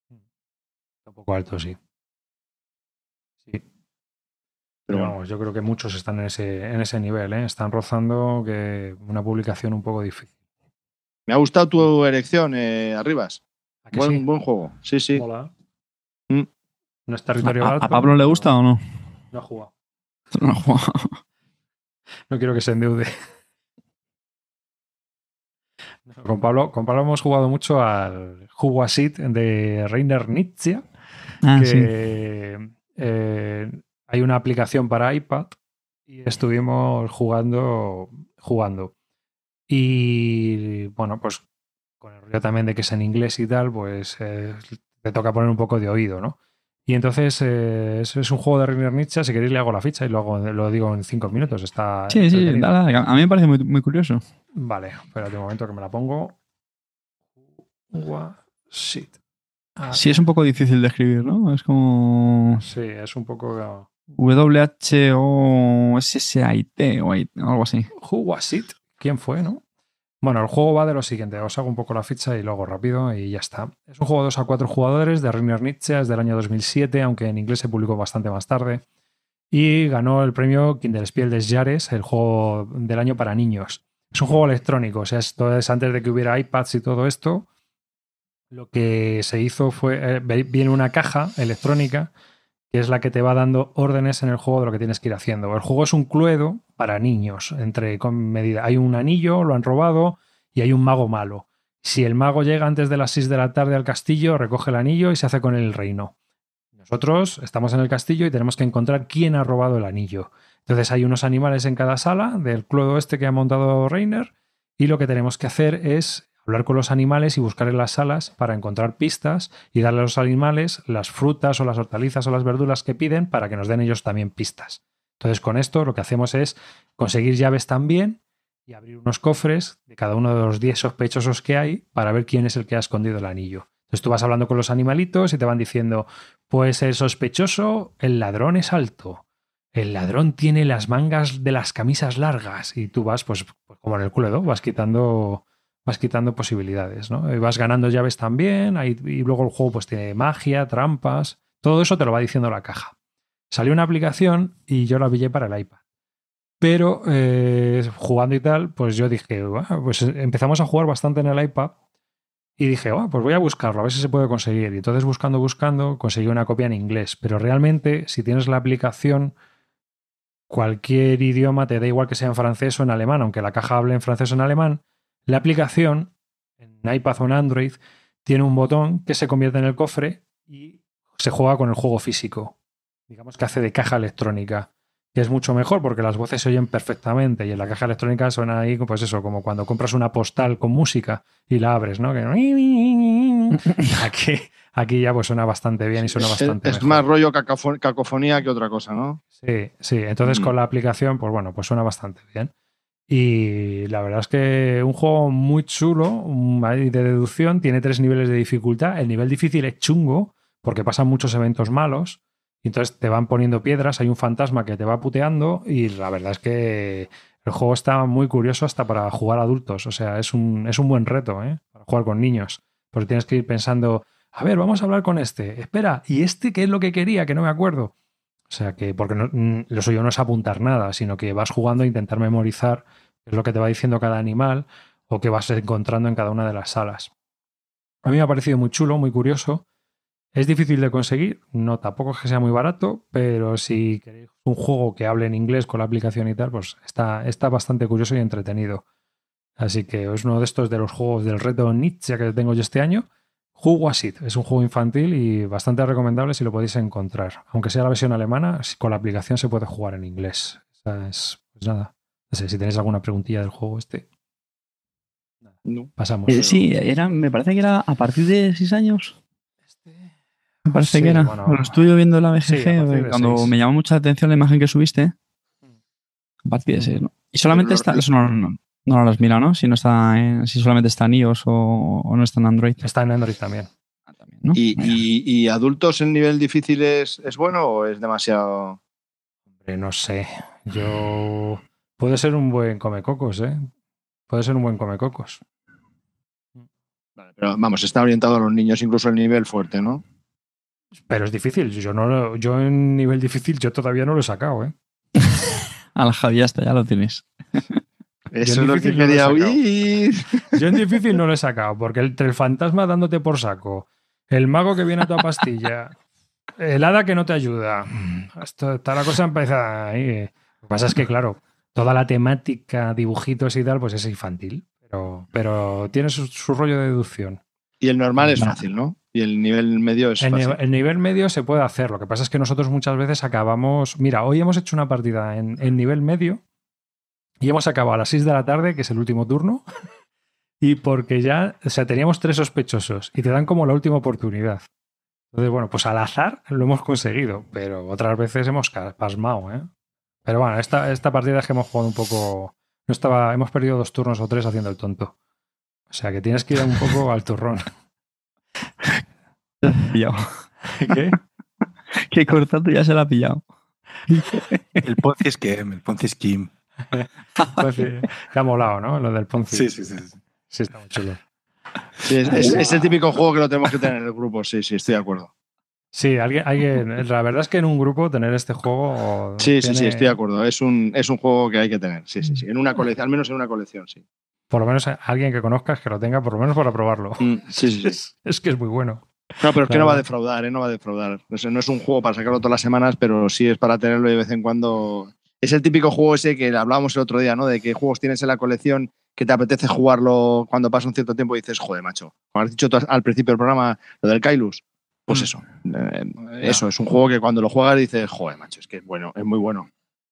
Está un poco alto. Sí. Pero Pero bueno. vamos, yo creo que muchos están en ese, en ese nivel, ¿eh? Están rozando que una publicación un poco difícil. Me ha gustado tu elección, eh, Arribas. ¿A que Buen, sí? buen juego. Sí, sí. Mola. Mm. No es territorio ¿A, barato, a Pablo le gusta o no? No ha jugado. No, Juan. No quiero que se endeude. Con Pablo, con Pablo hemos jugado mucho al Jugasit de Reiner Nietzsche, Ah, sí. que eh, hay una aplicación para iPad y estuvimos jugando, jugando. Y bueno, pues con el rollo también de que es en inglés y tal, pues eh, te toca poner un poco de oído, ¿no? Y entonces eh, es, es un juego de Reiner Nietzsche, si queréis le hago la ficha y lo, hago, lo digo en cinco minutos. Está Sí, sí, a mí me parece muy, muy curioso. Vale, espérate un momento que me la pongo. Jugasit. Ah, Sí, es un poco difícil de escribir, ¿no? Es como Sí, es un poco. W-H-O-S-S-I-T o algo así. Who was it? ¿Quién fue, no? Bueno, el juego va de lo siguiente. Os hago un poco la ficha y lo hago rápido y ya está. Es un juego de 2 a 4 jugadores de Reiner Nietzsche, es del año 2007, aunque en inglés se publicó bastante más tarde. Y ganó el premio Kinderspiel des Jahres, el juego del año para niños. Es un juego electrónico, o sea, esto es antes de que hubiera iPads y todo esto. Lo que se hizo fue, eh, viene una caja electrónica es la que te va dando órdenes en el juego de lo que tienes que ir haciendo. El juego es un cluedo para niños, entre medida. Hay un anillo, lo han robado, y hay un mago malo. Si el mago llega antes de las 6 de la tarde al castillo, recoge el anillo y se hace con él el reino. Nosotros estamos en el castillo y tenemos que encontrar quién ha robado el anillo. Entonces hay unos animales en cada sala del cluedo este que ha montado Reiner y lo que tenemos que hacer es hablar con los animales y buscar en las salas para encontrar pistas y darle a los animales las frutas o las hortalizas o las verduras que piden para que nos den ellos también pistas. Entonces con esto lo que hacemos es conseguir llaves también y abrir unos cofres de cada uno de los 10 sospechosos que hay para ver quién es el que ha escondido el anillo. Entonces tú vas hablando con los animalitos y te van diciendo, pues el sospechoso, el ladrón es alto, el ladrón tiene las mangas de las camisas largas y tú vas, pues, pues como en el cluedo, vas quitando, vas quitando posibilidades, ¿no? Y vas ganando llaves también, y luego el juego pues tiene magia, trampas, todo eso te lo va diciendo la caja. Salió una aplicación y yo la pillé para el iPad. Pero eh, jugando y tal, pues yo dije, pues empezamos a jugar bastante en el iPad y dije, "Buah, pues voy a buscarlo, a ver si se puede conseguir. Y entonces buscando, buscando, conseguí una copia en inglés. Pero realmente, si tienes la aplicación, cualquier idioma, te da igual que sea en francés o en alemán, aunque la caja hable en francés o en alemán, la aplicación, en iPad o en Android, tiene un botón que se convierte en el cofre y se juega con el juego físico. Digamos que hace de caja electrónica. que es mucho mejor porque las voces se oyen perfectamente y en la caja electrónica suena ahí, pues eso, como cuando compras una postal con música y la abres, ¿no? Que... Aquí, aquí ya pues suena bastante bien y suena bastante Es mejor. más rollo cacofo- cacofonía que otra cosa, ¿no? Sí, sí. Entonces Mm. con la aplicación, pues bueno, pues suena bastante bien. Y la verdad es que un juego muy chulo, de deducción, tiene tres niveles de dificultad. El nivel difícil es chungo, porque pasan muchos eventos malos. Entonces te van poniendo piedras, hay un fantasma que te va puteando. Y la verdad es que el juego está muy curioso hasta para jugar adultos. O sea, es un, es un buen reto, ¿eh? Para jugar con niños. Porque tienes que ir pensando, a ver, vamos a hablar con este. Espera, ¿y este qué es lo que quería? Que no me acuerdo. O sea que, porque no- mm, lo suyo no es apuntar nada, sino que vas jugando a intentar memorizar es lo que te va diciendo cada animal o que vas encontrando en cada una de las salas. A mí me ha parecido muy chulo, muy curioso. Es difícil de conseguir, no tampoco es que sea muy barato, pero si queréis un juego que hable en inglés con la aplicación y tal, pues está, está bastante curioso y entretenido. Así que es uno de estos de los juegos del reto Nietzsche que tengo yo este año. Who Was It? Es un juego infantil y bastante recomendable si lo podéis encontrar. Aunque sea la versión alemana, con la aplicación se puede jugar en inglés. O es, pues nada. No sé si tenéis alguna preguntilla del juego este. No. Pasamos. Eh, sí, era, me parece que era a partir de 6 años. Me parece Sí, que era. bueno, lo estuve viendo en la BGG eh, cuando seis. me llamó mucha atención la imagen que subiste. A partir de 6, ¿no? Y solamente está. no, no, no lo has mirado, ¿no? Si, no está en- si solamente está en iOS o, o no está en Android. Está en Android también. Ah, también, ¿no? ¿Y, Mira. y- y adultos en nivel difícil es, es bueno o es demasiado...? Hombre, no sé. Yo. Puede ser un buen comecocos, ¿eh? Puede ser un buen comecocos. Vale, Pero vamos, está orientado a los niños, incluso el nivel fuerte, ¿no? Pero es difícil. Yo, no, lo- yo en nivel difícil, yo todavía no lo he sacado, ¿eh? A la Javi, ya lo tienes. Eso es lo que no lo quería sacado. oír. Yo en difícil no lo he sacado, porque entre el fantasma dándote por saco, el mago que viene a tu pastilla, el hada que no te ayuda, esto, está la cosa empieza ahí. Lo que pasa es que, claro, toda la temática, dibujitos y tal, pues es infantil, pero, pero tiene su, su rollo de deducción. Y el normal es fácil, ¿no? Y el nivel medio es El, fácil. el nivel medio se puede hacer, lo que pasa es que nosotros muchas veces acabamos. Mira, hoy hemos hecho una partida en, en nivel medio y hemos acabado a las 6 de la tarde, que es el último turno, y porque ya, o sea, teníamos tres sospechosos y te dan como la última oportunidad. Entonces, bueno, pues al azar lo hemos conseguido, pero otras veces hemos pasmado, ¿eh? Pero bueno, esta, esta partida es que hemos jugado un poco. No estaba, hemos perdido dos turnos o tres haciendo el tonto. O sea que tienes que ir un poco al turrón. Pillado. ¿Qué? Que cortando ya se la ha pillado. El Ponzi Scheme, el Ponzi. Pues sí, te ha molado, ¿no? Lo del Ponzi. Sí, sí, sí. sí. Sí, está muy chulo. Sí, es, es- es el típico juego que lo tenemos que tener en el grupo, sí, sí, estoy de acuerdo. Sí, alguien, alguien, la verdad es que en un grupo tener este juego. Sí, sí, sí, estoy de acuerdo. Es un, es un juego que hay que tener, sí, sí, sí. En una colección, al menos en una colección, sí. Por lo menos alguien que conozcas que lo tenga, por lo menos para probarlo. Mm, Sí, sí, sí. Es, es que es muy bueno. No, pero es que no va a defraudar, ¿eh? No va a defraudar. O sea, no es un juego para sacarlo todas las semanas, pero sí es para tenerlo de vez en cuando. Es el típico juego ese que hablábamos el otro día, ¿no? De qué juegos tienes en la colección que te apetece jugarlo cuando pasa un cierto tiempo y dices, joder, macho. Como has dicho tú al principio del programa, lo del Kailus. Pues Mm. eso. eh, eso, es un juego que cuando lo juegas dices, joder, macho, es que es bueno, es muy bueno.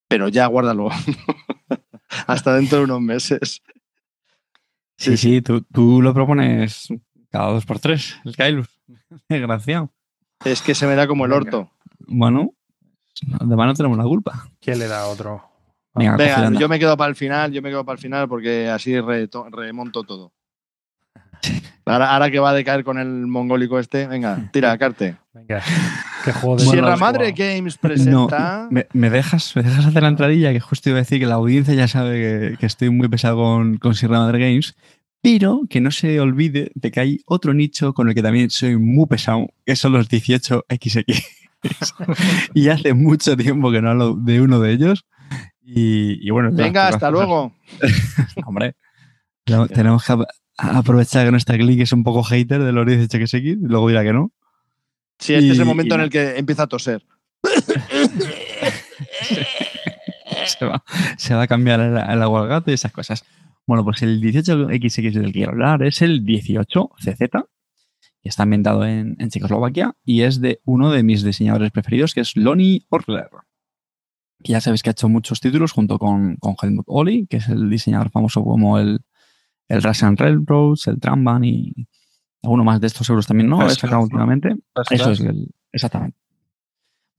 Pero ya guárdalo. Hasta dentro de unos meses. Sí, sí, tú, tú lo propones cada dos por tres, el Kailus. Desgraciado. Es que se me da como el orto. Bueno, además no tenemos la culpa. ¿Quién le da otro? Venga, Venga, yo me quedo para el final, yo me quedo para el final porque así remonto todo. Ahora, ahora que va a decaer con el mongólico este, venga, tira, carte. Venga, qué juego de Sierra Madre jugado? Games presenta. ¿Me, me dejas, ¿Me dejas hacer la entradilla? Que justo iba a decir que la audiencia ya sabe que, que estoy muy pesado con, con Sierra Madre Games, pero que no se olvide de que hay otro nicho con el que también soy muy pesado, que son los 18XX. y hace mucho tiempo que no hablo de uno de ellos. Y, y bueno, Venga, hasta luego. Hombre, tenemos- que aprovechar que nuestra click es un poco hater de los 18XX, y luego dirá que no. Sí, este es el momento y- en el que empieza a toser. se, va, se va a cambiar el, el agua al gato y esas cosas. Bueno, pues el 18XX del que quiero hablar es el 18CZ, que está ambientado en, en Checoslovaquia y es de uno de mis diseñadores preferidos, que es Lonnie Orler. que ya sabéis que ha hecho muchos títulos junto con, con Helmut Oli, que es el diseñador famoso como el, el Russian Railroads, el Tramban y alguno más de estos euros también, ¿no? He sacado últimamente. Eso es, el, exactamente.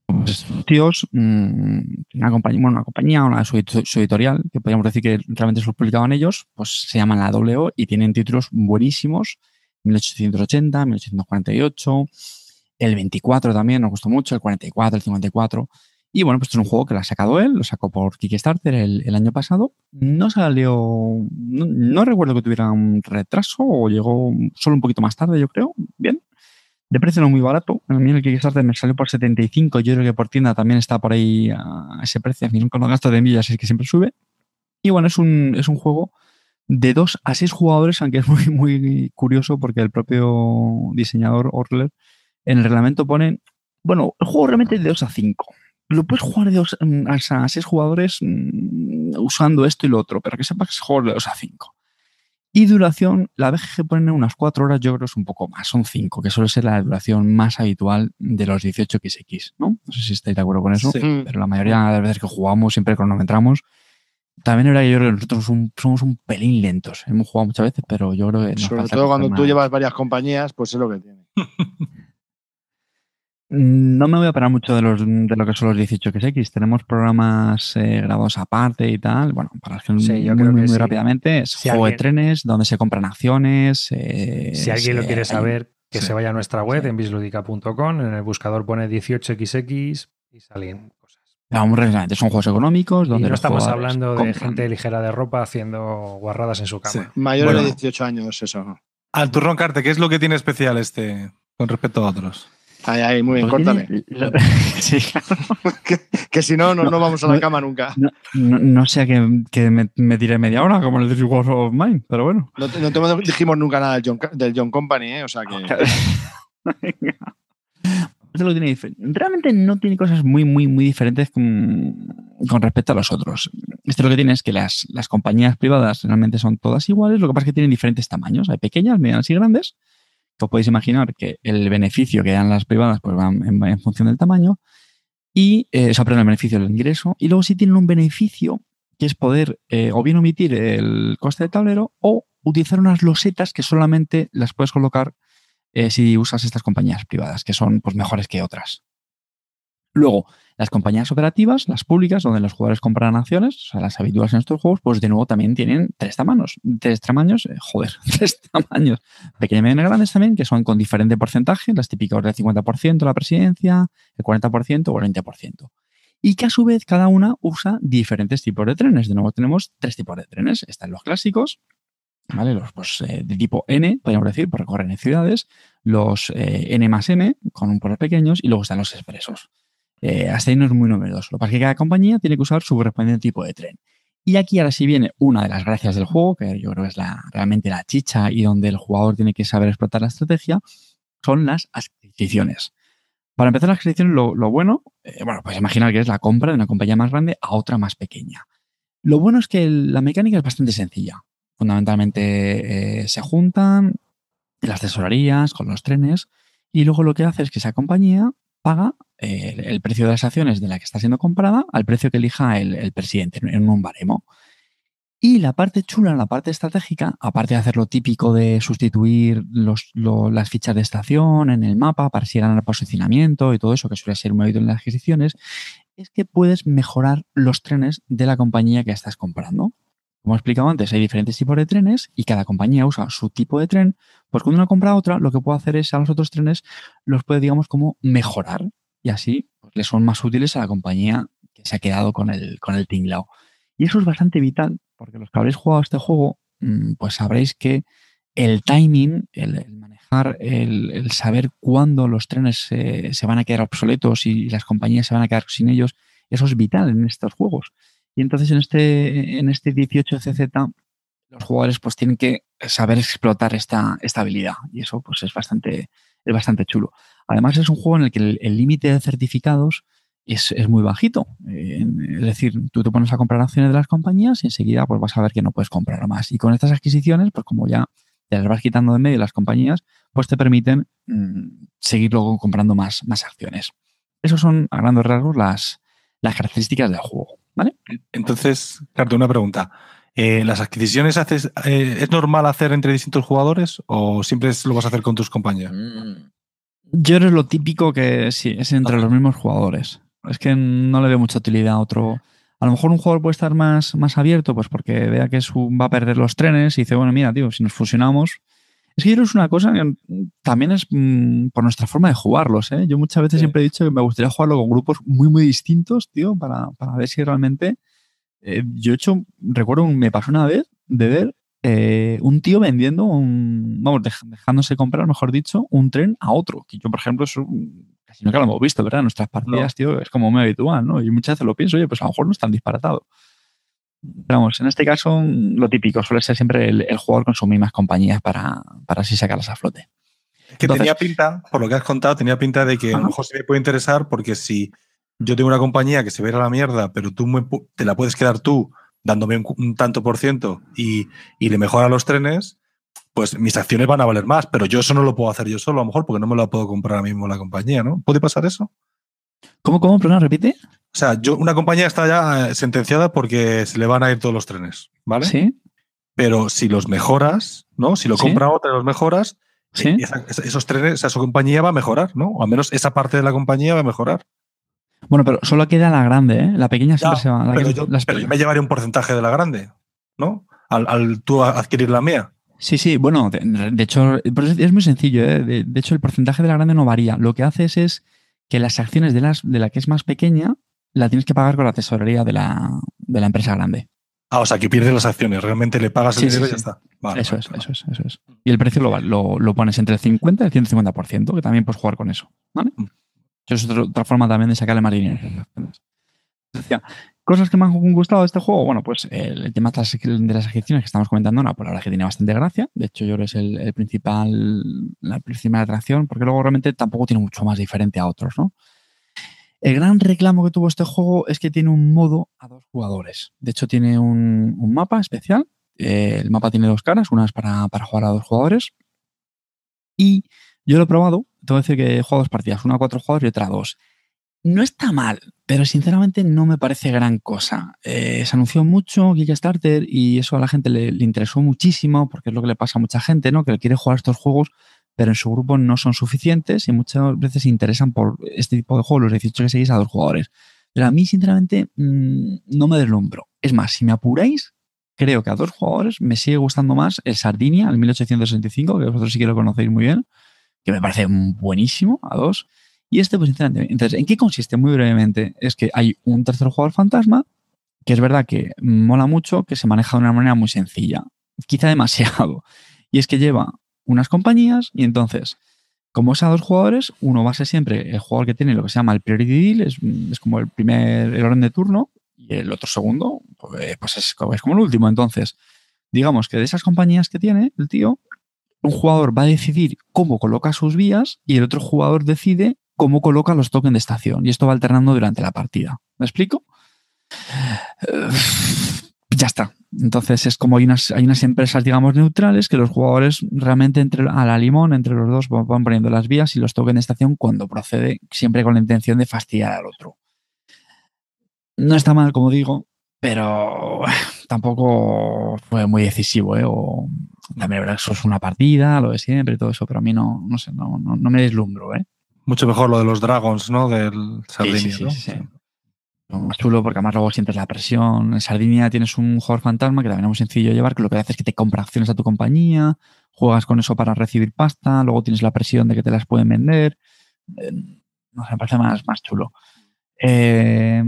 Pues, tíos, mm, una compañía, bueno, una compañía, una su, su, editorial, que podríamos decir que realmente se lo publicaban ellos, pues se llaman la WO y tienen títulos buenísimos. 1880, 1848, el 24 también nos gustó mucho, el 44, el 54. Y bueno, pues es un juego que lo ha sacado él, lo sacó por Kickstarter el, año pasado. No salió, no, recuerdo que tuviera un retraso o llegó solo un poquito más tarde, yo creo. Bien. De precio no muy barato. A mí el Kickstarter me salió por 75. Yo creo que por tienda también está por ahí a ese precio. A mí con los gastos de millas es que siempre sube. Y bueno, es un, es un juego de 2 a 6 jugadores, aunque es muy, muy curioso porque el propio diseñador Orler en el reglamento pone, bueno, el juego realmente es de 2 a 5 lo puedes jugar de dos, mm, a seis jugadores mm, usando esto y lo otro, pero que sepas que es juego de dos a cinco. Y duración, la BGG pone unas cuatro horas, yo creo que es un poco más, son cinco, que suele ser la duración más habitual de los 18XX, ¿no? No sé si estáis de acuerdo con eso, pero la mayoría de las veces que jugamos siempre cronometramos. También era que yo creo que nosotros somos un pelín lentos. Hemos jugado muchas veces, pero yo creo que. Sobre todo cuando tú llevas varias compañías, pues es lo que tiene. No me voy a parar mucho de, los, de lo que son los 18XX. Tenemos programas eh, grabados aparte y tal. Bueno, para que sí, muy, muy, rápidamente, es juego de trenes, donde se compran acciones. Eh, si alguien lo quiere saber, que se vaya a nuestra web en bisludica.com. En el buscador pone 18XX y salen cosas. Son juegos económicos. Donde no estamos hablando de gente ligera de ropa haciendo guarradas en su cama. Mayores de 18 años, eso. Al turrón Carte, ¿qué es lo que tiene especial este con respecto a otros? Ay, ay, muy bien, córtale. sí, que, si no, no, no, vamos a la cama nunca. No, sé que, que me, me tiré media hora como en el Three of Mine, pero bueno. No, no te dijimos nunca nada del John, del John Company, ¿eh? O sea que. lo tiene Realmente no tiene cosas muy, muy, muy diferentes con, con, respecto a los otros. Esto lo que tiene es que las, las compañías privadas realmente son todas iguales, lo que pasa es que tienen diferentes tamaños. Hay pequeñas, medianas y grandes os podéis imaginar que el beneficio que dan las privadas pues en, función del tamaño y eh, eso aprende el beneficio del ingreso y luego sí tienen un beneficio que es poder eh, o bien omitir el coste de tablero o utilizar unas losetas que solamente las puedes colocar eh, si usas estas compañías privadas, que son pues, mejores que otras. Luego, las compañías operativas, las públicas, donde los jugadores compran acciones, o sea, las habituales en estos juegos, pues de nuevo también tienen tres tamaños. Tres tamaños, eh, joder, tres tamaños. Pequeñas, medianas grandes también, que son con diferente porcentaje, las típicas del 50%, la presidencia, el 40% o el 20%. Y que a su vez cada una usa diferentes tipos de trenes. De nuevo tenemos tres tipos de trenes. Están los clásicos, ¿vale? Los pues, eh, de tipo N, podríamos decir, por recorrer en ciudades, los eh, N más M, con un por pequeños, y luego están los expresos. Eh, hasta ahí no es muy numeroso. Lo que pasa es que cada compañía tiene que usar su correspondiente tipo de tren. Y aquí ahora sí viene una de las gracias del juego, que yo creo que es la, realmente la chicha y donde el jugador tiene que saber explotar la estrategia, son las adquisiciones. Para empezar las adquisiciones, lo, bueno, eh, bueno, pues imaginar que es la compra de una compañía más grande a otra más pequeña. Lo bueno es que la mecánica es bastante sencilla. Fundamentalmente eh, se juntan las tesorerías con los trenes y luego lo que hace es que esa compañía paga eh, el precio de las acciones de la que está siendo comprada al precio que elija el, presidente en un baremo. Y la parte chula, la parte estratégica, aparte de hacer lo típico de sustituir las fichas de estación en el mapa para así ganar posicionamiento y todo eso que suele ser muy habitual en las adquisiciones, es que puedes mejorar los trenes de la compañía que estás comprando. Como he explicado antes, hay diferentes tipos de trenes y cada compañía usa su tipo de tren. Pues cuando una compra otra, lo que puede hacer es a los otros trenes los puede, digamos, como mejorar y así pues, les son más útiles a la compañía que se ha quedado con el, con el tinglao. Y eso es bastante vital porque los que habréis jugado este juego, mm, pues sabréis que el timing, el, manejar, el, saber cuándo los trenes se van a quedar obsoletos y las compañías se van a quedar sin ellos, eso es vital en estos juegos. Y entonces en este, en este 18CZ los jugadores pues tienen que saber explotar esta, esta habilidad y eso pues es bastante, es bastante chulo. Además es un juego en el que el límite de certificados es, es, muy bajito. Eh, es decir, tú te pones a comprar acciones de las compañías y enseguida pues vas a ver que no puedes comprar más. Y con estas adquisiciones, pues como ya te las vas quitando de medio las compañías, pues te permiten mm, seguir luego comprando más, más acciones. Esos son a grandes rasgos las, las características del juego, ¿vale? Entonces, Carto, una pregunta. Eh, ¿Las adquisiciones haces, eh, es normal hacer entre distintos jugadores o siempre lo vas a hacer con tus compañías? Mm. Yo creo lo típico que sí, es entre los mismos jugadores. Es que no le veo mucha utilidad a otro. A lo mejor un jugador puede estar más, más abierto, pues porque vea que va a perder los trenes y dice, bueno, mira, tío, si nos fusionamos. Es que que es una cosa que también es mm, por nuestra forma de jugarlos. ¿eh? Yo muchas veces siempre he dicho que me gustaría jugarlo con grupos muy, muy distintos, tío, para, para ver si realmente eh, yo he hecho, recuerdo, me pasó una vez de ver eh, un tío vendiendo un, vamos, dejándose comprar, mejor dicho, un tren a otro. Que yo, por ejemplo, eso casi nunca lo hemos visto, ¿verdad? Nuestras partidas, tío, es como muy habitual, ¿no? Y muchas veces lo pienso, oye, pues a lo mejor no es tan disparatado. Pero vamos, en este caso, lo típico suele ser siempre el, jugador con sus mismas compañías para, para así sacarlas a flote. que tenía pinta, por lo que has contado, tenía pinta de que a lo mejor se me puede interesar porque si yo tengo una compañía que se ve a la mierda, pero tú te la puedes quedar tú dándome un, tanto por ciento y, le mejora los trenes, pues mis acciones van a valer más, pero yo eso no lo puedo hacer yo solo, a lo mejor, porque no me lo puedo comprar ahora mismo la compañía, ¿no? ¿Puede pasar eso? ¿Cómo, cómo? Perdón, repite. O sea, yo, una compañía está ya eh, sentenciada porque se le van a ir todos los trenes, ¿vale? Sí. Pero si los mejoras, ¿no? Si lo compra otra y los mejoras, ¿Sí? Eh, esos trenes, esa compañía va a mejorar, ¿no? O al menos esa parte de la compañía va a mejorar. Bueno, pero solo queda la grande, ¿eh? La pequeña siempre se va. pero, yo, me llevaré un porcentaje de la grande, ¿no? Al, tú adquirir la mía. Sí, sí, bueno, de, hecho, es muy sencillo, ¿eh? De, hecho, el porcentaje de la grande no varía. Lo que haces es que las acciones de, las, de la que es más pequeña la tienes que pagar con la tesorería de la, empresa grande. Ah, o sea, que pierdes las acciones, realmente le pagas el dinero y ya está. eso, es, eso es, eso es. Y el precio lo, lo, pones entre el 50 y el 150%, que también puedes jugar con eso. ¿vale? Mm es otra, forma también de sacarle más dinero. Cosas que me han gustado de este juego. Bueno, pues el, tema de las adquisiciones que estamos comentando la verdad que tiene bastante gracia. De hecho, yo creo que es el, principal, la principal atracción, porque luego realmente tampoco tiene mucho más diferente a otros, ¿no? El gran reclamo que tuvo este juego es que tiene un modo a dos jugadores. De hecho, tiene un, mapa especial. Eh, el mapa tiene dos caras, una es para, para jugar a dos jugadores. Y yo lo he probado, tengo que decir que he jugado dos partidas, una a cuatro jugadores y otra a dos. No está mal, pero sinceramente no me parece gran cosa. Eh, se anunció mucho Kickstarter y eso a la gente le, interesó muchísimo porque es lo que le pasa a mucha gente, ¿no? Que quiere jugar estos juegos, pero en su grupo no son suficientes y muchas veces se interesan por este tipo de juegos, los 18 que seguís a dos jugadores. Pero a mí, sinceramente, mm, no me deslumbro. Es más, si me apuráis, creo que a dos jugadores me sigue gustando más el Sardinia, el 1865, que vosotros sí que lo conocéis muy bien que me parece buenísimo, a dos. Y este, pues sinceramente, entonces, ¿en qué consiste? Muy brevemente, es que hay un tercer jugador fantasma, que es verdad que mola mucho, que se maneja de una manera muy sencilla, quizá demasiado. Y es que lleva unas compañías y entonces, como es a dos jugadores, uno va a ser siempre el jugador que tiene lo que se llama el priority deal, es, es como el primer, el orden de turno, y el otro segundo, pues, pues es, es como el último. Entonces, digamos que de esas compañías que tiene el tío, un jugador va a decidir cómo coloca sus vías y el otro jugador decide cómo coloca los tokens de estación. Y esto va alternando durante la partida. ¿Me explico? Eh, ya está. Entonces es como hay unas, hay unas empresas, digamos, neutrales que los jugadores realmente entre, a la limón, entre los dos, van poniendo las vías y los tokens de estación cuando procede, siempre con la intención de fastidiar al otro. No está mal, como digo, pero tampoco fue muy decisivo, ¿eh? O también verdad eso es una partida, lo de siempre y todo eso, pero a mí no, no sé, no, no, me deslumbro, ¿eh? Mucho mejor lo de los Dragons, ¿no? Del Sardinia, sí, sí, ¿no? Más chulo porque además luego sientes la presión. En Sardinia tienes un jugador fantasma que también es muy sencillo de llevar, que lo que hace es que te compra acciones a tu compañía, juegas con eso para recibir pasta, luego tienes la presión de que te las pueden vender. Eh, no sé, me parece más, más chulo. Eh,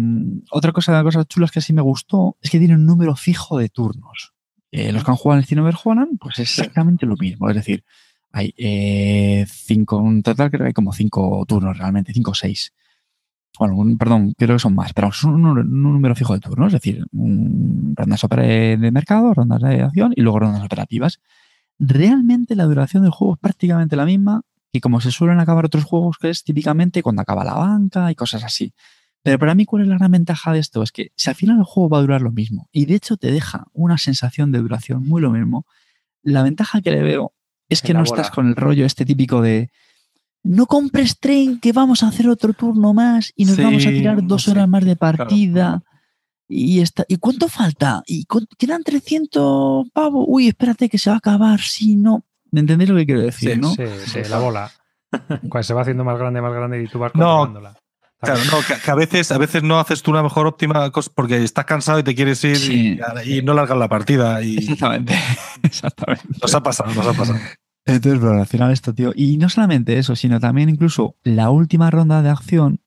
otra cosa de las cosas chulas que sí me gustó es que tiene un número fijo de turnos. Eh, los que han jugado en el Cine Juanan, pues es exactamente lo mismo. Es decir, hay eh, cinco, en total creo que hay como cinco turnos realmente, cinco o seis. Bueno, perdón, creo que son más, pero son un, número fijo de turnos, es decir, rondas de mercado, rondas de acción y luego rondas operativas. Realmente la duración del juego es prácticamente la misma y como se suelen acabar otros juegos, que es típicamente cuando acaba la banca y cosas así. Pero para mí, ¿cuál es la gran ventaja de esto? Es que si al final el juego va a durar lo mismo y de hecho te deja una sensación de duración muy lo mismo, la ventaja que le veo es que no estás con el rollo este típico de no compres tren que vamos a hacer otro turno más y nos Sí, vamos a tirar dos sí, horas más de claro. partida. Y, está, ¿Y cuánto falta? ¿Y cu- quedan 300 pavos? Uy, espérate que se va a acabar. Si no. ¿Me entendéis lo que quiero decir, Sí, no? Sí, sí, la bola. Cuando se va haciendo más grande, más grande y tú vas No, controlándola. Claro, no, que, que a veces, a veces no haces tú una mejor óptima cosa porque estás cansado y te quieres ir Sí. y, y no largas la partida. Y Exactamente. Exactamente. nos ha pasado, nos ha pasado. Entonces, pero al final esto, tío. Y no solamente eso, sino también incluso la última ronda de acción,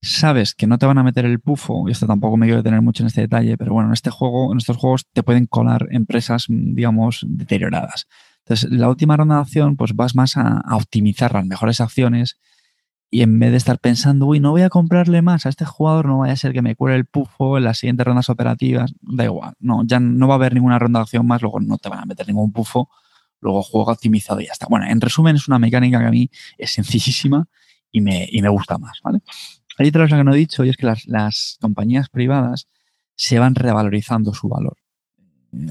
sabes que no te van a meter el pufo, y esto tampoco me quiero detener mucho en este detalle, pero bueno, en este juego, en estos juegos te pueden colar empresas, mm, digamos, deterioradas. Entonces, la última ronda de acción, pues vas más a, a optimizar las mejores acciones y en vez de estar pensando, uy, no voy a comprarle más a este jugador, no vaya a ser que me cure el pufo en las siguientes rondas operativas, da igual, no, ya no va a haber ninguna ronda de acción más, luego no te van a meter ningún pufo, luego juego optimizado y ya está. Bueno, en resumen, es una mecánica que a mí es sencillísima y me, y me gusta más, ¿vale? Hay otra cosa que no he dicho y es que las, las compañías privadas se van revalorizando su valor.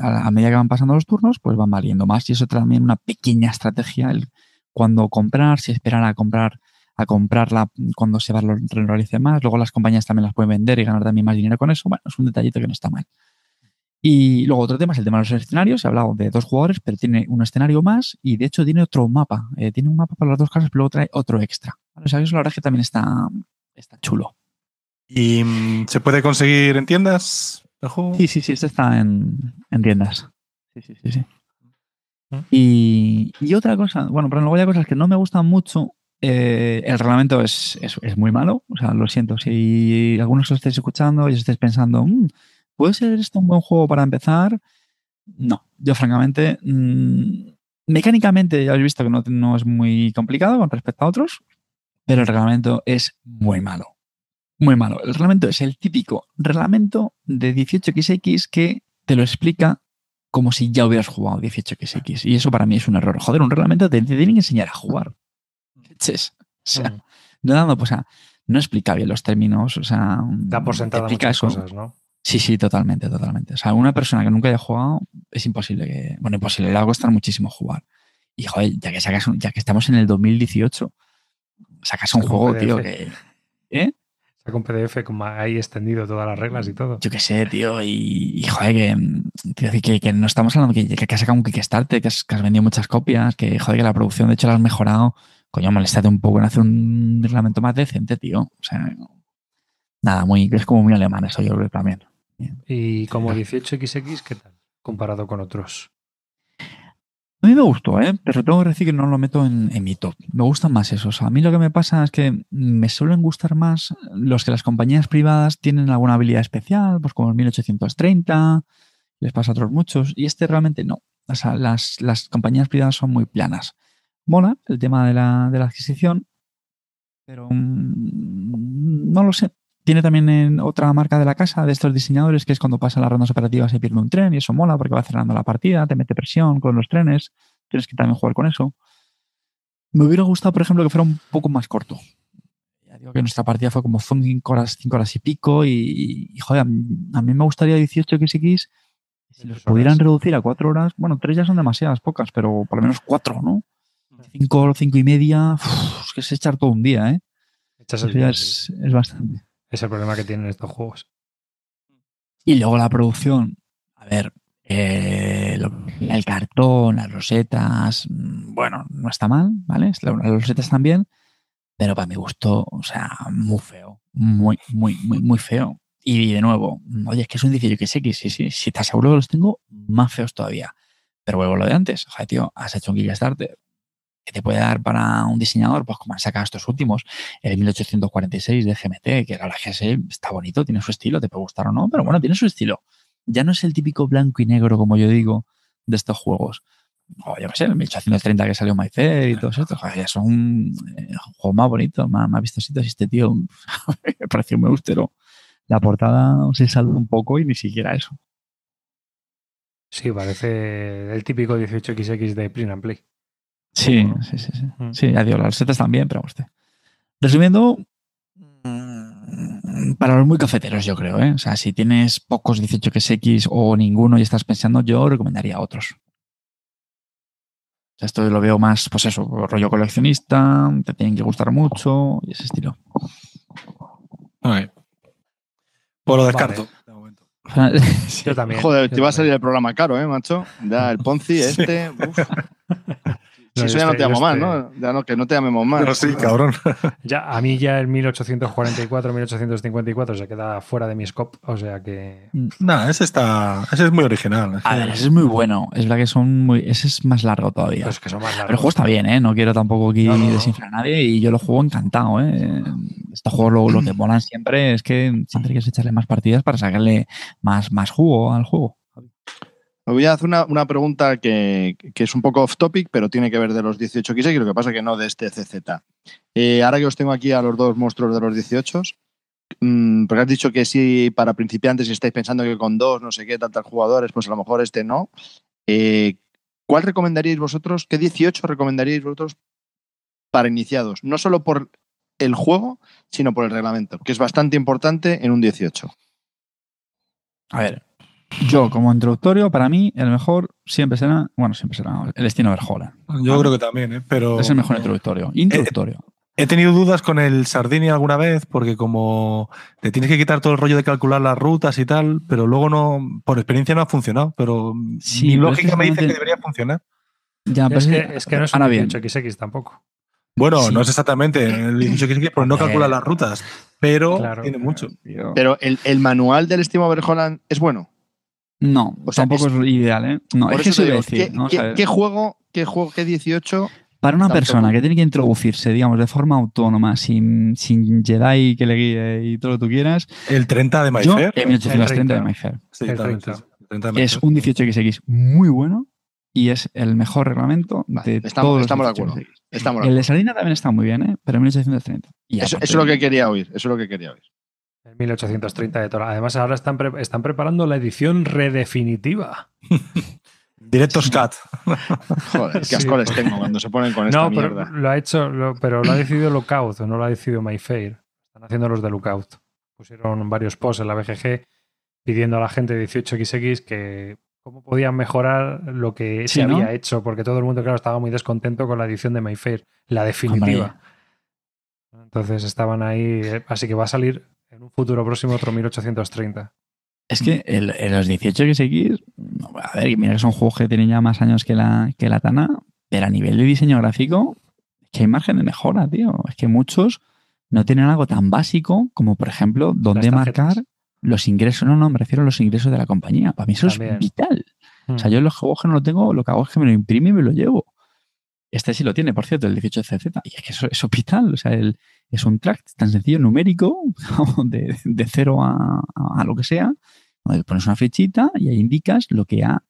A, medida que van pasando los turnos, pues van valiendo más y eso también una pequeña estrategia, el cuando comprar, si esperar a comprar a comprarla cuando se valorice más. Luego las compañías también las pueden vender y ganar también más dinero con eso. Bueno, es un detallito que no está mal. Y luego otro tema es el tema de los escenarios. He hablado de dos jugadores, pero tiene un escenario más y de hecho tiene otro mapa. Eh, tiene un mapa para las dos casas, pero luego trae otro extra. ¿vale? O sea, eso la verdad es que también está, está chulo. ¿Y mm, se puede conseguir en tiendas el juego? Sí, sí, sí, este está en, en tiendas. Sí, sí, sí, sí. ¿Mm? Y, y otra cosa, bueno, pero luego hay cosas que no me gustan mucho. Eh, el reglamento es, es, es muy malo. O sea, lo siento. Si algunos lo estáis escuchando y os estáis pensando, "Mm, ¿puede ser esto un buen juego para empezar? No, yo francamente, mm, mecánicamente ya habéis visto que no, no es muy complicado con respecto a otros, pero el reglamento es muy malo. Muy malo. El reglamento es el típico reglamento de 18xx que te lo explica como si ya hubieras jugado 18xx. Y eso para mí es un error. Joder, un reglamento te, te tienen que enseñar a jugar. Leches. O sea, Mm. no dando, pues, a- no explica bien los términos. O sea, Da por te sentada explica muchas eso. cosas, ¿no? Sí, sí, totalmente, totalmente. O sea, una persona que nunca haya jugado es imposible que. Bueno, imposible, le va a costar muchísimo jugar. Y joder, ya que sacas un- ya que estamos en el 2018, sacas un Saca juego, tío, que. ¿Eh? Saca un PDF como ahí extendido todas las reglas y todo. Yo qué sé, tío, y, y, joder, que, tío, que, que no estamos hablando que, que, has sacado un Kickstarter, que has, que has vendido muchas copias, que joder, que la producción de hecho la has mejorado. Coño, moléstate un poco en hacer un reglamento más decente, tío. O sea, nada, muy, es como muy alemán eso, yo creo también. Y como 18XX, ¿qué tal? Comparado con otros. A mí me gustó, ¿eh? pero tengo que decir que no lo meto en, en mi top. Me gustan más esos. A mí lo que me pasa es que me suelen gustar más los que las compañías privadas tienen alguna habilidad especial, pues como el 1830, les pasa a otros muchos, y este realmente no. O sea, las, las compañías privadas son muy planas. Mola el tema de la, de la adquisición, pero mm, no lo sé. Tiene también en otra marca de la casa de estos diseñadores que es cuando pasan las rondas operativas se pierde un tren y eso mola porque va cerrando la partida, te mete presión con los trenes, tienes que también jugar con eso. Me hubiera gustado, por ejemplo, que fuera un poco más corto. Ya digo que nuestra partida fue como 5 horas, cinco horas y pico y, y, joder, a mí, me gustaría 18xx si los pudieran reducir a 4 horas, bueno, 3 ya son demasiadas pocas, pero por lo menos 4, ¿no? 5 cinco y media, uf, es que es echar todo un día, ¿eh? Echas el día, es, es bastante. Es el problema que tienen estos juegos. Y luego la producción. A ver, eh, el cartón, las rosetas, mm, bueno, no está mal, ¿vale? Las rosetas también, pero para mi gusto, o sea, muy feo. Muy, muy, muy, muy feo. Y de nuevo, oye, es que es un 18xx, sí, sí, si estás seguro que los tengo, más feos todavía. Pero vuelvo a lo de antes, joder, tío, has hecho un Kickstarter que te puede dar para un diseñador, pues como han sacado estos últimos, el 1846 de GMT, que la sí, está bonito, tiene su estilo, te puede gustar o no, pero bueno, tiene su estilo. Ya no es el típico blanco y negro, como yo digo, de estos juegos. O yo qué sé, el 1830 que salió My Fair y todo eso, joder, ya son eh, juegos más bonitos, más, más vistositos. Y este tío me pareció muy austero. La portada se salva un poco y ni siquiera eso. Sí, parece el típico 18XX de Print and Play. Sí, ¿no? sí, sí. Sí, Mm. sí ya digo, las recetas también, pero usted. Resumiendo, mm, para los muy cafeteros, yo creo, ¿eh? O sea, si tienes pocos 18xx o ninguno y estás pensando, yo recomendaría otros. Esto lo veo más, pues eso, rollo coleccionista, te tienen que gustar mucho y ese estilo. Ok. Pues lo descarto. Yo también. Joder, yo te va a salir el programa caro, ¿eh, macho? Ya, el Ponzi, este. uf. No, eso ya no te llamo yo más, ¿no? Ya no, que no te llamemos más. Pero sí, cabrón. Ya, a mí ya el 1844, 1854 se queda fuera de mi scope, o sea que... Nah, ese está. Ese es muy original. A ver, ese es muy bueno. Es verdad que son muy. Ese es más largo todavía. Pues que son más Pero el largos. juego está bien, ¿eh? No quiero tampoco aquí No, desinflar a nadie y yo lo juego encantado, ¿eh? Estos juegos lo, lo que molan siempre es que siempre hay que echarle más partidas para sacarle más, más jugo al juego. Me voy a hacer una, una pregunta que, que es un poco off topic, pero tiene que ver de los 18X, lo que pasa que no de este CZ. Eh, ahora que os tengo aquí a los dos monstruos de los 18, mm, porque has dicho que sí para principiantes y estáis pensando que con dos, no sé qué, tantos jugadores, pues a lo mejor este no. Eh, ¿Cuál recomendaríais vosotros? ¿Qué 18 recomendaríais vosotros para iniciados? No solo por el juego, sino por el reglamento, que es bastante importante en un 18. A ver, yo como introductorio, para mí el mejor siempre será, bueno, siempre será el destino Verjola. Yo creo que también, ¿eh? Pero. Es el mejor introductorio. Introductorio. He tenido dudas con el Sardini alguna vez, porque como te tienes que quitar todo el rollo de calcular las rutas y tal, pero luego no, por experiencia no ha funcionado. Pero Sí, mi pero lógica es que me dice que debería funcionar. Ya, pero Es que, es que no es un bien, 18XX tampoco. Bueno, Sí. no es exactamente el 18 que porque no Eh, calcula las rutas, pero claro. tiene mucho. Pero el, el manual del Estimo Verholland es bueno. No, O sea, tampoco es, ideal, ¿eh? No, es que eso digo, decir. ¿qué, vamos qué- juego, qué juego, qué 18? Para una persona que tiene que introducirse, digamos, de forma autónoma, sin, sin Jedi que le guíe y todo lo que tú quieras, El 30 de yo, Mayfair. en 1830 de El Mayfair. Sí, el también, 30. sí, el 30 de Es un 18XX muy bueno y es el mejor reglamento Vale, de estamos- todos los estamos de acuerdo. 18XX. Estamos de El de. Salina también está muy bien, ¿eh? Pero en 1830. Y Eso, aparte- eso es lo que quería oír. Eso es lo que quería oír. El 1830 de Tora. Además, ahora están, pre- están preparando la edición redefinitiva. Directos Cat. Joder, qué Sí. asco les tengo cuando se ponen con esta No, pero mierda. lo ha hecho, lo- pero lo ha decidido Lookout, no lo ha decidido MyFair. Están haciendo los de Lookout. Pusieron varios posts en la BGG pidiendo a la gente de 18XX que cómo podían mejorar lo que Sí, se ¿no? había hecho, porque todo el mundo, claro, estaba muy descontento con la edición de MyFair, la definitiva. Entonces estaban ahí, eh, así que va a salir en un futuro próximo otro 1830. Es que el, el los 18XX, no, a ver, mira que son juegos que tienen ya más años que la, que la Tana, pero a nivel de diseño gráfico, es que hay margen de mejora, tío. Es que muchos no tienen algo tan básico como, por ejemplo, dónde marcar los ingresos. No, no, me refiero a los ingresos de la compañía. Para mí eso También. es vital. O sea, yo en los juegos que no lo tengo, lo que hago es que me lo imprime y me lo llevo. Este sí lo tiene, por cierto, el 18CZ. Y es que eso, eso es vital. O sea, el- es un track tan sencillo, numérico, de, de cero a, a- lo que sea. donde pones una flechita y ahí indicas lo que ha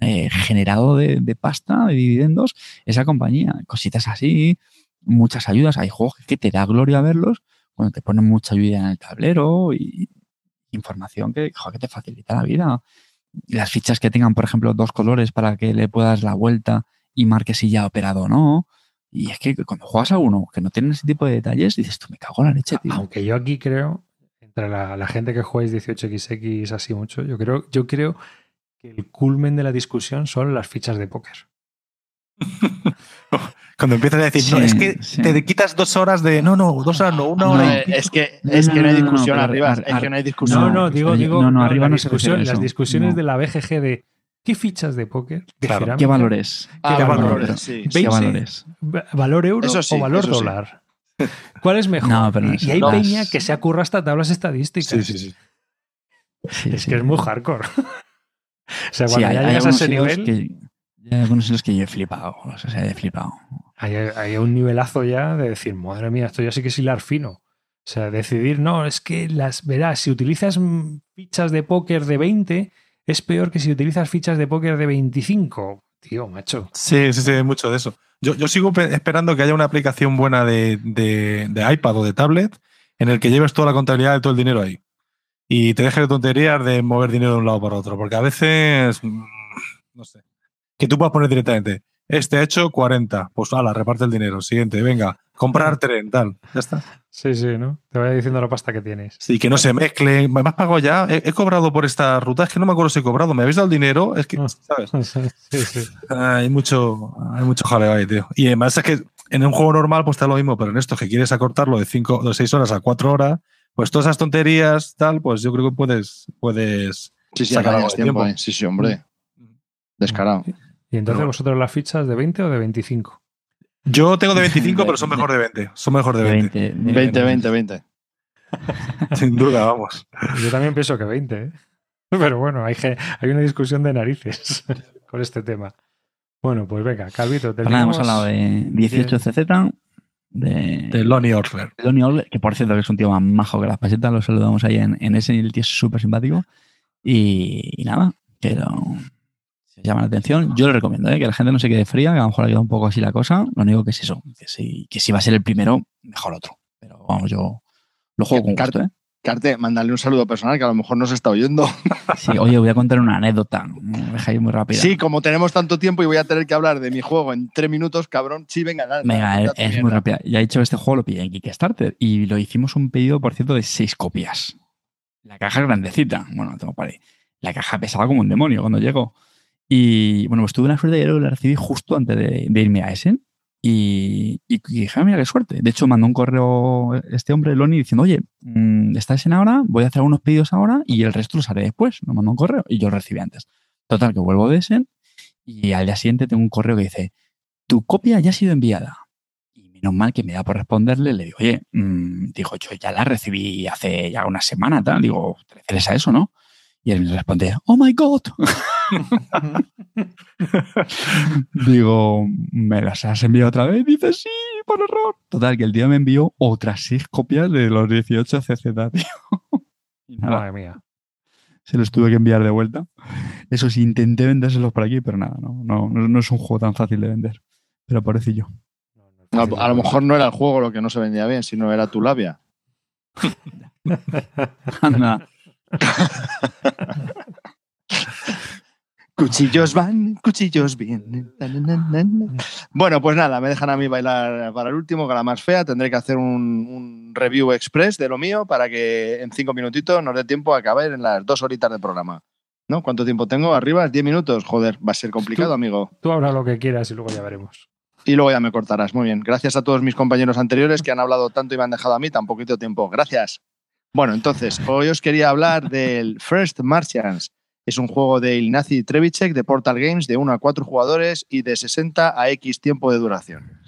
eh, generado de, de pasta, de dividendos, esa compañía. Cositas así, muchas ayudas. Hay juegos que te da gloria verlos cuando te ponen mucha ayuda en el tablero y información que, joder, que te facilita la vida las fichas que tengan, por ejemplo, dos colores para que le puedas la vuelta y marques si ya ha operado o no. Y es que cuando juegas a uno que no tiene ese tipo de detalles, dices, tú me cago en la leche, tío. Aunque yo aquí creo, entre la, la gente que jugáis 18XX así mucho, yo creo, yo creo que el culmen de la discusión son las fichas de póker. Cuando empiezas a decir, no, es que sí. te quitas dos horas de. No, no, dos horas, no, una hora No, y eh, es que, No, es no, que no hay no, no, discusión arriba. ar- Es que no hay No, discusión. no, digo, digo, no, no, la arriba no se discusión- las discusiones No. de la BGG de ¿qué fichas de póker? De Claro. cerámica, ¿Qué valores? Ah, ¿Qué vale, valores? vale, sí. ¿Qué Base- valores? va- ¿Valor euro Eso sí, o valor eso sí. dólar? ¿Cuál es mejor? No, pero y, hay no peña es- que se acurra hasta tablas estadísticas. Sí, sí, sí. Sí, Es sí. que es muy hardcore. o sea, Sí, cuando hay, ya llegas a ese nivel, que, hay algunos hilos que yo he flipado. O sea, he flipado. hay, hay un nivelazo ya de decir, madre mía, esto ya sí que es hilar fino. O sea, decidir, no, es que las, verás, si utilizas fichas de póker de 20, es peor que si utilizas fichas de póker de 25. Tío, macho. Sí, sí, sí, mucho de eso. Yo, yo sigo pe- esperando que haya una aplicación buena de, de- de iPad o de tablet en el que lleves toda la contabilidad de todo el dinero ahí. Y te dejes de tonterías de mover dinero de un lado para otro. Porque a veces, mm, no sé, que tú puedas poner directamente Este ha hecho 40. Pues ala, reparte el dinero. Siguiente, venga, comprar tren, tal. Ya está. Sí, sí, ¿no? Te vaya diciendo la pasta que tienes. Sí, que no se mezcle. ¿Me has pagado ya? He, he cobrado por esta ruta. Es que no me acuerdo si he cobrado. ¿Me habéis dado el dinero? Es que, Ah. ¿sabes? Sí, sí. Hay mucho, hay mucho jaleo ahí, tío. Y además es que en un juego normal pues está lo mismo, pero en esto que quieres acortarlo de 5 de 6 horas a 4 horas, pues todas esas tonterías, tal, pues yo creo que puedes, puedes Sí, sí, Sacar algo de tiempo. tiempo. eh. Sí, sí, hombre. Descarado. ¿Y entonces Pero- vosotros las fichas de 20 o de 25? Yo tengo de 25, pero son mejor de 20. Son mejor de 20. 20, 20, 20, 20. Sin duda, vamos. Yo también pienso que 20, ¿eh? Pero bueno, hay, hay una discusión de narices con este tema. Bueno, pues venga, Calvito, nada, hemos hablado de 18CZ, de, De Lonnie Orfler. de Donny All, que por cierto que es un tío más majo que las pasetas, lo saludamos ahí en, en ese y el tío es súper simpático. Y, y nada, pero llama la atención. Yo lo recomiendo, ¿eh? que la gente no se quede fría, que a lo mejor ha quedado un poco así la cosa. Lo único que es eso, que si, que si va a ser el primero, mejor otro. Pero vamos, yo lo juego con gusto, ¿eh? Carte, mándale un saludo personal que a lo mejor no se está oyendo. Sí, oye, voy a contar una anécdota, me dejáis muy rápida. Sí, como tenemos tanto tiempo y voy a tener que hablar de mi juego en tres minutos, cabrón. Sí, venga, dale, Venga, es, muy rápida. Ya he dicho, este juego lo pillé en Kickstarter y lo hicimos un pedido, por cierto, de seis copias. La caja es grandecita. Bueno, tengo para ahí. La caja pesaba como un demonio cuando llegó. Y bueno, pues tuve la suerte de que la recibí justo antes de, irme a Essen. Y, dije, ah, mira qué suerte. De hecho, mandó un correo este hombre, Loni, diciendo, oye, mm, ¿está Essen ahora? Voy a hacer unos pedidos ahora y el resto los haré después. Me mandó un correo y yo lo recibí antes. Total, que vuelvo de Essen y al día siguiente tengo un correo que dice, tu copia ya ha sido enviada. Y menos mal que me da por responderle, le digo, oye, mm, digo, yo ya la recibí hace ya una semana, tal. Digo, ¿te refieres a eso, no? Y él me responde, oh my god. digo, ¿me las has enviado otra vez? Dice, sí, por error. Total, que el tío me envió otras seis copias de los 18 CZ, tío. Y nada, Madre mía. se los tuve que enviar de vuelta. Eso sí, intenté vendérselos por aquí, pero nada, no, no, no, es un juego tan fácil de vender. Pero pobrecillo. No, a lo mejor no era el juego lo que no se vendía bien, sino era tu labia. Anda. Cuchillos van, cuchillos vienen. Bueno, pues nada, me dejan a mí bailar para el último, con la más fea. Tendré que hacer un, un review express de lo mío para que en cinco minutitos nos dé tiempo a acabar en las dos horitas de programa. ¿No? ¿Cuánto tiempo tengo? ¿Arriba? ¿Diez minutos? Joder, va a ser complicado, Tú- amigo. Tú habla lo que quieras y luego ya veremos. Y luego ya me cortarás. Muy bien. Gracias a todos mis compañeros anteriores que han hablado tanto y me han dejado a mí tan poquito tiempo. Gracias. Bueno, entonces, hoy os quería hablar del First Martians. Es un juego de Ignacy Trevicek de Portal Games de 1 a 4 jugadores y de 60 a X tiempo de duración.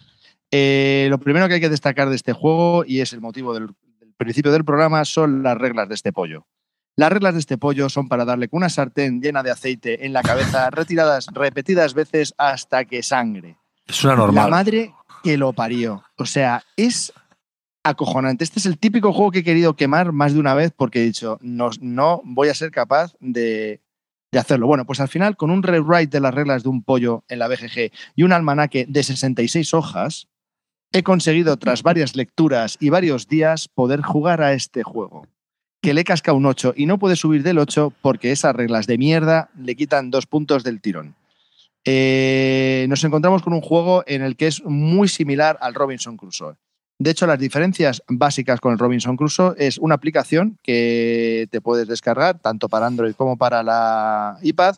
Eh, lo primero que hay que destacar de este juego, y es el motivo del, del principio del programa, son las reglas de este pollo. Las reglas de este pollo son para darle con una sartén llena de aceite en la cabeza, retiradas repetidas veces hasta que sangre. Es una La normal. madre que lo parió. O sea, es acojonante. Este es el típico juego que he querido quemar más de una vez porque he dicho, no, no voy a ser capaz de, de hacerlo. Bueno, pues al final, con un rewrite de las reglas de un pollo en la BGG y un almanaque de 66 hojas, he conseguido, tras varias lecturas y varios días, poder jugar a este juego. Que le casca un 8 y no puede subir del 8 porque esas reglas de mierda le quitan dos puntos del tirón. Eh, nos encontramos con un juego en el que es muy similar al Robinson Crusoe. De hecho, las diferencias básicas con el Robinson Crusoe es una aplicación que te puedes descargar tanto para Android como para la iPad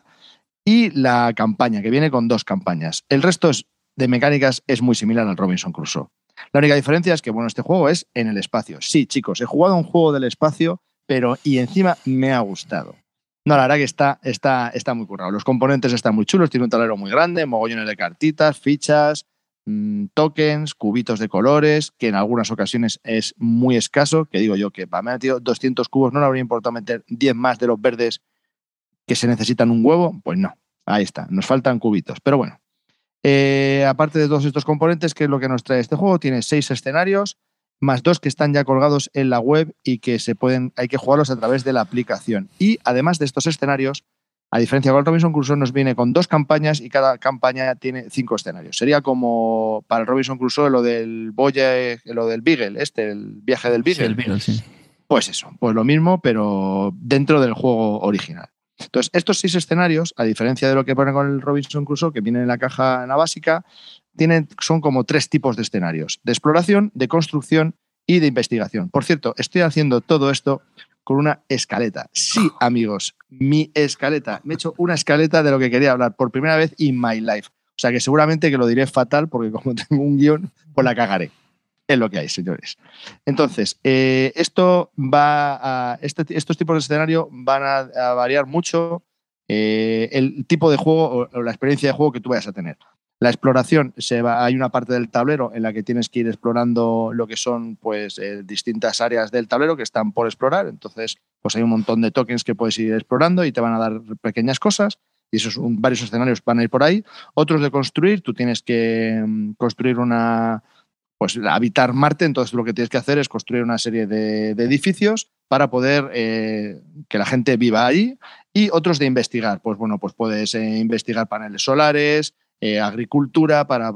y la campaña, que viene con dos campañas. El resto es- de mecánicas es muy similar al Robinson Crusoe. La única diferencia es que, bueno, este juego es en el espacio. Sí, chicos, he jugado un juego del espacio, pero y encima me ha gustado. No, la verdad que está, está, está muy currado. Los componentes están muy chulos, tiene un tablero muy grande, mogollones de cartitas, fichas, mm, tokens, cubitos de colores, que en algunas ocasiones es muy escaso, que digo yo que para mí ha metido 200 cubos, no le habría importado meter 10 más de los verdes que se necesitan un huevo, pues no, ahí está, nos faltan cubitos, pero bueno. Eh, aparte de todos estos componentes, que es lo que nos trae este juego, tiene seis escenarios, más dos que están ya colgados en la web y que se pueden, hay que jugarlos a través de la aplicación. Y además de estos escenarios, a diferencia del Robinson Crusoe, nos viene con dos campañas y cada campaña tiene cinco escenarios. Sería como para el Robinson Crusoe lo del Boye, lo del Beagle, este, el viaje del Sí, Beagle. el Beagle, sí. Pues eso, pues lo mismo, pero dentro del juego original. Entonces, estos seis escenarios, a diferencia de lo que pone con el Robinson Crusoe, que viene en la caja en la básica, tienen, son como tres tipos de escenarios, de exploración, de construcción y de investigación. Por cierto, estoy haciendo todo esto con una escaleta. Sí, amigos, mi escaleta. Me he hecho una escaleta de lo que quería hablar por primera vez in my life. O sea que seguramente que lo diré fatal porque como tengo un guion, pues la cagaré. Es lo que hay, señores. Entonces, eh, esto va este estos tipos de escenario van a, variar mucho eh, el tipo de juego o, la experiencia de juego que tú vayas a tener. La exploración, se va, hay una parte del tablero en la que tienes que ir explorando lo que son pues, eh, distintas áreas del tablero que están por explorar. Entonces, pues hay un montón de tokens que puedes ir explorando y te van a dar pequeñas cosas. Y esos varios escenarios van a ir por ahí. Otros de construir, tú tienes que mm, construir una, pues habitar Marte, entonces lo que tienes que hacer es construir una serie de, edificios para poder eh, que la gente viva ahí y otros de investigar. Pues bueno, pues puedes eh, investigar paneles solares, eh, agricultura, para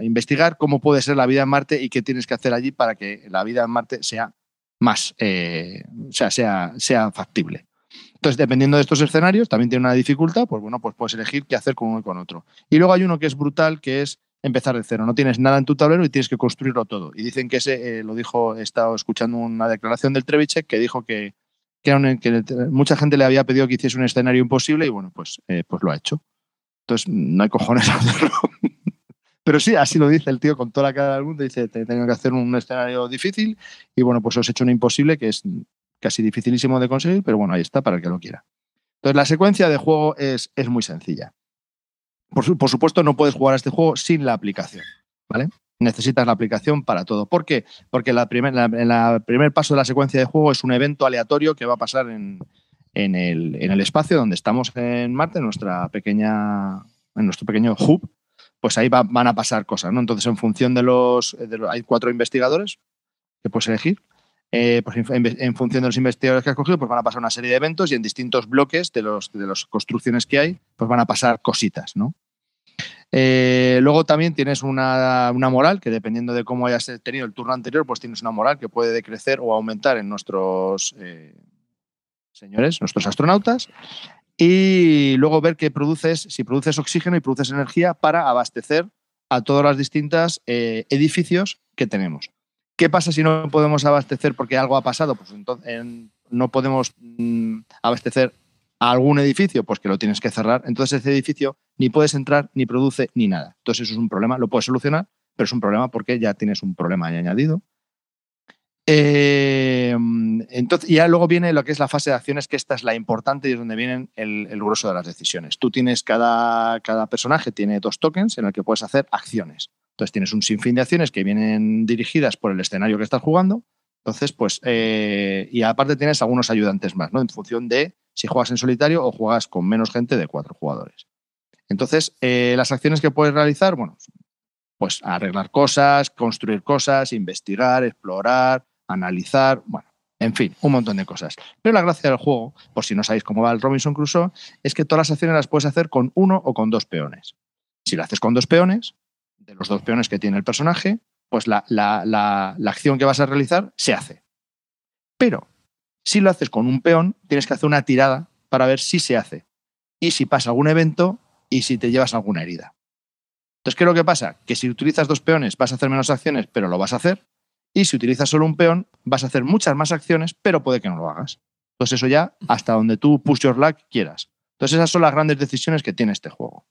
investigar cómo puede ser la vida en Marte y qué tienes que hacer allí para que la vida en Marte sea más, o sea, sea, sea factible. Entonces, dependiendo de estos escenarios, también tiene una dificultad, pues bueno, pues puedes elegir qué hacer con uno y con otro. Y luego hay uno que es brutal, que es empezar de cero. No tienes nada en tu tablero y tienes que construirlo todo. Y dicen que ese, eh, lo dijo, he estado escuchando una declaración del Trevichek que dijo que, que, mucha gente le había pedido que hiciese un escenario imposible y bueno, pues, eh, pues lo ha hecho. Entonces, no hay cojones a hacerlo. Pero sí, así lo dice el tío con toda la cara del mundo. Dice, tengo que hacer un escenario difícil y bueno, pues os he hecho un imposible que es casi dificilísimo de conseguir, pero bueno, ahí está para el que lo quiera. Entonces, la secuencia de juego es, es muy sencilla. Por, supuesto, no puedes jugar a este juego sin la aplicación, ¿vale? Necesitas la aplicación para todo. ¿Por qué? Porque la primer, el primer paso de la secuencia de juego es un evento aleatorio que va a pasar en, el, espacio donde estamos en Marte, en, nuestra pequeña, en nuestro pequeño hub, pues ahí van a pasar cosas, ¿no? Entonces, en función de los, los, Hay cuatro investigadores que puedes elegir eh, pues en, función de los investigadores que has cogido, pues van a pasar una serie de eventos y en distintos bloques de, los, de las construcciones que hay, pues van a pasar cositas, ¿no? Eh, luego también tienes una, moral que dependiendo de cómo hayas tenido el turno anterior, pues tienes una moral que puede decrecer o aumentar en nuestros eh, señores, nuestros astronautas. Y luego ver qué produces, si produces oxígeno y produces energía para abastecer a todos los distintos edificios que tenemos. ¿Qué pasa si no podemos abastecer porque algo ha pasado? Pues entonces no podemos mm, abastecer a algún edificio, pues que lo tienes que cerrar. Entonces ese edificio ni puedes entrar, ni produce, ni nada. Entonces eso es un problema, lo puedes solucionar, pero es un problema porque ya tienes un problema añadido. Eh, entonces, ya luego viene lo que es la fase de acciones, que esta es la importante y es donde viene el, el grueso de las decisiones. Tú tienes, cada, cada personaje tiene dos tokens en el que puedes hacer acciones. Entonces tienes un sinfín de acciones que vienen dirigidas por el escenario que estás jugando. Entonces, pues, eh, y aparte tienes algunos ayudantes más, ¿no? En función de si juegas en solitario o juegas con menos gente de cuatro jugadores. Entonces, eh, las acciones que puedes realizar, bueno, pues arreglar cosas, construir cosas, investigar, explorar, analizar, bueno, en fin, un montón de cosas. Pero la gracia del juego, por si no sabéis cómo va el Robinson Crusoe, es que todas las acciones las puedes hacer con uno o con dos peones. Si lo haces con dos peones, de los dos peones que tiene el personaje, pues la, acción que vas a realizar se hace. Pero si lo haces con un peón, tienes que hacer una tirada para ver si se hace. Y si pasa algún evento y si te llevas alguna herida. Entonces, ¿qué es lo que pasa? Que si utilizas dos peones vas a hacer menos acciones, pero lo vas a hacer. Y si utilizas solo un peón, vas a hacer muchas más acciones, pero puede que no lo hagas. Entonces, eso ya hasta donde tú push your luck quieras. Entonces, esas son las grandes decisiones que tiene este juego.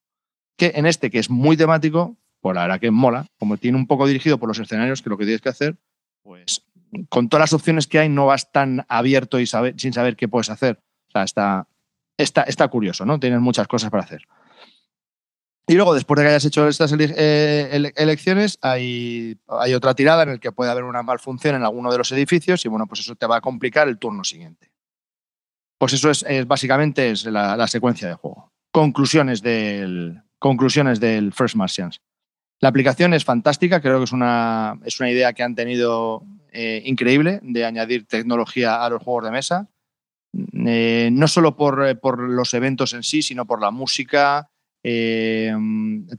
Que en este, que es muy temático, pues la verdad que mola, como tiene un poco dirigido por los escenarios, que lo que tienes que hacer, pues con todas las opciones que hay no vas tan abierto y sin saber qué puedes hacer. O sea, está, está, está curioso, ¿no? Tienes muchas cosas para hacer. Y luego, después de que hayas hecho estas eh, elecciones, hay, hay, otra tirada en la que puede haber una malfunción en alguno de los edificios y bueno, pues eso te va a complicar el turno siguiente. Pues eso es, básicamente es la, secuencia de juego. Conclusiones del, conclusiones del First Martians. La aplicación es fantástica, creo que es una, es una idea que han tenido eh, increíble de añadir tecnología a los juegos de mesa. Eh, no solo por, por, los eventos en sí, sino por la música. Eh,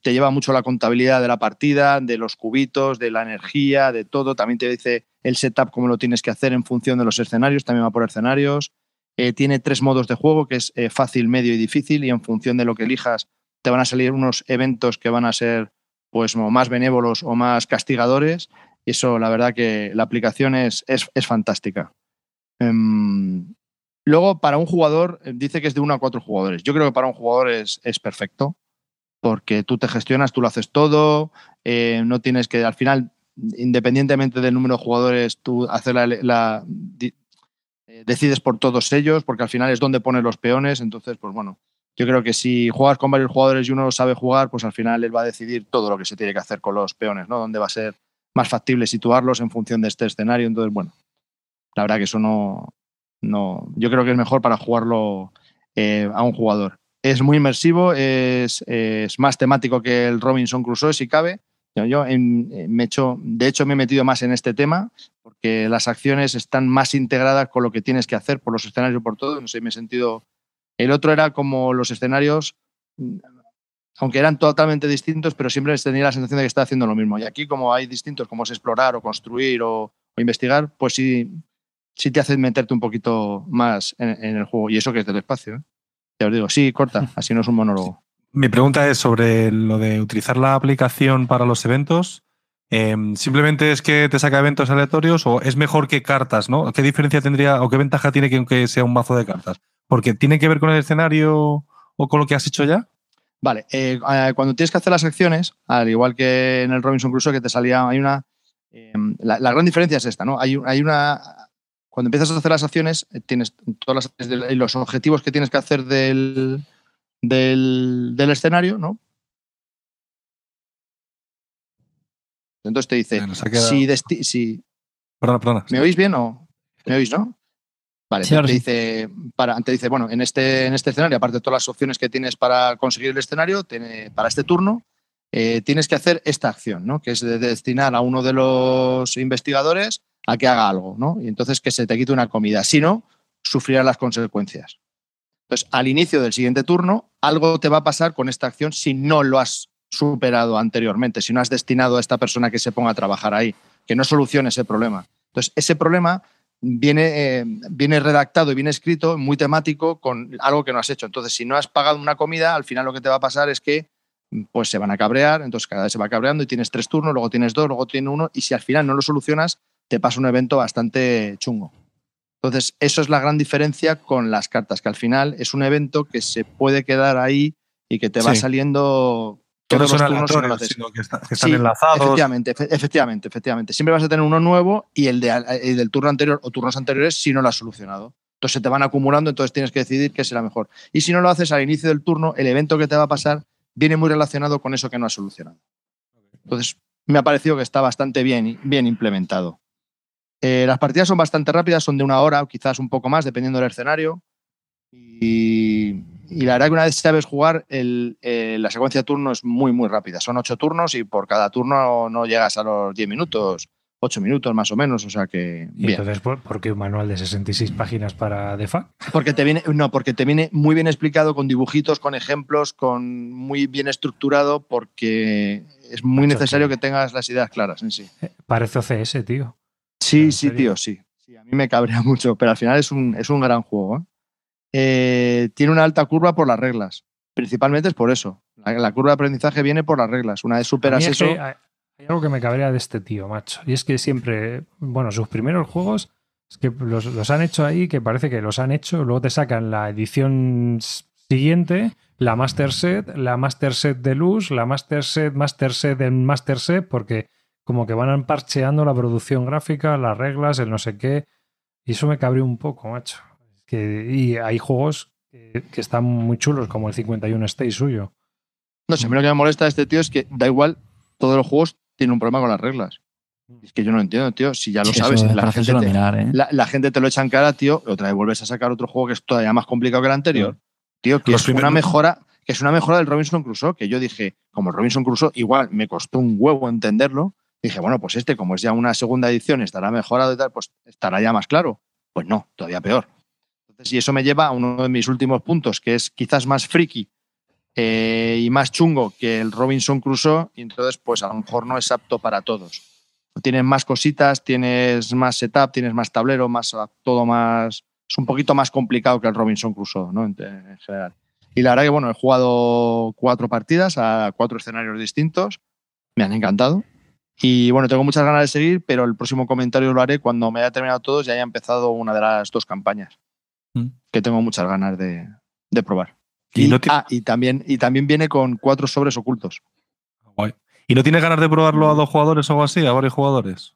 te lleva mucho la contabilidad de la partida, de los cubitos, de la energía, de todo. También te dice el setup, cómo lo tienes que hacer en función de los escenarios, también va por escenarios. Eh, tiene tres modos de juego, que es eh, fácil, medio y difícil, y en función de lo que elijas, te van a salir unos eventos que van a ser pues más benévolos o más castigadores. Eso, la verdad que la aplicación es, es, fantástica. Em, luego, para un jugador, dice que es de uno a cuatro jugadores. Yo creo que para un jugador es, es perfecto, porque tú te gestionas, tú lo haces todo, eh, no tienes que, al final, independientemente del número de jugadores, tú hacer la, eh, decides por todos ellos, porque al final es donde pones los peones. Entonces, pues bueno, yo creo que si juegas con varios jugadores y uno sabe jugar, pues al final él va a decidir todo lo que se tiene que hacer con los peones, ¿no? Dónde va a ser más factible situarlos en función de este escenario. Entonces, bueno, la verdad que eso no. No yo creo que es mejor para jugarlo eh, a un jugador. Es muy inmersivo, es, más temático que el Robinson Crusoe, si cabe yo eh, me hecho, de hecho, me he metido más en este tema porque las acciones están más integradas con lo que tienes que hacer por los escenarios, por todo. No sé, me he sentido. El otro era como los escenarios, aunque eran totalmente distintos, pero siempre tenía la sensación de que estaba haciendo lo mismo. Y aquí, como hay distintos, como es explorar o construir o, investigar, pues sí, sí te hace meterte un poquito más en, el juego. Y eso que es del espacio. ¿eh? Ya os digo, sí, corta, así no es un monólogo. Mi pregunta es sobre lo de utilizar la aplicación para los eventos. Em, ¿Simplemente es que te saca eventos aleatorios o es mejor que cartas? ¿no? ¿Qué diferencia tendría o qué ventaja tiene que aunque sea un mazo de cartas? ¿Porque tiene que ver con el escenario o con lo que has hecho ya? Vale, eh, eh, cuando tienes que hacer las acciones, al igual que en el Robinson Crusoe que te salía, hay una. Em, la, gran diferencia es esta, ¿no? Hay, hay una. Cuando empiezas a hacer las acciones, eh, tienes todas las, los objetivos que tienes que hacer del, del, escenario, ¿no? Entonces te dice, si, si... Perdona, perdona. ¿Me oís bien o...? ¿Me oís, no? Vale, te, dice, para, te dice, bueno, en este, en este escenario, aparte de todas las opciones que tienes para conseguir el escenario, tiene, para este turno, eh, tienes que hacer esta acción, ¿no? Que es de destinar a uno de los investigadores a que haga algo, ¿no? Y entonces que se te quite una comida. Si no, sufrirá las consecuencias. Entonces, al inicio del siguiente turno, algo te va a pasar con esta acción si no lo has superado anteriormente, si no has destinado a esta persona que se ponga a trabajar ahí, que no solucione ese problema. Entonces, ese problema viene, eh, viene redactado y viene escrito, muy temático, con algo que no has hecho. Entonces, si no has pagado una comida, al final lo que te va a pasar es que pues se van a cabrear, entonces cada vez se va cabreando y tienes tres turnos, luego tienes dos, luego tienes uno, y si al final no lo solucionas, te pasa un evento bastante chungo. Entonces, eso es la gran diferencia con las cartas, que al final es un evento que se puede quedar ahí y que te va saliendo todos los turnos sino que, están enlazados. Efectivamente, efectivamente, efectivamente. Siempre vas a tener uno nuevo y el, de, del turno anterior o turnos anteriores si no lo has solucionado. Entonces se te van acumulando, entonces tienes que decidir qué será mejor. Y si no lo haces al inicio del turno, el evento que te va a pasar viene muy relacionado con eso que no has solucionado. Entonces, me ha parecido que está bastante bien, bien implementado. Eh, las partidas son bastante rápidas, son de una hora quizás un poco más, dependiendo del escenario. Y, la verdad que una vez sabes jugar, eh, la secuencia de turno es muy, muy rápida. Son ocho turnos y por cada turno no llegas a los diez minutos, ocho minutos más o menos. O sea que. entonces por, qué un manual de 66 páginas para DEFA? Porque te viene, no, porque te viene muy bien explicado, con dibujitos, con ejemplos, con muy bien estructurado, porque es muy necesario que tengas las ideas claras en sí. Eh, parece OCS, tío. Sí, sí, tío, sí. sí. A mí me cabrea mucho, pero al final es un, es un gran juego. ¿eh? Eh, tiene una alta curva por las reglas. Principalmente es por eso. La, curva de aprendizaje viene por las reglas. Una vez superas eso. Hay, algo que me cabrea de este tío, macho. Y es que siempre, bueno, sus primeros juegos es que los, los han hecho ahí, que parece que los han hecho, luego te sacan la edición siguiente, la Master Set, la Master Set de luz, la Master Set, Master Set en Master Set, porque como que van parcheando la producción gráfica, las reglas, el no sé qué. Y eso me cabreó un poco, macho. Que, y hay juegos que, están muy chulos, como el 51 Stay suyo. No sé, a mí lo que me molesta de este tío es que da igual, todos los juegos tienen un problema con las reglas. Es que yo no entiendo, tío. Si ya lo sabes, la gente, te, ¿eh? la, gente, te, lo echa en cara, tío. Otra vez vuelves a sacar otro juego que es todavía más complicado que el anterior. Tío, que es una mejora, que es una mejora del Robinson Crusoe. Que yo dije, como el Robinson Crusoe, igual me costó un huevo entenderlo dije, bueno, pues este, como es ya una segunda edición, estará mejorado y tal, pues estará ya más claro. Pues no, todavía peor. Entonces, y eso me lleva a uno de mis últimos puntos, que es quizás más friki eh, y más chungo que el Robinson Crusoe, y entonces, pues a lo mejor no es apto para tienes más cositas, tienes más setup, tienes más tablero, más todo más es un poquito más complicado que el Robinson Crusoe, ¿no? En, en general. Y la verdad que, bueno, he jugado cuatro partidas a cuatro escenarios distintos. Me han encantado. Y bueno, tengo muchas ganas de seguir, pero el próximo comentario lo haré cuando me haya terminado todos y haya empezado una de las dos campañas. Mm. Que tengo muchas ganas de, de probar. Y Y, no ti- ah, y, también, y también viene con cuatro sobres ocultos. Guay. ¿Y no tienes ganas de probarlo a dos jugadores o algo así, a varios jugadores?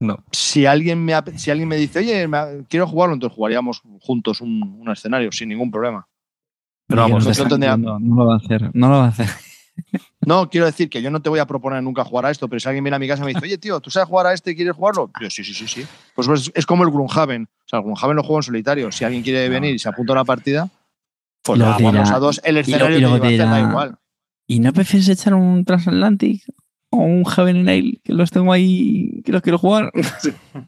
No. Si alguien me, si alguien me dice, oye, me- quiero jugarlo, entonces jugaríamos juntos un, un escenario sin ningún problema. Pero vamos, no, tendría- no lo va a hacer. No lo va a hacer. No, quiero decir que yo no te voy a proponer nunca jugar a esto, pero si alguien viene a mi casa y me dice, oye, tío, ¿tú sabes jugar a este y quieres jugarlo? Yo, sí, sí, sí, sí. Pues, pues es como el Gloomhaven. O sea, el Gloomhaven lo juego en solitario. Si alguien quiere venir y se apunta a una partida, pues Lo la jugamos dirá- a dos. El y lo- y a hacer da igual. ¿Y no prefieres echar un Transatlantic o un Heaven and Ale que los tengo ahí que los quiero jugar?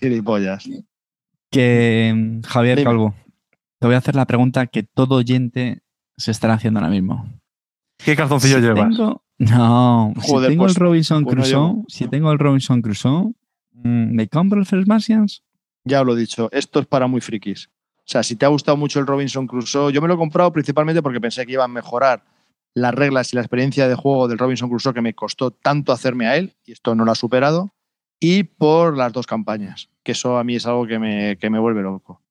Gilipollas. Que mm, Javier. Calvo, te voy a hacer la pregunta que todo oyente se estará haciendo ahora mismo. ¿Qué calzoncillo Si llevas? tengo- no, Joder, si tengo pues, el Robinson pues Crusoe, si tengo el Robinson Crusoe, mm, ¿me compro el First Martians? Ya os lo he dicho, esto es para muy frikis. O sea, si te ha gustado mucho el Robinson Crusoe, yo me lo he comprado principalmente porque pensé que iba a mejorar las reglas y la experiencia de juego del Robinson Crusoe que me costó tanto hacerme a él, y esto no lo ha superado, y por las dos campañas, que eso a mí es algo que me, que me vuelve loco.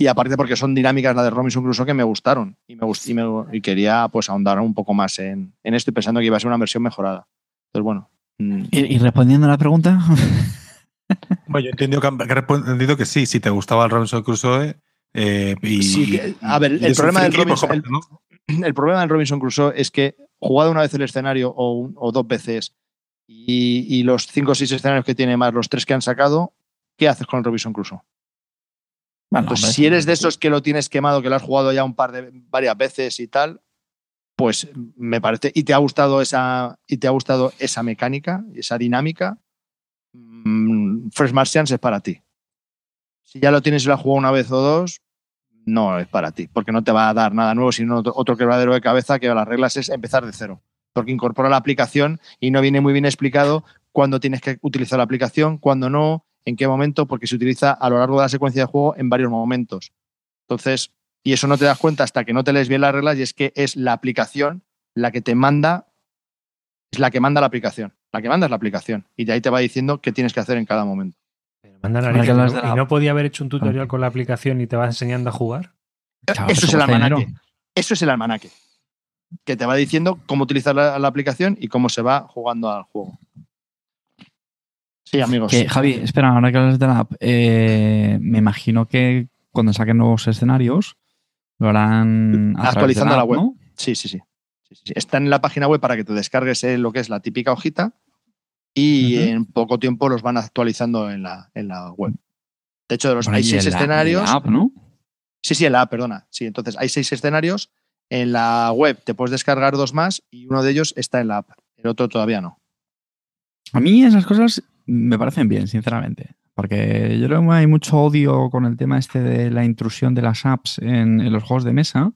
Y aparte porque son dinámicas las de Robinson Crusoe que me gustaron y, me gust- y, me- y quería pues ahondar un poco más en, en esto y pensando que iba a ser una versión mejorada. Entonces, bueno. mm, Y, y respondiendo a la pregunta, Bueno, yo he entendido que, que respondido que sí, si te gustaba el Robinson Crusoe. eh, y, Sí, que- a ver, el problema del Robinson- el- cómprate, ¿no? el problema del Robinson Crusoe es que jugado una vez el escenario o, un- o dos veces y, y los cinco o seis escenarios que tiene más los tres que han sacado, ¿qué haces con el Robinson Crusoe? Bueno, Pues hombre, si eres de esos que lo tienes quemado, que lo has jugado ya un par de varias veces y tal, pues me parece y te ha gustado esa y te ha gustado esa mecánica, esa dinámica, mm, Fresh Martians es para ti. Si ya lo tienes y lo has jugado una vez o dos, no es para ti, porque no te va a dar nada nuevo, sino otro, otro quebradero de cabeza que las reglas es empezar de cero, porque incorpora la aplicación y no viene muy bien explicado cuándo tienes que utilizar la aplicación, cuándo no, en qué momento, porque se utiliza a lo largo de la secuencia de juego en varios momentos. Entonces, y eso no te das cuenta hasta que no te lees bien las reglas y es que es la aplicación la que te manda, es la que manda la aplicación. La que manda es la aplicación y de ahí te va diciendo qué tienes que hacer en cada momento. Pero ¿Y no podía haber hecho un tutorial con la aplicación y te va enseñando a jugar? Eso es el almanaque. dinero. Eso es el almanaque. Que te va diciendo cómo utilizar la, la aplicación y cómo se va jugando al juego. Sí, amigos. Que, Javi, espera, ahora que hablas de la app, eh, me imagino que cuando saquen nuevos escenarios lo harán a Actualizando la app, web. ¿no? Sí, sí, sí. Sí. Está en la página web para que te descargues eh, lo que es la típica hojita y en poco tiempo los van actualizando en la, en la web. De hecho, de los, hay seis en la- escenarios. en la app, ¿no? Sí, sí, en la app, perdona. Sí, entonces hay seis escenarios. En la web te puedes descargar dos más y uno de ellos está en la app. El otro todavía no. A mí esas cosas me parecen bien, sinceramente. Porque yo creo que hay mucho odio con el tema este de la intrusión de las apps en, en los juegos de mesa.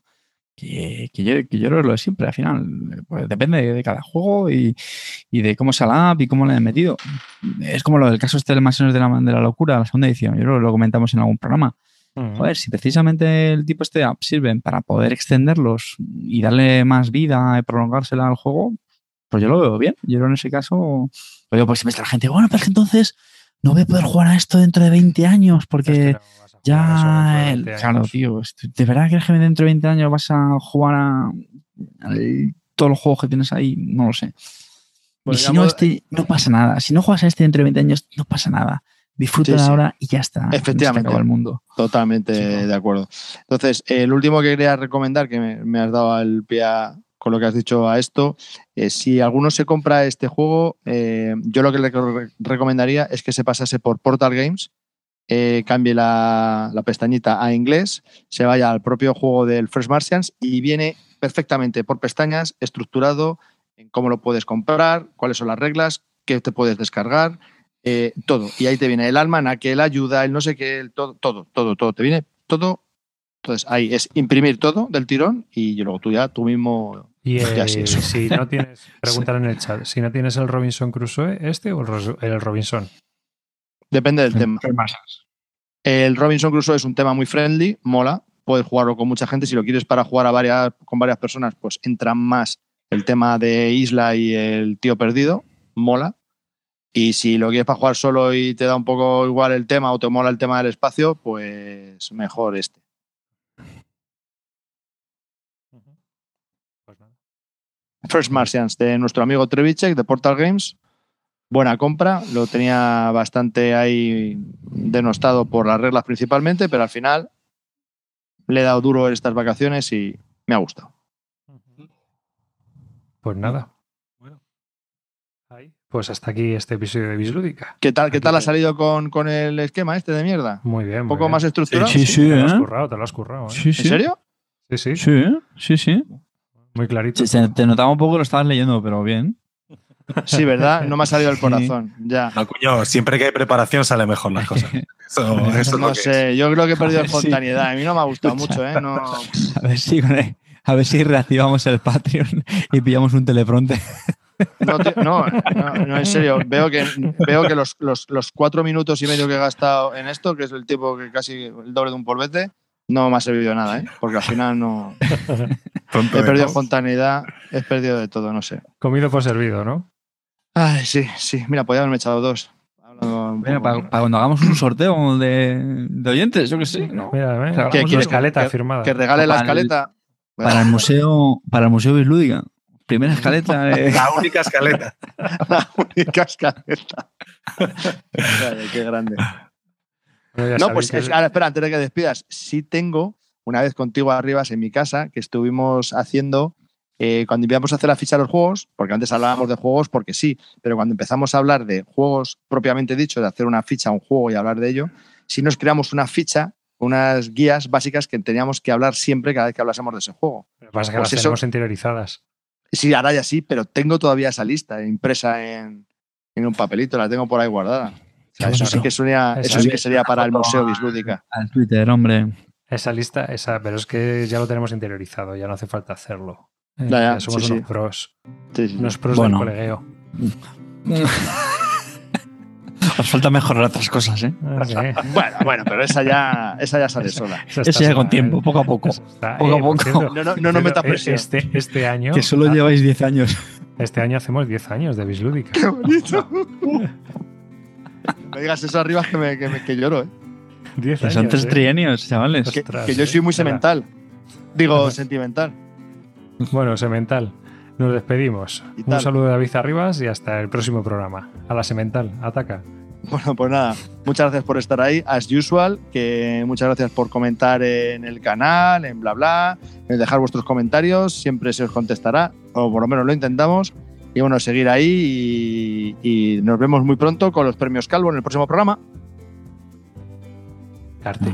Que, que yo, que yo creo que lo de siempre, al final. Pues depende de cada juego y, y de cómo sea la app y cómo la han metido. Es como lo del caso este de Mansiones de la, de la Locura, la segunda edición. Yo creo que lo comentamos en algún programa. Joder, si precisamente el tipo este de apps sirven para poder extenderlos y darle más vida y prolongársela al juego, pues yo lo veo bien. Yo en ese caso, lo digo porque siempre está la gente, bueno, pero es que entonces no voy a poder jugar a esto dentro de 20 años porque ya, el- claro, tío, ¿de verdad crees que dentro de 20 años vas a jugar a, a todos los juegos que tienes ahí? No lo sé. Bueno, y si no, este, no pasa nada. Si no juegas a este dentro de 20 años, no pasa nada. Disfruta Sí, ahora y ya está. Se Efectivamente. acaba el mundo. Totalmente Sí, ¿no? de acuerdo. Entonces, el último que quería recomendar, que me, me has dado el pie a- con lo que has dicho a esto, eh, si alguno se compra este juego, eh, yo lo que le re- recomendaría es que se pasase por Portal Games, eh, cambie la, pestañita a inglés, se vaya al propio juego del Fresh Martians y viene perfectamente por pestañas, estructurado en cómo lo puedes comprar, cuáles son las reglas, qué te puedes descargar, todo. Y ahí te viene el almanaque, el ayuda, el no sé qué, el todo, todo, todo, todo. Te viene todo. Entonces ahí es imprimir todo del tirón y luego tú ya tú mismo. Y Ya, sí, eso. si no tienes, preguntar en el chat, si no tienes el Robinson Crusoe, ¿este o el, Robinson? Depende del tema. El Robinson Crusoe es un tema muy friendly, mola. Puedes jugarlo con mucha gente. Si lo quieres para jugar a varias, con varias personas, pues entra más el tema de isla y el tío perdido, mola. Y si lo quieres para jugar solo y te da un poco igual el tema o te mola el tema del espacio, pues mejor este. Pues nada. First Martians de nuestro amigo Trevichek de Portal Games. Buena compra, lo tenía bastante ahí denostado por las reglas principalmente, pero al final le he dado duro estas vacaciones y me ha gustado. Pues nada. Bueno. Ahí. Pues hasta aquí este episodio de Bislúdica. ¿Qué tal, qué tal ha salido con, con el esquema este de mierda? Muy bien. ¿Un poco bien. más estructurado? Sí, sí, Te lo has ¿eh? currado, te lo has currado. ¿eh? Sí, sí. ¿En serio? Sí, sí, Sí, sí, sí. Muy clarito. Sí, se- te notaba un poco que lo estabas leyendo, pero bien. Sí, ¿verdad? No me ha salido el Sí. corazón. Ya. No, cuño, siempre que hay preparación sale mejor las cosas. Eso, eso No sé, yo creo que he perdido A ver si- espontaneidad. A mí no me ha gustado Escucha. mucho, ¿eh? No... A ver si, a ver si reactivamos el Patreon y pillamos un teleprompter. No, tío, no, no, no, en serio. Veo que, veo que los, los- los cuatro minutos y medio que he gastado en esto, que es el tiempo que casi el doble de un polvete, no me ha servido nada, ¿eh? Porque al final no. He perdido espontaneidad, he perdido de todo, no sé. Comido por servido, ¿no? Ay, sí, sí. Mira, podía haberme echado dos. Mira, para, cuando hagamos un sorteo de, de oyentes, yo que sé, ¿no? Mira, ¿eh? Claro, ¿Qué Con quieres? escaleta Que- firmada. Que regale la el- escaleta. Para el museo, para el museo Bislúdica. Primera escaleta. eh. La única escaleta. La única escaleta. Qué grande. Bueno, No, pues es- ahora espera, antes de que despidas, sí tengo, una vez contigo arriba en mi casa, que estuvimos haciendo, eh, cuando íbamos a hacer la ficha de los juegos, porque antes hablábamos de juegos porque sí, pero cuando empezamos a hablar de juegos propiamente dicho, de hacer una ficha a un juego y hablar de ello, sí nos creamos una ficha, unas guías básicas que teníamos que hablar siempre cada vez que hablásemos de ese juego. Lo que pasa es que pues las tenemos interiorizadas. Sí, ahora ya sí, pero tengo todavía esa lista impresa en, en un papelito, la tengo por ahí guardada. O sea, Qué eso sí que sería, Esa eso sí es que sería para el Museo Bislúdica. Al Twitter, hombre. Esa lista, esa, pero es que ya lo tenemos interiorizado, ya no hace falta hacerlo. Eh, Ya, ya, somos sí, unos sí. pros, Sí, sí. unos pros Bueno. del colegueo. Os falta mejorar otras cosas, ¿eh? Ah. Bueno, bueno, pero esa ya, esa ya sale sola. Esa está ya con sola, tiempo, ¿eh? poco a poco. Esa está- Poco a por poco. cierto, No, no, no metas eh, presión. Este, este año. Que solo ah, lleváis 10 años. Este año hacemos 10 años de Bislúdica. Qué bonito. Me digas eso arriba que, me, que, me- que lloro, ¿eh? 10 Que años. son tres ¿eh? trienios, chavales. Que, Ostras, que yo eh. soy muy semental. Digo, sentimental. Bueno, Semental, nos despedimos. Un saludo de David Arribas y hasta el próximo programa. A la Semental, ataca. Bueno, pues nada, muchas gracias por estar ahí, as usual, que muchas gracias por comentar en el canal, en bla bla, en dejar vuestros comentarios, siempre se os contestará, o por lo menos lo intentamos. Y bueno, seguir ahí y, y nos vemos muy pronto con los premios Calvo en el próximo programa. Carte.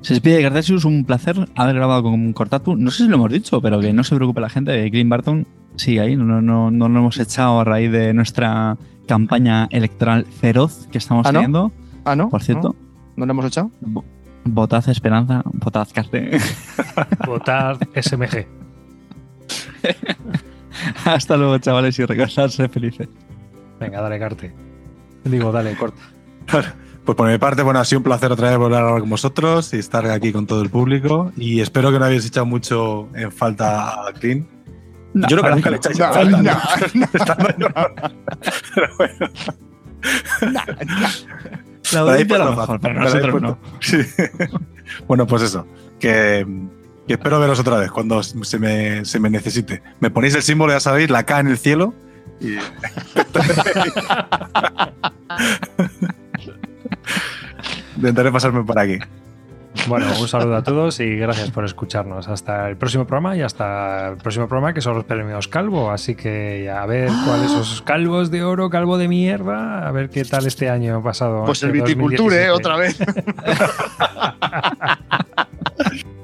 Se despide Cartesius, un placer haber grabado con Cortatu. No sé si lo hemos dicho, pero que no se preocupe la gente. Green Barton sigue ahí, no, no, no, no lo hemos echado a raíz de nuestra campaña electoral feroz que estamos ¿Ah, no? teniendo. Ah, ¿no? Por cierto, ¿No, ¿No lo hemos echado? Votad Esperanza, votad Carte. Votad SMG. Hasta luego, chavales, y recordad ser felices. Venga, dale, Carte. Digo, dale, corta. Pues por mi parte, bueno, ha sido un placer otra vez volver a hablar con vosotros y estar aquí con todo el público. Y espero que no habéis echado mucho en falta a Clean. Yo creo que nunca le echáis en No, falta. no, yo. Pero bueno, La audiencia a lo mejor, pero nosotros no. Sí. Bueno, pues eso. Que, que espero veros otra vez cuando se me, se me necesite. Me ponéis el símbolo, ya sabéis, la K en el cielo. Y... Intentaré pasarme por aquí. Bueno, un saludo a todos y gracias por escucharnos. Hasta el próximo programa y hasta el próximo programa que son los premios Calvo. Así que a ver cuáles son esos calvos de oro, calvo de mierda, a ver qué tal este año pasado. Pues este el viticulture, ¿eh? 2017. Otra vez.